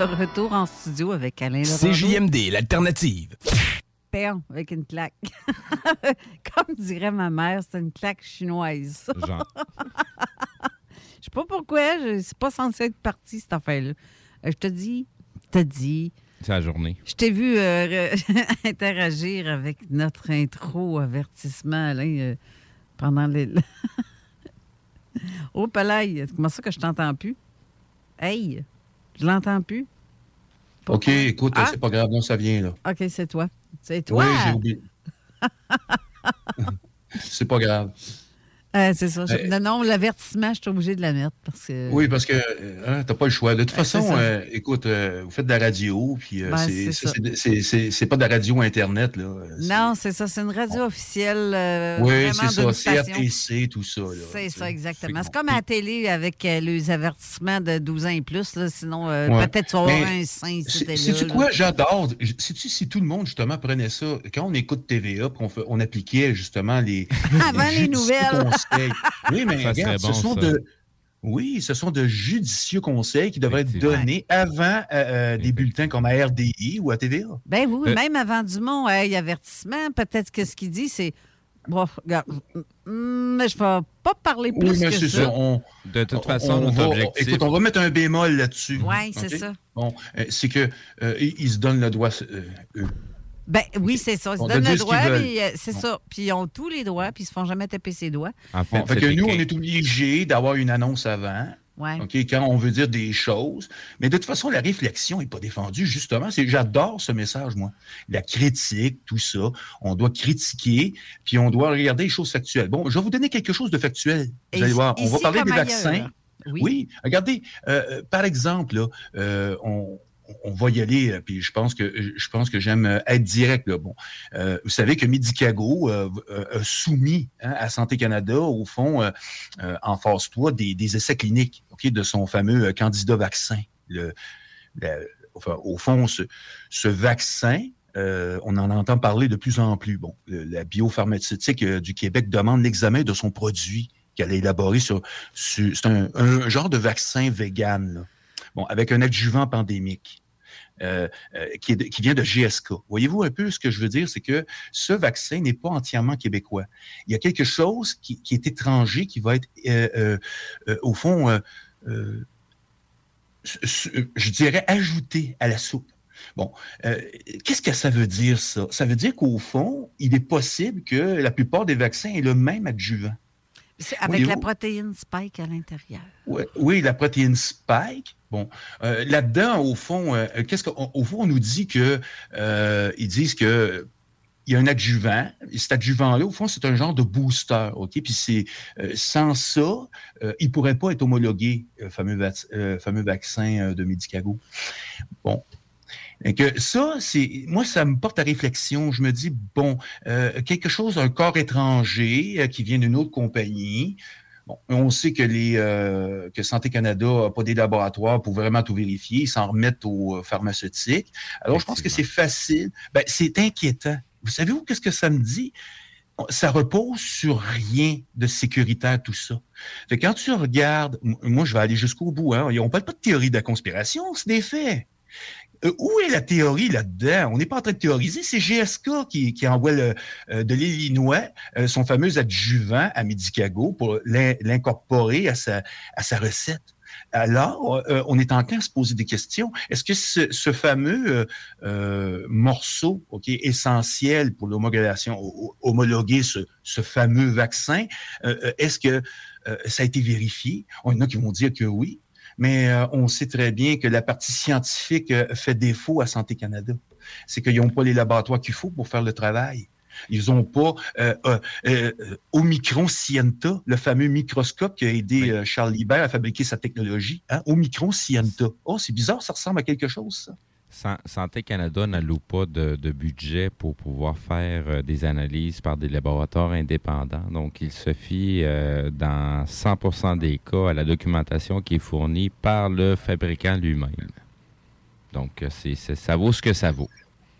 De retour en studio avec Alain Laurent. CJMD, l'alternative. Péon, avec une claque. [LAUGHS] Comme dirait ma mère, c'est une claque chinoise. Genre. [LAUGHS] Je sais pas pourquoi, je- c'est pas censé être parti, cette affaire-là. Euh, Je te dis, je te dis, C'est la journée. je t'ai vu euh, [LAUGHS] interagir avec notre intro avertissement, Alain, euh, pendant les... oh, palais, comment ça que je t'entends plus? Hey, je l'entends plus. OK, écoute, Ah. c'est pas grave, non, ça vient, là. OK, c'est toi. C'est toi. Oui, j'ai oublié. [LAUGHS] c'est pas grave. Euh, c'est ça. Je- non, non, l'avertissement, je suis obligée de la mettre parce que. Oui, parce que hein, t'as pas le choix. De toute façon, euh, écoute, euh, vous faites de la radio, puis euh, Ben, c'est- pas de la radio Internet, là. Non, c'est ça. C'est une radio officielle. oui, c'est ça. CRTC, tout ça. C'est ça, exactement. C'est comme à la télé avec les avertissements de 12 ans et plus. là, sinon, Ouais. peut-être tu vas avoir un sein si c'est- là, quoi? J'adore. Je- Sais-tu si tout le monde, justement, prenait ça? Quand on écoute TVA, puis on, appliquait, justement, les, [LAUGHS] Avant les nouvelles. Conseils. Oui, mais Ça regarde, ce sont ça. de... Oui, ce sont de judicieux conseils qui devraient être donnés avant euh, euh, des bulletins comme à RDI ou à TVA. Ben oui, Euh, même avant Dumont, hey, avertissement, peut-être que ce qu'il dit, c'est. Bon, regarde, mm, mais je ne vais pas parler plus Oui, mais que c'est ça. ça. on- De toute on- façon, on notre va- objectif. Écoute, on va mettre un bémol là-dessus. Oui, c'est ça. Bon, euh, c'est que euh, ils se donnent le doigt, euh, eux. Ben oui, c'est ça. Ils se On donnent le droit, euh, c'est Bon. ça. Puis ils ont tous les droits, puis ils se font jamais taper ses doigts. En Bon, fait que nous, on est obligés d'avoir une annonce avant. Ouais. OK, quand on veut dire des choses. Mais de toute façon, la réflexion n'est pas défendue, justement. C'est, j'adore ce message, moi. La critique, tout ça. On doit critiquer, puis on doit regarder les choses factuelles. Bon, je vais vous donner quelque chose de factuel. Vous Et allez voir. On va parler des vaccins. Oui. regardez, euh, euh, par exemple, là, euh, on, on va y aller, euh, puis je pense que je pense que j'aime euh, être direct. Bon, euh, vous savez que Medicago a soumis hein, à Santé Canada, au fond, en phase 3, des, essais cliniques de son fameux candidat vaccin. Au fond, ce, vaccin, on en entend parler de plus en plus. Bon, la biopharmaceutique du Québec demande l'examen de son produit qu'elle a élaboré sur, c'est un, genre de vaccin vegan, bon, avec un adjuvant pandémique. Euh, euh, qui, est de- qui vient de GSK. Voyez-vous un peu ce que je veux dire, c'est que ce vaccin n'est pas entièrement québécois. Il y a quelque chose qui, qui est étranger, qui va être, euh, au fond, je dirais, ajouté à la soupe. Bon, euh, qu'est-ce que ça veut dire, ça? Ça veut dire qu'au fond, il est possible que la plupart des vaccins aient le même adjuvant. Avec la protéine spike à l'intérieur. Oui, la protéine spike. Bon, euh, là-dedans, au fond, euh, qu'est-ce au fond, on nous dit que euh, ils disent que il y a un adjuvant. Et cet adjuvant-là, au fond, c'est un genre de booster, ok? Puis c'est sans ça, il pourrait pas être homologué, euh, fameux, vac- fameux vaccin de Medicago. Bon. Que ça, c'est moi, ça me porte à réflexion. Je me dis bon, quelque chose, un corps étranger qui vient d'une autre compagnie. Bon, on sait que les euh, que Santé Canada n'a pas des laboratoires pour vraiment tout vérifier. Ils s'en remettent aux pharmaceutiques. Alors, je pense que c'est facile. Ben, c'est inquiétant. Vous savez où qu'est-ce que ça me dit? ça repose sur rien de sécuritaire, tout ça. Fait quand tu regardes, moi, je vais aller jusqu'au bout, hein. On parle pas de théorie de la conspiration, c'est des faits. Euh, où est la théorie là-dedans? On n'est pas en train de théoriser. C'est GSK qui, qui envoie le, euh, de l'Illinois euh, son fameux adjuvant à Medicago pour l'incorporer à sa, à sa recette. Alors, on est en train de se poser des questions. Est-ce que ce, fameux morceau qui est essentiel pour l'homologation, homologuer ce, ce, fameux vaccin, est-ce que ça a été vérifié? On y en a qui vont dire que oui mais euh, on sait très bien que la partie scientifique euh, fait défaut à Santé Canada. C'est qu'ils n'ont pas les laboratoires qu'il faut pour faire le travail. Ils n'ont pas euh, euh, Omicron Sienta, le fameux microscope qui a aidé Charles Libert à fabriquer sa technologie. Hein? Omicron Sienta. Oh, c'est bizarre, ça ressemble à quelque chose, ça. Santé Canada n'alloue pas de, budget pour pouvoir faire euh, des analyses par des laboratoires indépendants. Donc, il se fie euh, dans 100% des cas à la documentation qui est fournie par le fabricant lui-même. Donc, euh, c'est, ça vaut ce que ça vaut.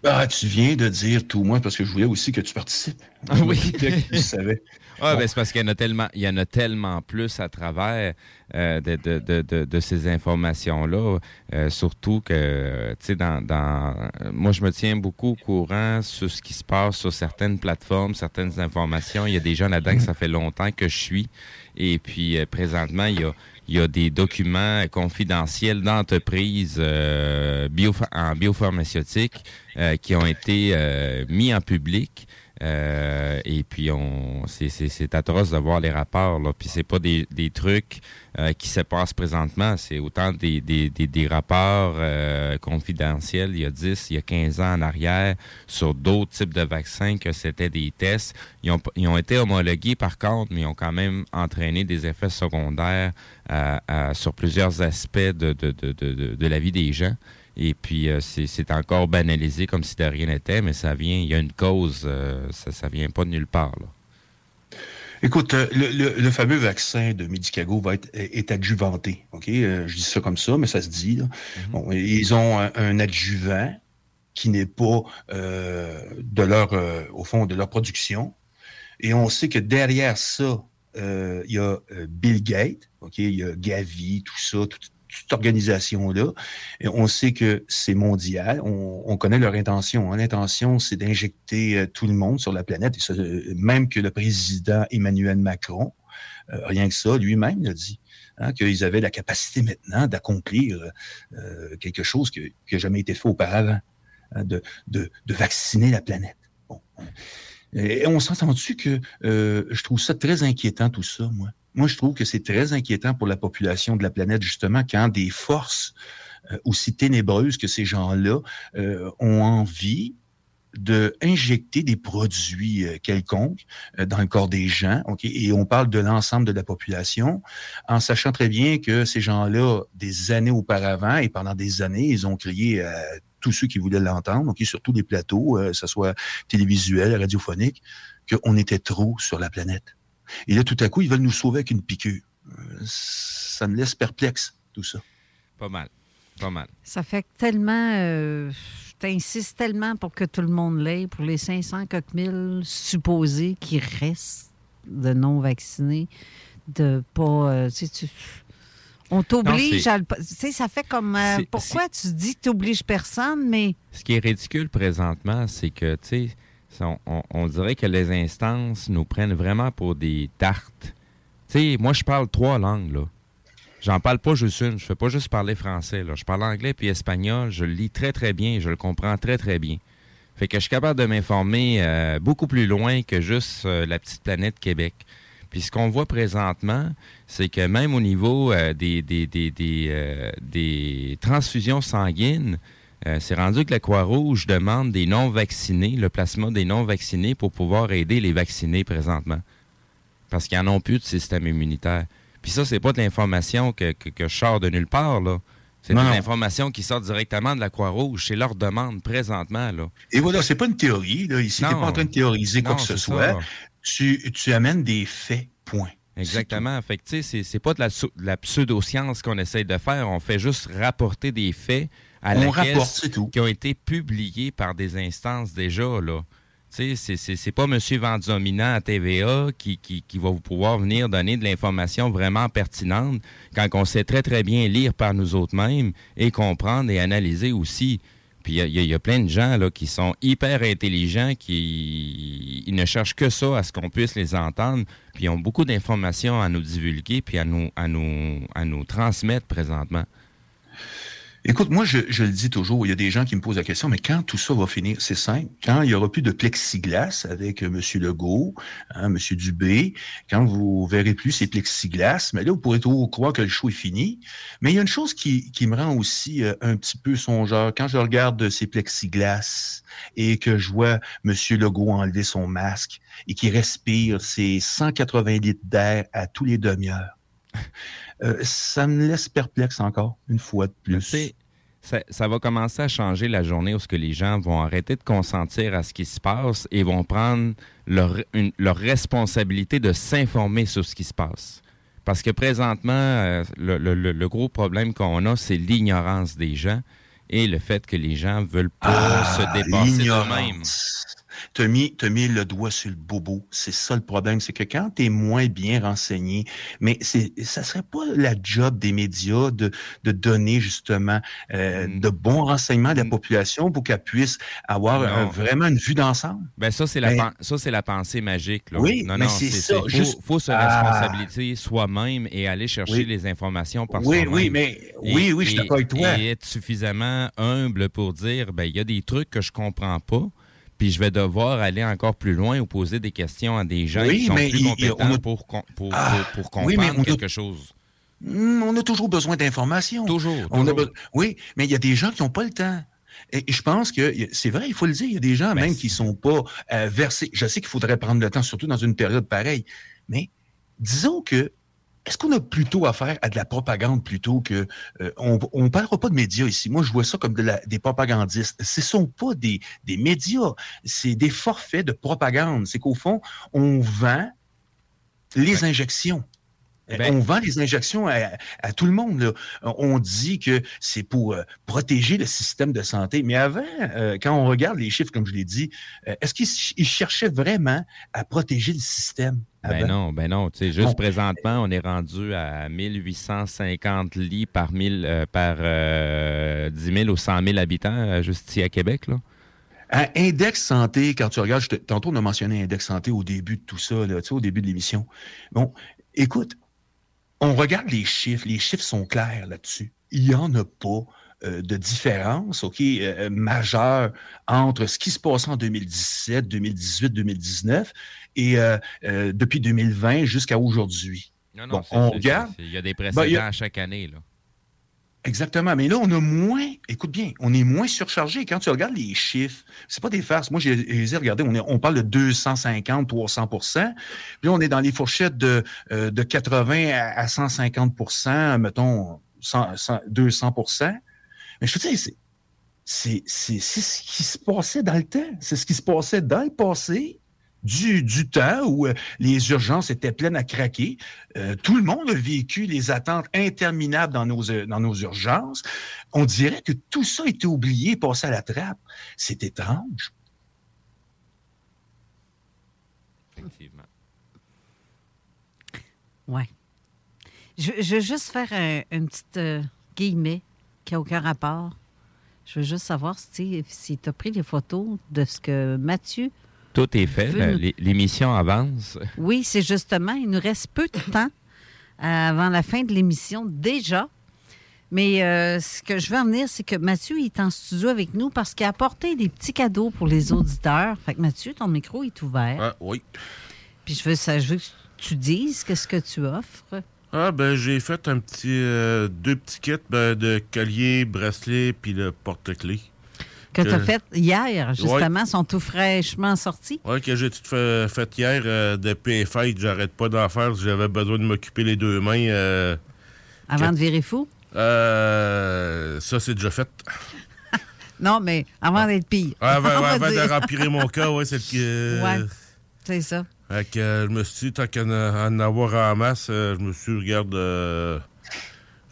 Ah, tu viens de dire tout moi parce que je voulais aussi que tu participes. Ah oui. [LAUGHS] tu savais. Ah, ben, c'est parce qu'il y en a tellement, il y en a tellement plus à travers euh, de, de, de, de, ces informations-là. Euh, surtout que, tu sais, dans, dans, moi, je me tiens beaucoup au courant sur ce qui se passe sur certaines plateformes, certaines informations. Il y a des gens là-dedans que ça fait longtemps que je suis. Et puis, euh, présentement, il y a, il y a des documents confidentiels d'entreprises bio, en biopharmaceutique qui ont été mis en public. Euh, et puis on c'est atroce de voir les rapports là. Puis c'est pas des, des trucs euh, qui se passent présentement, c'est autant des, des, des, rapports euh, confidentiels il y a 10, il y a 15 ans en arrière sur d'autres types de vaccins que c'était des tests. Ils ont, ils ont été homologués par contre, mais ils ont quand même entraîné des effets secondaires sur plusieurs aspects de, de, de, de, de la vie des gens. Et puis, euh, c'est encore banalisé comme si de rien n'était, mais ça vient, il y a une cause, euh, ça ne vient pas de nulle part. Écoute, euh, le, fameux vaccin de Medicago va être est adjuvanté. OK? je dis ça comme ça, mais ça se dit. Mm-hmm. ils ont un, adjuvant qui n'est pas de leur, au fond, de leur production. Et on sait que derrière ça, il y a Bill Gates, OK? Il y a Gavi, tout ça, tout, cette organisation-là. On sait que c'est mondial. On, connaît leur intention. Hein. L'intention, c'est d'injecter euh, tout le monde sur la planète, et même que le président Emmanuel Macron, euh, rien que ça, lui-même l'a dit. Hein, qu'ils avaient la capacité maintenant d'accomplir euh, quelque chose qui n'a jamais été fait auparavant, hein, de, de, vacciner la planète. Et on s'entend-tu que je trouve ça très inquiétant, tout ça, moi? Moi, je trouve que c'est très inquiétant pour la population de la planète, justement, quand des forces euh, aussi ténébreuses que ces gens-là euh, ont envie de injecter des produits euh, quelconques dans le corps des gens, et on parle de l'ensemble de la population, en sachant très bien que ces gens-là, des années auparavant et pendant des années, ils ont crié à tous ceux qui voulaient l'entendre, ok, sur tous les plateaux, que ce soit télévisuel, radiophonique, qu'on était trop sur la planète. Et là, tout à coup, ils veulent nous sauver avec une piqûre. Euh, ça me laisse perplexe, tout ça. Pas mal. Pas mal. Ça fait tellement. Euh, T'insistes tellement pour que tout le monde l'ait, pour les 500 mille supposés qui restent de non-vaccinés, de pas. Euh, tu, on t'oblige à. Tu sais, ça fait comme. Euh, pourquoi tu dis que tu n'obliges personne, mais. Ce qui est ridicule présentement, c'est que, tu sais on, dirait que les instances nous prennent vraiment pour des tartes. Tu sais, moi, je parle trois langues, là. J'en parle pas juste une. Je fais pas juste parler français. Je parle anglais puis espagnol. Je le lis très, très bien. Je le comprends très, très bien. Fait que je suis capable de m'informer euh, beaucoup plus loin que juste euh, la petite planète Québec. Puis ce qu'on voit présentement, c'est que même au niveau euh, des transfusions sanguines, euh, c'est rendu que la Croix-Rouge demande des non-vaccinés, le placement des non-vaccinés pour pouvoir aider les vaccinés présentement. Parce qu'ils n'en ont plus de système immunitaire. Puis ça, c'est pas de l'information que, que, je sors de nulle part, là. C'est non. informations qui sortent directement de la Croix-Rouge. C'est leur demande présentement. Là. Et voilà, c'est pas une théorie. Là. Ici, tu n'es Non. pas en train de théoriser quoi que ce soit. Tu, tu amènes des faits, point. Exactement. Fait que, tu sais, c'est- pas de la, de la pseudo-science qu'on essaye de faire. On fait juste rapporter des faits à On la rapporte, caisse c'est tout. qui ont été publiés par des instances déjà, là. Tu sais, c'est- pas M. Vendumina à TVA qui, qui, qui va vous pouvoir venir donner de l'information vraiment pertinente quand on sait très, très bien lire par nous autres mêmes et comprendre et analyser aussi. Puis il y y, y a plein de gens là, qui sont hyper intelligents, qui ils ne cherchent que ça, à ce qu'on puisse les entendre, puis ils ont beaucoup d'informations à nous divulguer, puis à nous, à nous, à nous transmettre présentement. Écoute, moi, je, le dis toujours, il y a des gens qui me posent la question, mais quand tout ça va finir, c'est simple. Quand il n'y aura plus de plexiglas avec euh, M. Legault, hein, M. Dubé, quand vous verrez plus ces plexiglas, mais là, vous pourrez toujours croire que le show est fini. Mais il y a une chose qui, qui me rend aussi euh, un petit peu songeur. Quand je regarde ces plexiglas et que je vois M. Legault enlever son masque et qui respire ses 180 litres d'air à tous les demi-heures, euh, ça me laisse perplexe encore, une fois de plus. Ça, ça va commencer à changer la journée où ce que les gens vont arrêter de consentir à ce qui se passe et vont prendre leur, une- leur responsabilité de s'informer sur ce qui se passe. Parce que présentement, euh, le, le- le- le gros problème qu'on a, c'est l'ignorance des gens et le fait que les gens veulent pas Ah, se dépasser d'eux-mêmes. T'as mis, t'as mis le doigt sur le bobo. C'est ça le problème, c'est que quand t'es moins bien renseigné, mais c'est, ça serait pas la job des médias de, de donner justement euh, Mm. de bons renseignements à la population pour qu'elle puisse avoir vraiment une vue d'ensemble. Ben ça, c'est la, ça, c'est la pensée magique. Là. Oui, non, mais non, c'est ça, faut, juste- faut se Ah. responsabiliser soi-même et aller chercher Oui. les informations par Oui, soi-même. oui, mais- oui, oui, je suis d'accord avec toi. Et être suffisamment humble pour dire, ben il y a des trucs que je comprends pas, puis je vais devoir aller encore plus loin ou poser des questions à des gens Oui, qui sont mais plus il- compétents a- pour, Ah, comprendre a- quelque chose. Hmm, on a toujours besoin d'informations. Toujours, On a toujours. be- Oui, mais il y a des gens qui n'ont pas le temps. Et je pense que c'est vrai, il faut le dire, il y a des gens même qui sont pas euh, versés. Je sais qu'il faudrait prendre le temps, surtout dans une période pareille. Mais disons que est-ce qu'on a plutôt affaire à de la propagande plutôt que euh, on on parlera pas de médias ici. Moi, je vois ça comme de la- des propagandistes. Ce sont pas des, des médias, c'est des forfaits de propagande. C'est qu'au fond, on vend les injections. Euh, Ben- on vend les injections à, à tout le monde. là. On dit que c'est pour euh, protéger le système de santé. Mais avant, euh, quand on regarde les chiffres, comme je l'ai dit, euh, est-ce qu'ils ch- ils cherchaient vraiment à protéger le système? Ben non, ben non. Juste Bon. présentement, on est rendu à 1850 lits par, mille, euh, par euh, 10 000 ou 100 000 habitants, juste ici à Québec. Là. Un index santé, quand tu regardes, je te- tantôt on a mentionné index santé au début de tout ça, là, tu sais, au début de l'émission. Bon, écoute, on regarde les chiffres, les chiffres sont clairs là-dessus. Il n'y en a pas euh, de différence, OK, euh, majeure entre ce qui se passe en 2017, 2018, 2019 et euh, euh, depuis 2020 jusqu'à aujourd'hui. Non, non, Bon, c'est- on c'est- regarde. c'est- Il y a des Ben, précédents a- à chaque année. Là. Exactement. Mais là, on a moins, écoute bien, on est moins surchargé. Quand tu regardes les chiffres, c'est pas des farces. Moi, je les ai on, est- on parle de 250, 300% Puis là, on est dans les fourchettes de, euh, de 80 à, à 150% mettons 100, 100, 200 Mais je c'est, c'est, c'est ce qui se passait dans le temps. C'est ce qui se passait dans le passé. Du, du temps où euh, les urgences étaient pleines à craquer. Euh, tout le monde a vécu les attentes interminables dans nos, euh, dans nos urgences. On dirait que tout ça était oublié, passé à la trappe. C'est étrange. Effectivement. Oui. Je, je veux juste faire un, une petite euh, guillemet qui n'a aucun rapport. Je veux juste savoir si, si tu as pris les photos de ce que Mathieu. Tout est fait. Nous- L'émission avance. Oui, c'est justement, il nous reste peu de temps avant la fin de l'émission déjà. Mais euh, ce que je veux en venir, c'est que Mathieu il est en studio avec nous parce qu'il a apporté des petits cadeaux pour les auditeurs. Fait que Mathieu, ton micro est ouvert. Ah, oui. Puis je veux, ça, je veux que tu dises qu'est-ce que tu offres. Ah, ben, j'ai fait un petit. euh, deux petits kits ben, de collier, bracelet, puis le porte-clés. Que tu as fait hier, justement, sont tout fraîchement sortis? Ouais, que j'ai tout fait, fait hier euh, depuis les fêtes. J'arrête pas d'en faire. J'avais besoin de m'occuper les deux mains. euh, Avant que- de virer fou? Euh, ça, c'est déjà fait. [LAUGHS] Non, mais avant d'être pire. Avant, [LAUGHS] avant de remplir mon cas, ouais, c'est le que. Ouais, c'est ça. Fait que euh, je me suis dit, tant qu'à en avoir en masse, euh, je me suis dit, regarde, euh,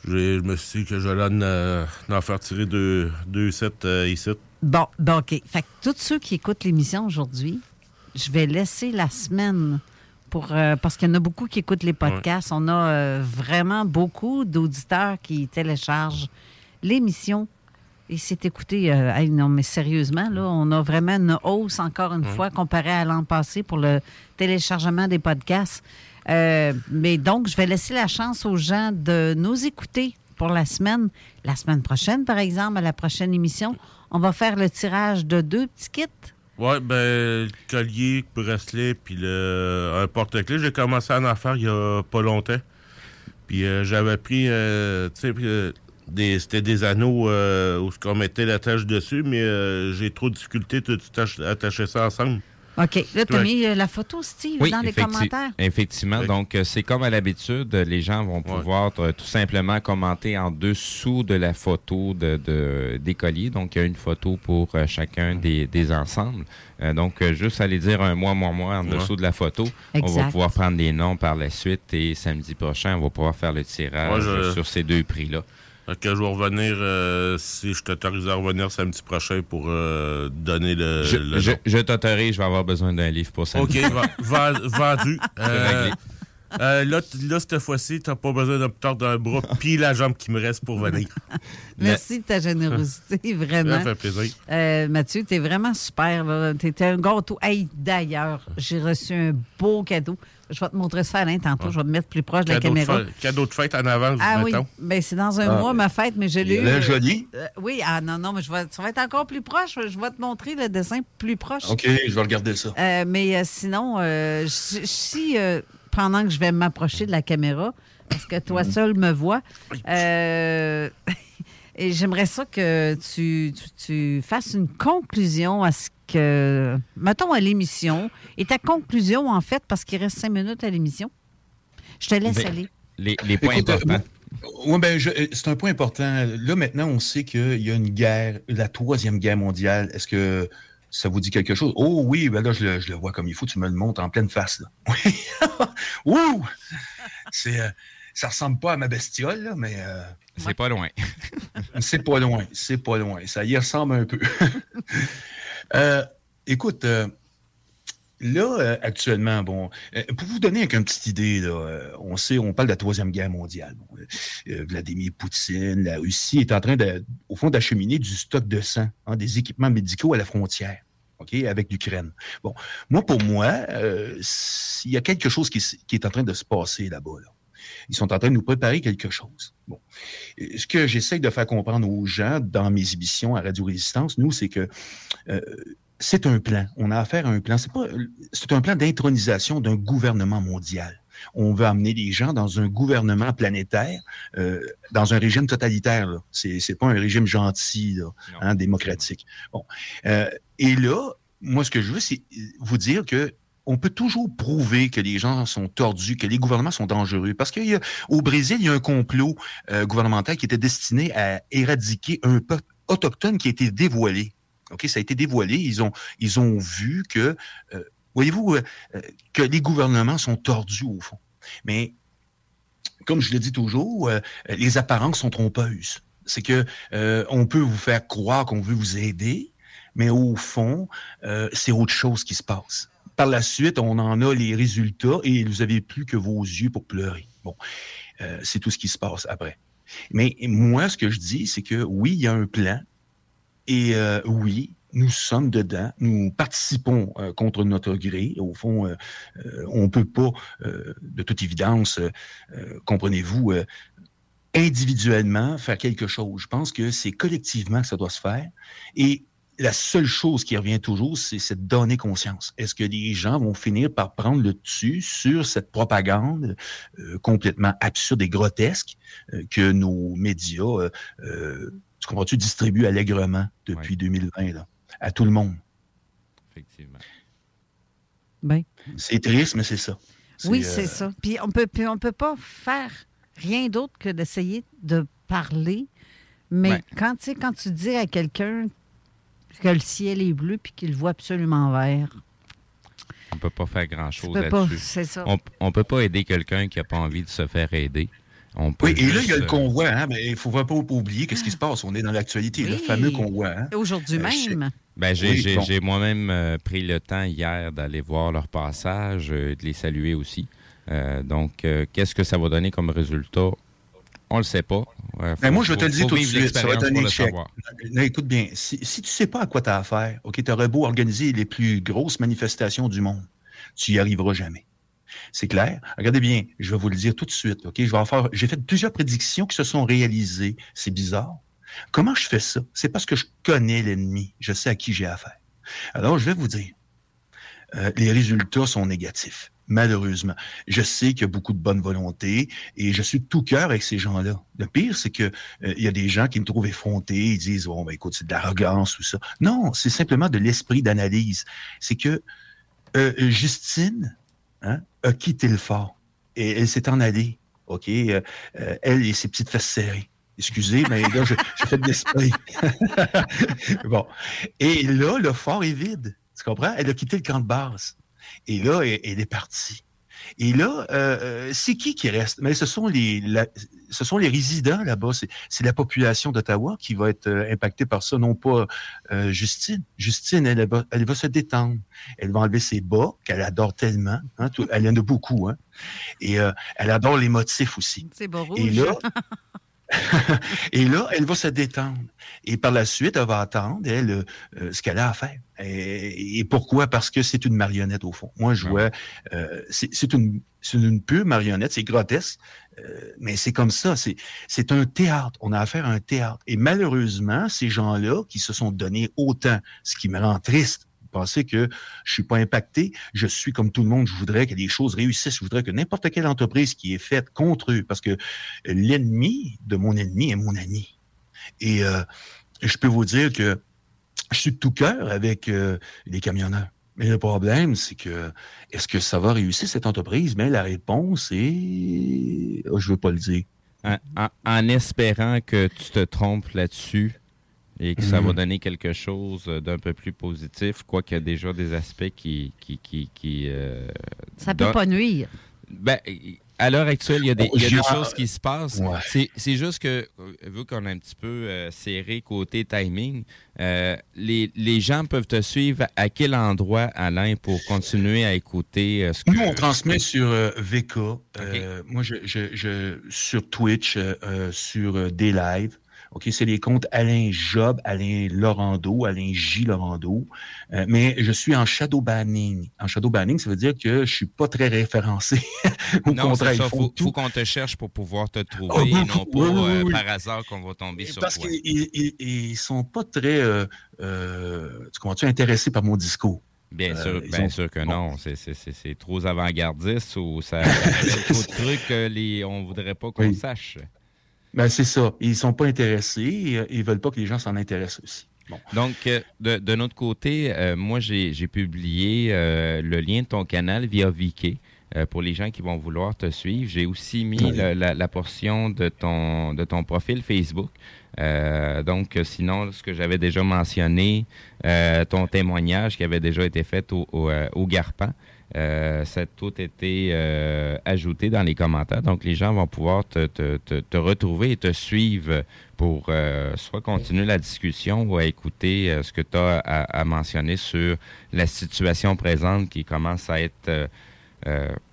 je me suis dit que j'allais en, euh, en faire tirer deux, deux sets euh, ici. Bon, bon, OK. Fait que tous ceux qui écoutent l'émission aujourd'hui, je vais laisser la semaine pour euh, parce qu'il y en a beaucoup qui écoutent les podcasts. On a euh, vraiment beaucoup d'auditeurs qui téléchargent l'émission. Et c'est écouté, euh, hey, non, mais sérieusement, là, on a vraiment une hausse encore une Ouais. fois comparé à l'an passé pour le téléchargement des podcasts. Mais donc, je vais laisser la chance aux gens de nous écouter pour la semaine. La semaine prochaine, par exemple, à la prochaine émission, on va faire le tirage de deux petits kits? Ouais, ben, collier, bracelet, puis un porte-clés, j'ai commencé à en faire il y a pas longtemps. Puis euh, j'avais pris, euh, tu sais, euh, des- c'était des anneaux où on mettait la tâche dessus, mais j'ai trop de difficulté ach- attacher ça ensemble. OK. Là, tu as Ouais. mis euh, la photo, Steve, Oui, dans les effecti- commentaires. Effectivement. Donc, euh, c'est comme à l'habitude, les gens vont pouvoir euh, tout simplement commenter en dessous de la photo de, de- des colliers. Donc, il y a une photo pour chacun des, des ensembles. Euh, donc, juste aller dire un mois, moi, moi en Ouais. dessous de la photo. On va pouvoir prendre des noms par la suite et samedi prochain, on va pouvoir faire le tirage Ouais, je- sur ces deux prix-là. Que je vais revenir, euh, si je t'autorise à revenir samedi prochain pour euh, donner le, Je, le je, nom. je t'autorise, je vais avoir besoin d'un livre pour ça. OK, va- va- [LAUGHS] vendu. Euh, là, là, cette fois-ci, t'as pas besoin de me tordre un bras [LAUGHS] puis la jambe qui me reste pour venir. [LAUGHS] Merci de ta générosité, [LAUGHS] vraiment. Ça fait plaisir. Euh, Mathieu, t'es vraiment super. Tu étais un gâteau. Hey, d'ailleurs, j'ai reçu un beau cadeau. Je vais te montrer ça, Alain, tantôt. Je vais te mettre plus proche de la Cadeau de, caméra. fête, cadeau de fête en avance, Ah oui, mettons. ben, c'est dans un Ah, mois, ma fête, mais je l'ai eu. a l'air euh, joli. euh, oui, ah non, non, mais je vais, ça va être encore plus proche. Je vais te montrer le dessin plus proche. OK, je vais regarder ça. Euh, mais euh, sinon, euh, si si, euh, pendant que je vais m'approcher de la caméra, parce que toi Mhm. seul me vois, euh, [LAUGHS] et j'aimerais ça que tu, tu- tu fasses une conclusion à ce que, mettons, à l'émission. Et ta conclusion, en fait, parce qu'il reste cinq minutes à l'émission. Je te laisse Ben, aller. Les, les points Écoute, euh, importants. Oui, ben, euh, c'est un point important. Là, maintenant, on sait qu'il y a une guerre, la troisième guerre mondiale. Est-ce que ça vous dit quelque chose? Oh oui, ben là, je le, je le vois comme il faut. Tu me le montres en pleine face. Là. [LAUGHS] Oui. Ouh! C'est, euh, ça ressemble pas à ma bestiole, là, mais... euh, C'est pas loin. [LAUGHS] c'est pas loin, c'est pas loin. Ça y ressemble un peu. [LAUGHS] Euh, écoute, euh, là, actuellement, bon, pour vous donner une petite idée, là, on sait, on parle de la Troisième Guerre mondiale. Bon, Vladimir Poutine, la Russie est en train, de, au fond, d'acheminer du stock de sang, hein, des équipements médicaux à la frontière. OK, avec l'Ukraine. Bon, moi, pour moi, euh, il y a quelque chose qui, est en train de se passer là-bas. Là. Ils sont en train de nous préparer quelque chose. Bon. Ce que j'essaie de faire comprendre aux gens dans mes émissions à Radio Résistance, nous, c'est que euh, c'est un plan. On a affaire à un plan. C'est pas, c'est un plan d'intronisation d'un gouvernement mondial. On veut amener les gens dans un gouvernement planétaire, euh, dans un régime totalitaire. C'est, c'est pas un régime gentil, là, hein, démocratique. Bon. Euh, et là, moi, ce que je veux, c'est vous dire que on peut toujours prouver que les gens sont tordus, que les gouvernements sont dangereux. Parce qu'au Brésil, il y a un complot euh, gouvernemental qui était destiné à éradiquer un peuple autochtone qui a été dévoilé. OK, ça a été dévoilé. Ils ont, ils ont vu que, euh, voyez-vous, euh, euh, que les gouvernements sont tordus au fond. Mais, comme je le dis toujours, euh, les apparences sont trompeuses. C'est que on peut vous faire croire qu'on veut vous aider, mais au fond, c'est autre chose qui se passe. Par la suite, on en a les résultats et vous avez plus que vos yeux pour pleurer. Bon, c'est tout ce qui se passe après. Mais moi, ce que je dis, c'est que oui, il y a un plan et oui, nous sommes dedans, nous participons euh, contre notre gré. Au fond, euh, euh, on peut pas, de toute évidence, comprenez-vous, individuellement faire quelque chose. Je pense que c'est collectivement que ça doit se faire. Et la seule chose qui revient toujours, c'est de donner conscience. Est-ce que les gens vont finir par prendre le dessus sur cette propagande euh, complètement absurde et grotesque euh, que nos médias, euh, tu comprends-tu, distribuent allègrement depuis 2020 là, à tout le monde? Effectivement. Ben. C'est triste, mais c'est ça. Oui, euh, c'est ça. Puis on peut, puis on peut pas faire rien d'autre que d'essayer de parler, mais Ouais. quand, quand tu dis à quelqu'un que le ciel est bleu puis qu'il le voit absolument vert, On peut pas faire grand-chose là-dessus. On, on peut pas aider quelqu'un qui a pas envie de se faire aider. On peut Oui, et là, il y a le euh, convoi, hein, mais il ne faut pas, pas oublier qu'est-ce qui se passe. On est dans l'actualité, le fameux convoi. Hein. aujourd'hui Euh, même, Ben, j'ai Oui, bon. moi-même euh, pris le temps hier d'aller voir leur passage euh, et de les saluer aussi. Euh, donc, euh, qu'est-ce que ça va donner comme résultat? On le sait pas. Ouais, Ben moi, je vais te le dire tout de suite, ça va pour le. Là, écoute bien, si, si tu sais pas à quoi tu as affaire, OK, tu aurais beau organiser les plus grosses manifestations du monde, tu y arriveras jamais. C'est clair? Regardez bien, je vais vous le dire tout de suite, OK? Je vais en faire, j'ai fait plusieurs prédictions qui se sont réalisées. C'est bizarre. Comment je fais ça? C'est parce que je connais l'ennemi. Je sais à qui j'ai affaire. Alors, je vais vous dire, euh, les résultats sont négatifs. Malheureusement, je sais qu'il y a beaucoup de bonne volonté et je suis de tout cœur avec ces gens-là. Le pire, c'est que euh, il y a des gens qui me trouvent effronté, ils disent bon ben écoute c'est de l'arrogance ou ça. Non, c'est simplement de l'esprit d'analyse. C'est que euh, Justine hein, a quitté le fort et elle s'est en allée. Ok, euh, euh, elle et ses petites fesses serrées. Excusez, mais là, je, fais de l'esprit. [LAUGHS] bon. Et là, le fort est vide. Tu comprends? Elle a quitté le camp de base. Et là, elle est partie. Et là, euh, euh, c'est qui qui reste? Mais ce sont les, la- ce sont les résidents là-bas. C'est, la population d'Ottawa qui va être euh, impactée par ça, non pas euh, Justine. Justine, elle, elle va, elle va se détendre. Elle va enlever ses bas qu'elle adore tellement. hein, tout- elle en a beaucoup. Hein, et elle adore les motifs aussi. c'est beau rouge. Et là, [LAUGHS] [LAUGHS] et là, elle va se détendre. Et par la suite, elle va attendre, elle, euh, ce qu'elle a à faire. Et, et pourquoi? Parce que c'est une marionnette, au fond. Moi, je vois, euh, c'est une, une pure marionnette, c'est grotesque, euh, mais c'est comme ça. C'est c'est un théâtre. On a affaire à un théâtre. Et malheureusement, ces gens-là qui se sont donnés autant, ce qui me rend triste, penser que je suis pas impacté, je suis comme tout le monde, je voudrais que les choses réussissent, je voudrais que n'importe quelle entreprise qui est faite contre eux, parce que l'ennemi de mon ennemi est mon ami. Et euh, je peux vous dire que je suis de tout cœur avec euh, les camionneurs. Mais le problème, c'est que est-ce que ça va réussir cette entreprise? Mais la réponse est, oh, je veux pas le dire. En, espérant que tu te trompes là-dessus et que ça va Mhm. donner quelque chose d'un peu plus positif, quoiqu'il y a déjà des aspects qui... qui, qui, qui, euh, ça peut pas nuire. Ben, à l'heure actuelle, il y a des, il y a des choses qui se passent. Ouais. C'est- C'est juste que, euh, vu qu'on a un petit peu euh, serré côté timing, euh, les, les gens peuvent te suivre à quel endroit, Alain, pour continuer à écouter euh, ce que... Nous, on transmet sur euh, VK. euh, moi, je, je, je- sur Twitch, euh, euh, sur euh, des lives. OK, c'est les comptes Alain Job, Alain Laurando, Alain J. Laurando. Euh, mais je suis en shadow banning. En shadow banning, ça veut dire que je suis pas très référencé. [LAUGHS] Au non, contraire, ça. faut, faut qu'on te cherche pour pouvoir te trouver Oh, et non pas Oui, oui, euh, oui. par hasard qu'on va tomber sur Parce toi. qu'ils ils, ils- ils sont pas très, euh, euh, tu comprends-tu, intéressés par mon discours? Bien sûr, bien ont- sûr que non. C'est- trop avant-gardiste ou ça [LAUGHS] trop de trucs que les, on voudrait pas qu'on Oui. sache. Ben, c'est ça. Ils sont pas intéressés et euh, ils veulent pas que les gens s'en intéressent aussi. Bon. Donc, euh, de, de notre côté, euh, moi, j'ai publié euh, le lien de ton canal via euh, pour les gens qui vont vouloir te suivre, j'ai aussi mis Oui. la, la portion de ton, de ton profil Facebook. Donc, sinon, ce que j'avais déjà mentionné, ton témoignage qui avait déjà été fait au, au, au Garpan, euh, ça a tout été euh, ajouté dans les commentaires. Donc, les gens vont pouvoir te, retrouver et te suivre pour euh, soit continuer la discussion ou écouter ce que tu as à, mentionner sur la situation présente qui commence à être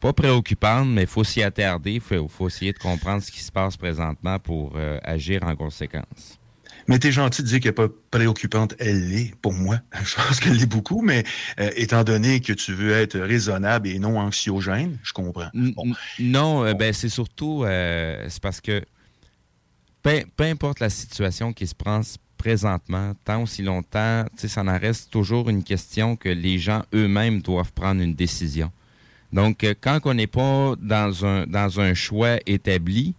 pas préoccupante, mais il faut s'y attarder. Il faut, essayer de comprendre ce qui se passe présentement pour agir en conséquence. Mais t'es gentil de dire qu'elle n'est pas préoccupante. Elle l'est, pour moi. [LAUGHS] Je pense qu'elle l'est beaucoup, mais euh, étant donné que tu veux être raisonnable et non anxiogène, je comprends. Non, euh, ben, c'est surtout euh, c'est parce que peu, peu importe la situation qui se prend présentement, tant aussi longtemps, ça en reste toujours une question que les gens eux-mêmes doivent prendre une décision. Donc, quand on n'est pas dans un, dans un choix établi,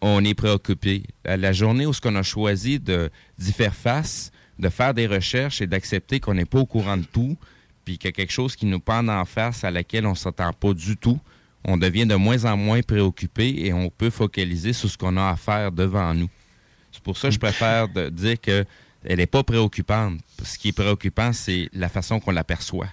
on est préoccupé. À La journée où ce qu'on a choisi de d'y faire face, de faire des recherches et d'accepter qu'on n'est pas au courant de tout, puis qu'il y a quelque chose qui nous pend en face à laquelle on s'attend pas du tout, on devient de moins en moins préoccupé et on peut focaliser sur ce qu'on a à faire devant nous. C'est pour ça que je préfère de dire que elle n'est pas préoccupante. Ce qui est préoccupant, c'est la façon qu'on l'aperçoit.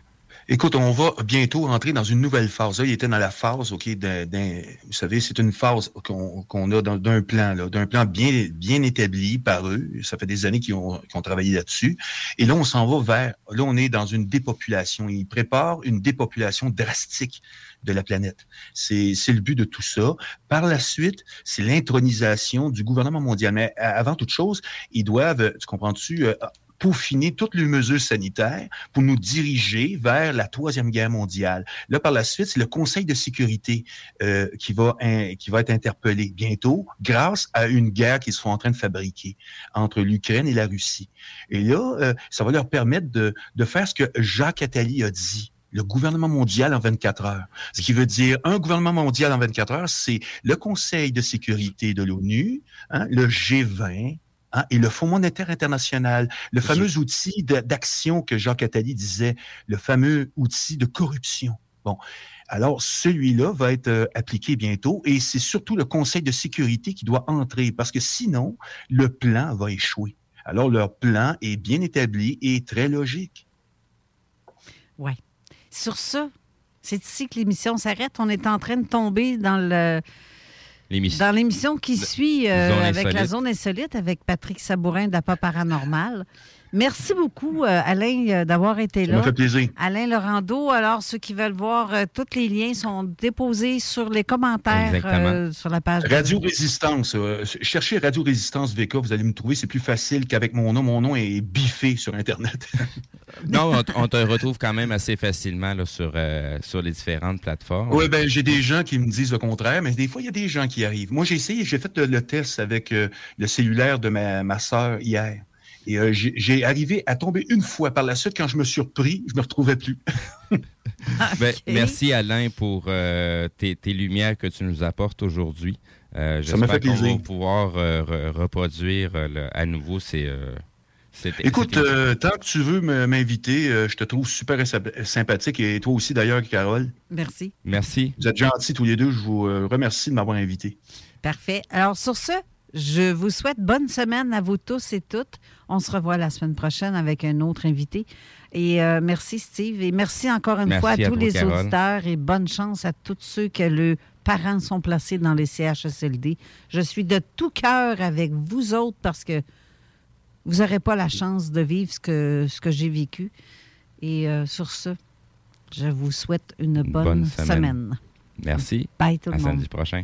Écoute, on va bientôt entrer dans une nouvelle phase. Là, il était dans la phase, OK, d'un, vous savez, c'est une phase qu'on, a d'un plan, d'un plan bien, bien établi par eux. Ça fait des années qu'ils ont, ont travaillé là-dessus. Et là, on s'en va vers, là, on est dans une dépopulation. Ils préparent une dépopulation drastique de la planète. C'est, le but de tout ça. Par la suite, c'est l'intronisation du gouvernement mondial. Mais avant toute chose, ils doivent, tu comprends-tu, euh, peaufiner toutes les mesures sanitaires pour nous diriger vers la troisième guerre mondiale. Là, par la suite, c'est le Conseil de sécurité euh, qui va qui va être interpellé bientôt grâce à une guerre qu'ils sont en train de fabriquer entre l'Ukraine et la Russie. Et là, euh, ça va leur permettre de, de faire ce que Jacques Attali a dit. Le gouvernement mondial en 24 heures. Ce qui veut dire un gouvernement mondial en 24 heures, c'est le Conseil de sécurité de l'ONU, hein, le G20, hein, et le Fonds monétaire international, le fameux outil d'action que Jacques Attali disait, le fameux outil de corruption. Bon, alors celui-là va être euh, appliqué bientôt et c'est surtout le Conseil de sécurité qui doit entrer parce que sinon, le plan va échouer. Alors leur plan est bien établi et très logique. Oui. Sur ça, c'est ici que l'émission s'arrête. On est en train de tomber dans le. Dans l'émission qui suit euh, avec la zone insolite avec Patrick Sabourin d'Apa Paranormal. Merci beaucoup, euh, Alain, euh, d'avoir été Ça là. m'a fait plaisir. Alain Laurando. Alors, ceux qui veulent voir, euh, tous les liens sont déposés sur les commentaires Exactement. euh, sur la page. de- Radio Résistance. euh, cherchez Radio Résistance VK, vous allez me trouver. C'est plus facile qu'avec mon nom. Mon nom est biffé sur Internet. [LAUGHS] Non, on, te retrouve quand même assez facilement là, sur, euh, sur les différentes plateformes. Oui, ben j'ai des gens qui me disent le contraire, mais des fois, il y a des gens qui arrivent. Moi, j'ai essayé, j'ai fait le, le test avec euh, le cellulaire de ma, ma sœur hier. Et euh, j'ai arrivé à tomber une fois. Par la suite, quand je me suis repris, je ne me retrouvais plus. [LAUGHS] Ben, Merci Alain pour euh, tes, tes lumières que tu nous apportes aujourd'hui. Euh, Ça m'a J'espère fait qu'on va plaisir. pouvoir euh, re- reproduire euh, le- à nouveau ces... euh, Écoute, euh, tant que tu veux me- m'inviter, euh, je te trouve super symp- sympathique et toi aussi d'ailleurs, Carole. Merci. Merci. Vous êtes gentils tous les deux. Je vous euh, remercie de m'avoir invité. Parfait. Alors, sur ce, je vous souhaite bonne semaine à vous tous et toutes. On se revoit la semaine prochaine avec un autre invité. Et euh, merci, Steve. Et merci encore une Merci fois à, à tous toi, les Carole. auditeurs et bonne chance à tous ceux que leurs parents sont placés dans les CHSLD. Je suis de tout cœur avec vous autres parce que vous n'aurez pas la chance de vivre ce que, ce que j'ai vécu. Et euh, sur ce, je vous souhaite une bonne, bonne semaine. semaine. Merci. Bye tout le à monde. samedi prochain.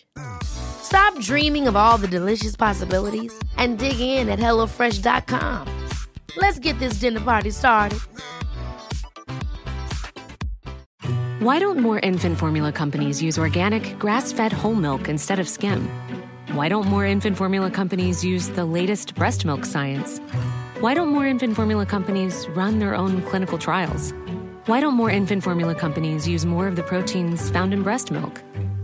Stop dreaming of all the delicious possibilities and dig in at HelloFresh.com. Let's get this dinner party started. Why don't more infant formula companies use organic, grass fed whole milk instead of skim? Why don't more infant formula companies use the latest breast milk science? Why don't more infant formula companies run their own clinical trials? Why don't more infant formula companies use more of the proteins found in breast milk?